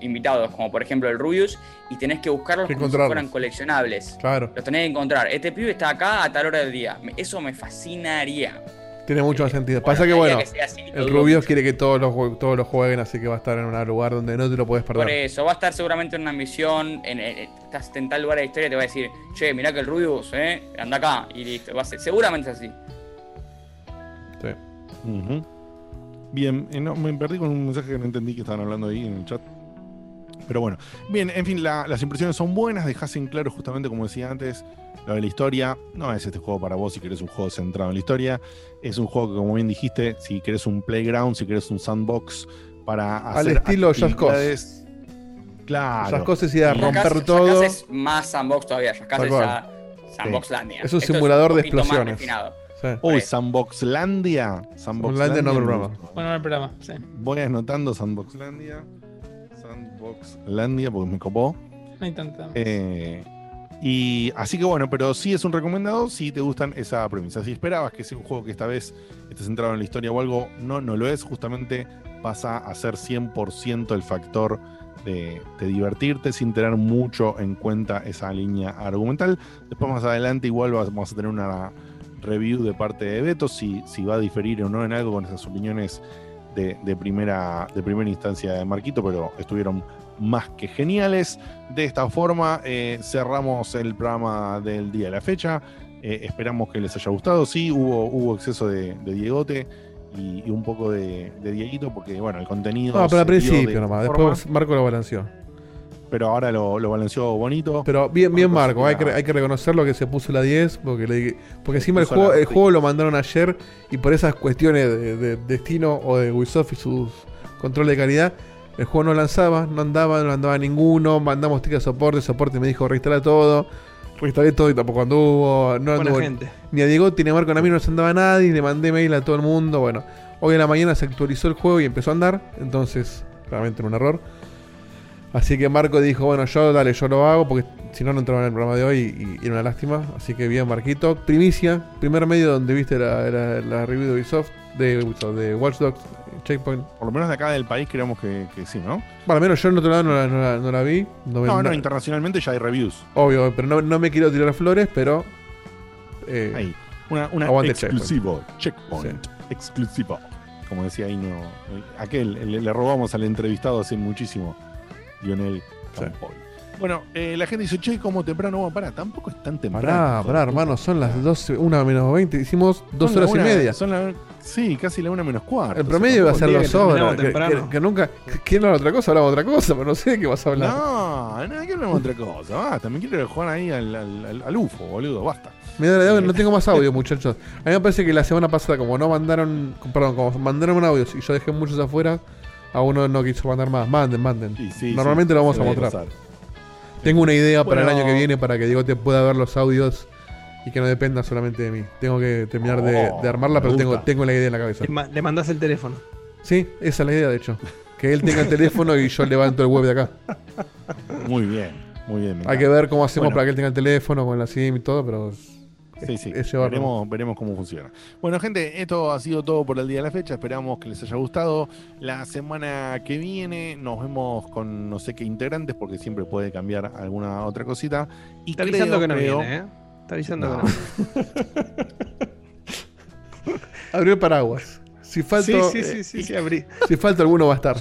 Speaker 5: invitados, como por ejemplo el Rubius, y tenés que buscarlos
Speaker 2: Que
Speaker 5: como si fueran coleccionables.
Speaker 2: Claro.
Speaker 5: Los tenés que encontrar. Este pibe está acá a tal hora del día. Eso me fascinaría.
Speaker 2: Tiene mucho más sentido. Pasa que bueno,
Speaker 5: que así,
Speaker 2: el Rubius quiere que todos los, todos los jueguen, así que va a estar en un lugar donde no te lo puedes
Speaker 5: Por
Speaker 2: perder.
Speaker 5: eso, va a estar seguramente en una misión, en, en- estás en tal lugar de la historia y te va a decir, che, mirá que el Rubius, eh, anda acá, y listo, va a ser, seguramente es así.
Speaker 2: Sí.
Speaker 1: Bien, eh, no, me perdí con un mensaje que no entendí que estaban hablando ahí en el chat. Pero bueno, bien, en fin, la- las impresiones son buenas, dejas en claro justamente como decía antes, lo de la historia. No es este juego para vos si querés un juego centrado en la historia. Es un juego que, como bien dijiste, si querés un playground, si querés un sandbox para
Speaker 2: Al
Speaker 1: hacer
Speaker 2: estilo
Speaker 1: actividades. Claro.
Speaker 2: Ir a
Speaker 5: Y
Speaker 2: romper
Speaker 5: Jackass-
Speaker 2: todo.
Speaker 5: Jackass es más sandbox todavía, Jackass es Sandboxlandia.
Speaker 2: Es un
Speaker 5: Esto
Speaker 2: simulador
Speaker 5: un
Speaker 2: de explosiones. Sí.
Speaker 1: Uy, Sandboxlandia.
Speaker 2: Sandboxlandia no programa.
Speaker 4: Bueno, no hay programa. Sí.
Speaker 1: Voy anotando Sandboxlandia. Sandboxlandia porque me copó.
Speaker 4: No hay tanta.
Speaker 1: Eh, y así que bueno, pero sí es un recomendado si te gustan esa premisa. Si esperabas que sea un juego que esta vez esté centrado en la historia o algo, no, no lo es. Justamente pasa a ser 100% el factor de, de divertirte sin tener mucho en cuenta esa línea argumental. Después más adelante igual vamos a tener una review de parte de Beto si, si va a diferir o no en algo con esas opiniones de, de primera, de primera instancia de Marquito, pero estuvieron más que geniales. De esta forma eh, cerramos el programa del día de la fecha. Eh, esperamos que les haya gustado. Sí, hubo, hubo exceso de, de Diegote y, y un poco de, de Dieguito, porque bueno, el contenido.
Speaker 2: No, pero al principio nomás. Después Marco lo balanceó.
Speaker 1: Pero ahora lo, lo balanceó bonito.
Speaker 2: Pero bien, bien
Speaker 1: Marco
Speaker 2: hay que, hay que reconocer lo que se puso la 10, porque, le- porque encima el juego,
Speaker 1: la-
Speaker 2: el
Speaker 1: sí.
Speaker 2: juego lo mandaron ayer y por esas cuestiones de, de destino o de Ubisoft y sus control de calidad, el juego no lanzaba, no andaba, no andaba ninguno, mandamos tickets de soporte, soporte me dijo reinstala todo, reinstalé todo y tampoco anduvo, no
Speaker 3: Buena
Speaker 2: anduvo
Speaker 3: gente.
Speaker 2: ni a Diego ni a Marco ni a mí no se andaba nadie, le mandé mail a todo el mundo, bueno, hoy en la mañana se actualizó el juego y empezó a andar, entonces claramente era un error. Así que Marco dijo, bueno, yo dale, yo lo hago, porque si no, no entraba en el programa de hoy y, y era una lástima. Así que bien, Marquito. Primicia, primer medio donde viste la, la- la review de Ubisoft, de, de Watch Dogs, Checkpoint.
Speaker 1: Por lo menos de acá del país creemos que, que sí, ¿no?
Speaker 2: Bueno, al menos yo en otro lado no la, no la- no la vi. No,
Speaker 1: No, internacionalmente ya hay reviews.
Speaker 2: obvio, pero no, no me quiero tirar flores, pero... eh,
Speaker 1: Ahí. Una, una exclusivo. Checkpoint. Exclusivo. Como decía ahí, no. Aquel, le, le robamos al entrevistado hace muchísimo. Lionel Campoy. Bueno, eh, la gente dice, che, como temprano, bueno, pará, tampoco es tan temprano.
Speaker 2: Pará, pará, hermano, son las 12, una menos 20, hicimos dos
Speaker 1: Son la
Speaker 2: horas y media.
Speaker 1: Son la, sí, casi la una menos cuarto.
Speaker 2: El
Speaker 1: o sea,
Speaker 2: promedio iba a ser
Speaker 1: tampoco-
Speaker 2: dos horas. Que,
Speaker 3: temprano.
Speaker 2: que- que nunca. ¿Quién habla otra cosa? Hablamos otra cosa, pero no sé de qué vas a hablar.
Speaker 1: No, no, que hablamos de otra cosa. Basta, me quiero jugar ahí al, al, al- al UFO, boludo, basta.
Speaker 2: Mira, no tengo más audio, muchachos. A mí me parece que la semana pasada, como no mandaron. Perdón, como mandaron audios y yo dejé muchos afuera, a uno no quiso mandar más. Manden, manden.
Speaker 1: sí,
Speaker 2: Normalmente
Speaker 1: sí,
Speaker 2: lo vamos a mostrar.
Speaker 1: pasar.
Speaker 2: Tengo una idea para el año que viene para que Diego te pueda ver los audios y que no dependa solamente de mí. Tengo que terminar de,
Speaker 1: Oh,
Speaker 2: de armarla,
Speaker 1: me
Speaker 2: pero tengo, tengo la idea en la cabeza.
Speaker 3: Le, ma- le mandás el teléfono.
Speaker 2: Sí, esa es la idea, de hecho. Que él tenga el teléfono y yo levanto el web de acá.
Speaker 1: Muy bien, muy bien.
Speaker 2: Hay que ver cómo hacemos
Speaker 1: Bueno.
Speaker 2: para que él tenga el teléfono con la SIM y todo, pero.
Speaker 1: Sí, sí. Veremos, veremos cómo funciona. Bueno, gente, esto ha sido todo por el día de la fecha. Esperamos que les haya gustado. La semana que viene nos vemos con no sé qué integrantes, porque siempre puede cambiar alguna otra cosita. Y
Speaker 3: Está
Speaker 1: creo,
Speaker 3: avisando que no
Speaker 1: creo-
Speaker 3: viene, ¿eh? Está avisando
Speaker 1: No.
Speaker 3: que no
Speaker 2: Abrió el paraguas. Si falta,
Speaker 3: Sí, sí, sí, sí, sí, abrí.
Speaker 2: si falta alguno va a estar.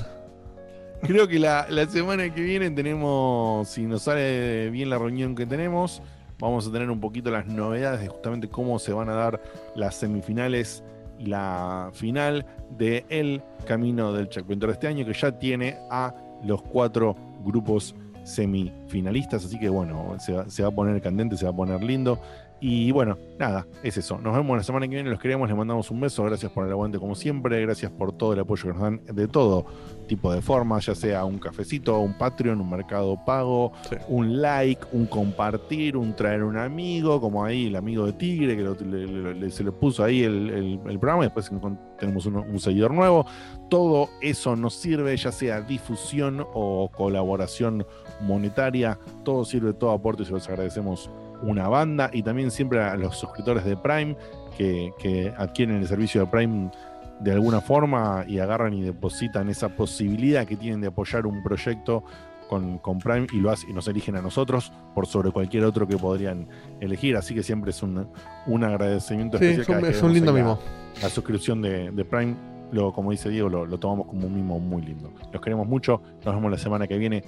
Speaker 1: Creo que la, la semana que viene tenemos, si nos sale bien la reunión que tenemos, vamos a tener un poquito las novedades de justamente cómo se van a dar las semifinales y la final de El Camino del Checkpointer de este año, que ya tiene a los cuatro grupos semifinalistas, así que bueno, se va, se va a poner candente, se va a poner lindo. Y bueno, nada, es eso. Nos vemos la semana que viene, los queremos, les mandamos un beso, gracias por el aguante como siempre, gracias por todo el apoyo que nos dan de todo tipo de formas, ya sea un cafecito, un Patreon, un mercado pago, un like, un compartir, un traer un amigo, como ahí el amigo de Tigre, que lo- le- le- le- se le puso ahí el, el- el programa, y después tenemos un seguidor nuevo. Todo eso nos sirve, ya sea difusión o colaboración monetaria, todo sirve, todo aporte, y se los agradecemos una banda y también siempre a los suscriptores de Prime que, que adquieren el servicio de Prime de alguna forma y agarran y depositan esa posibilidad que tienen de apoyar un proyecto con, con Prime y lo y nos eligen a nosotros por sobre cualquier otro que podrían elegir. Así que siempre es un, un agradecimiento
Speaker 13: Sí,
Speaker 1: especial.
Speaker 13: es un- lindo
Speaker 1: la-. La, suscripción de, de Prime, lo, como dice Diego, lo, lo tomamos como un mimo muy lindo. Los queremos mucho. Nos vemos la semana que viene.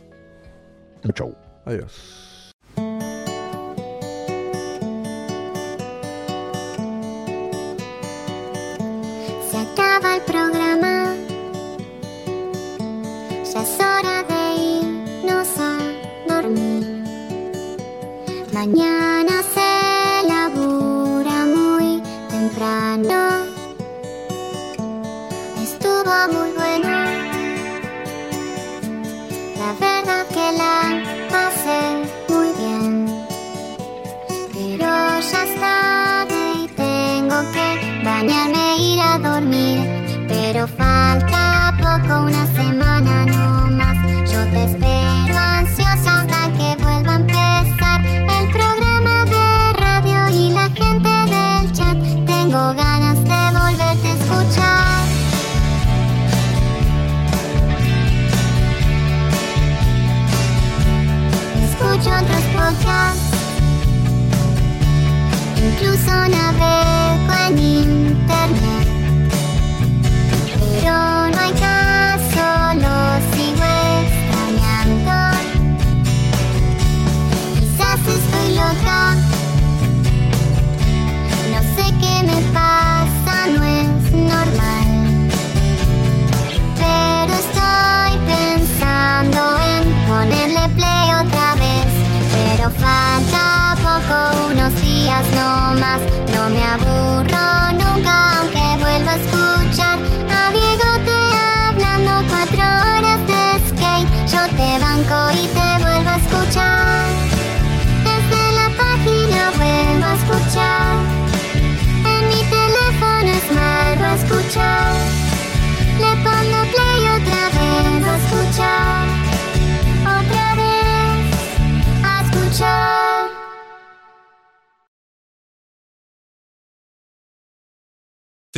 Speaker 1: Chau.
Speaker 13: Adiós.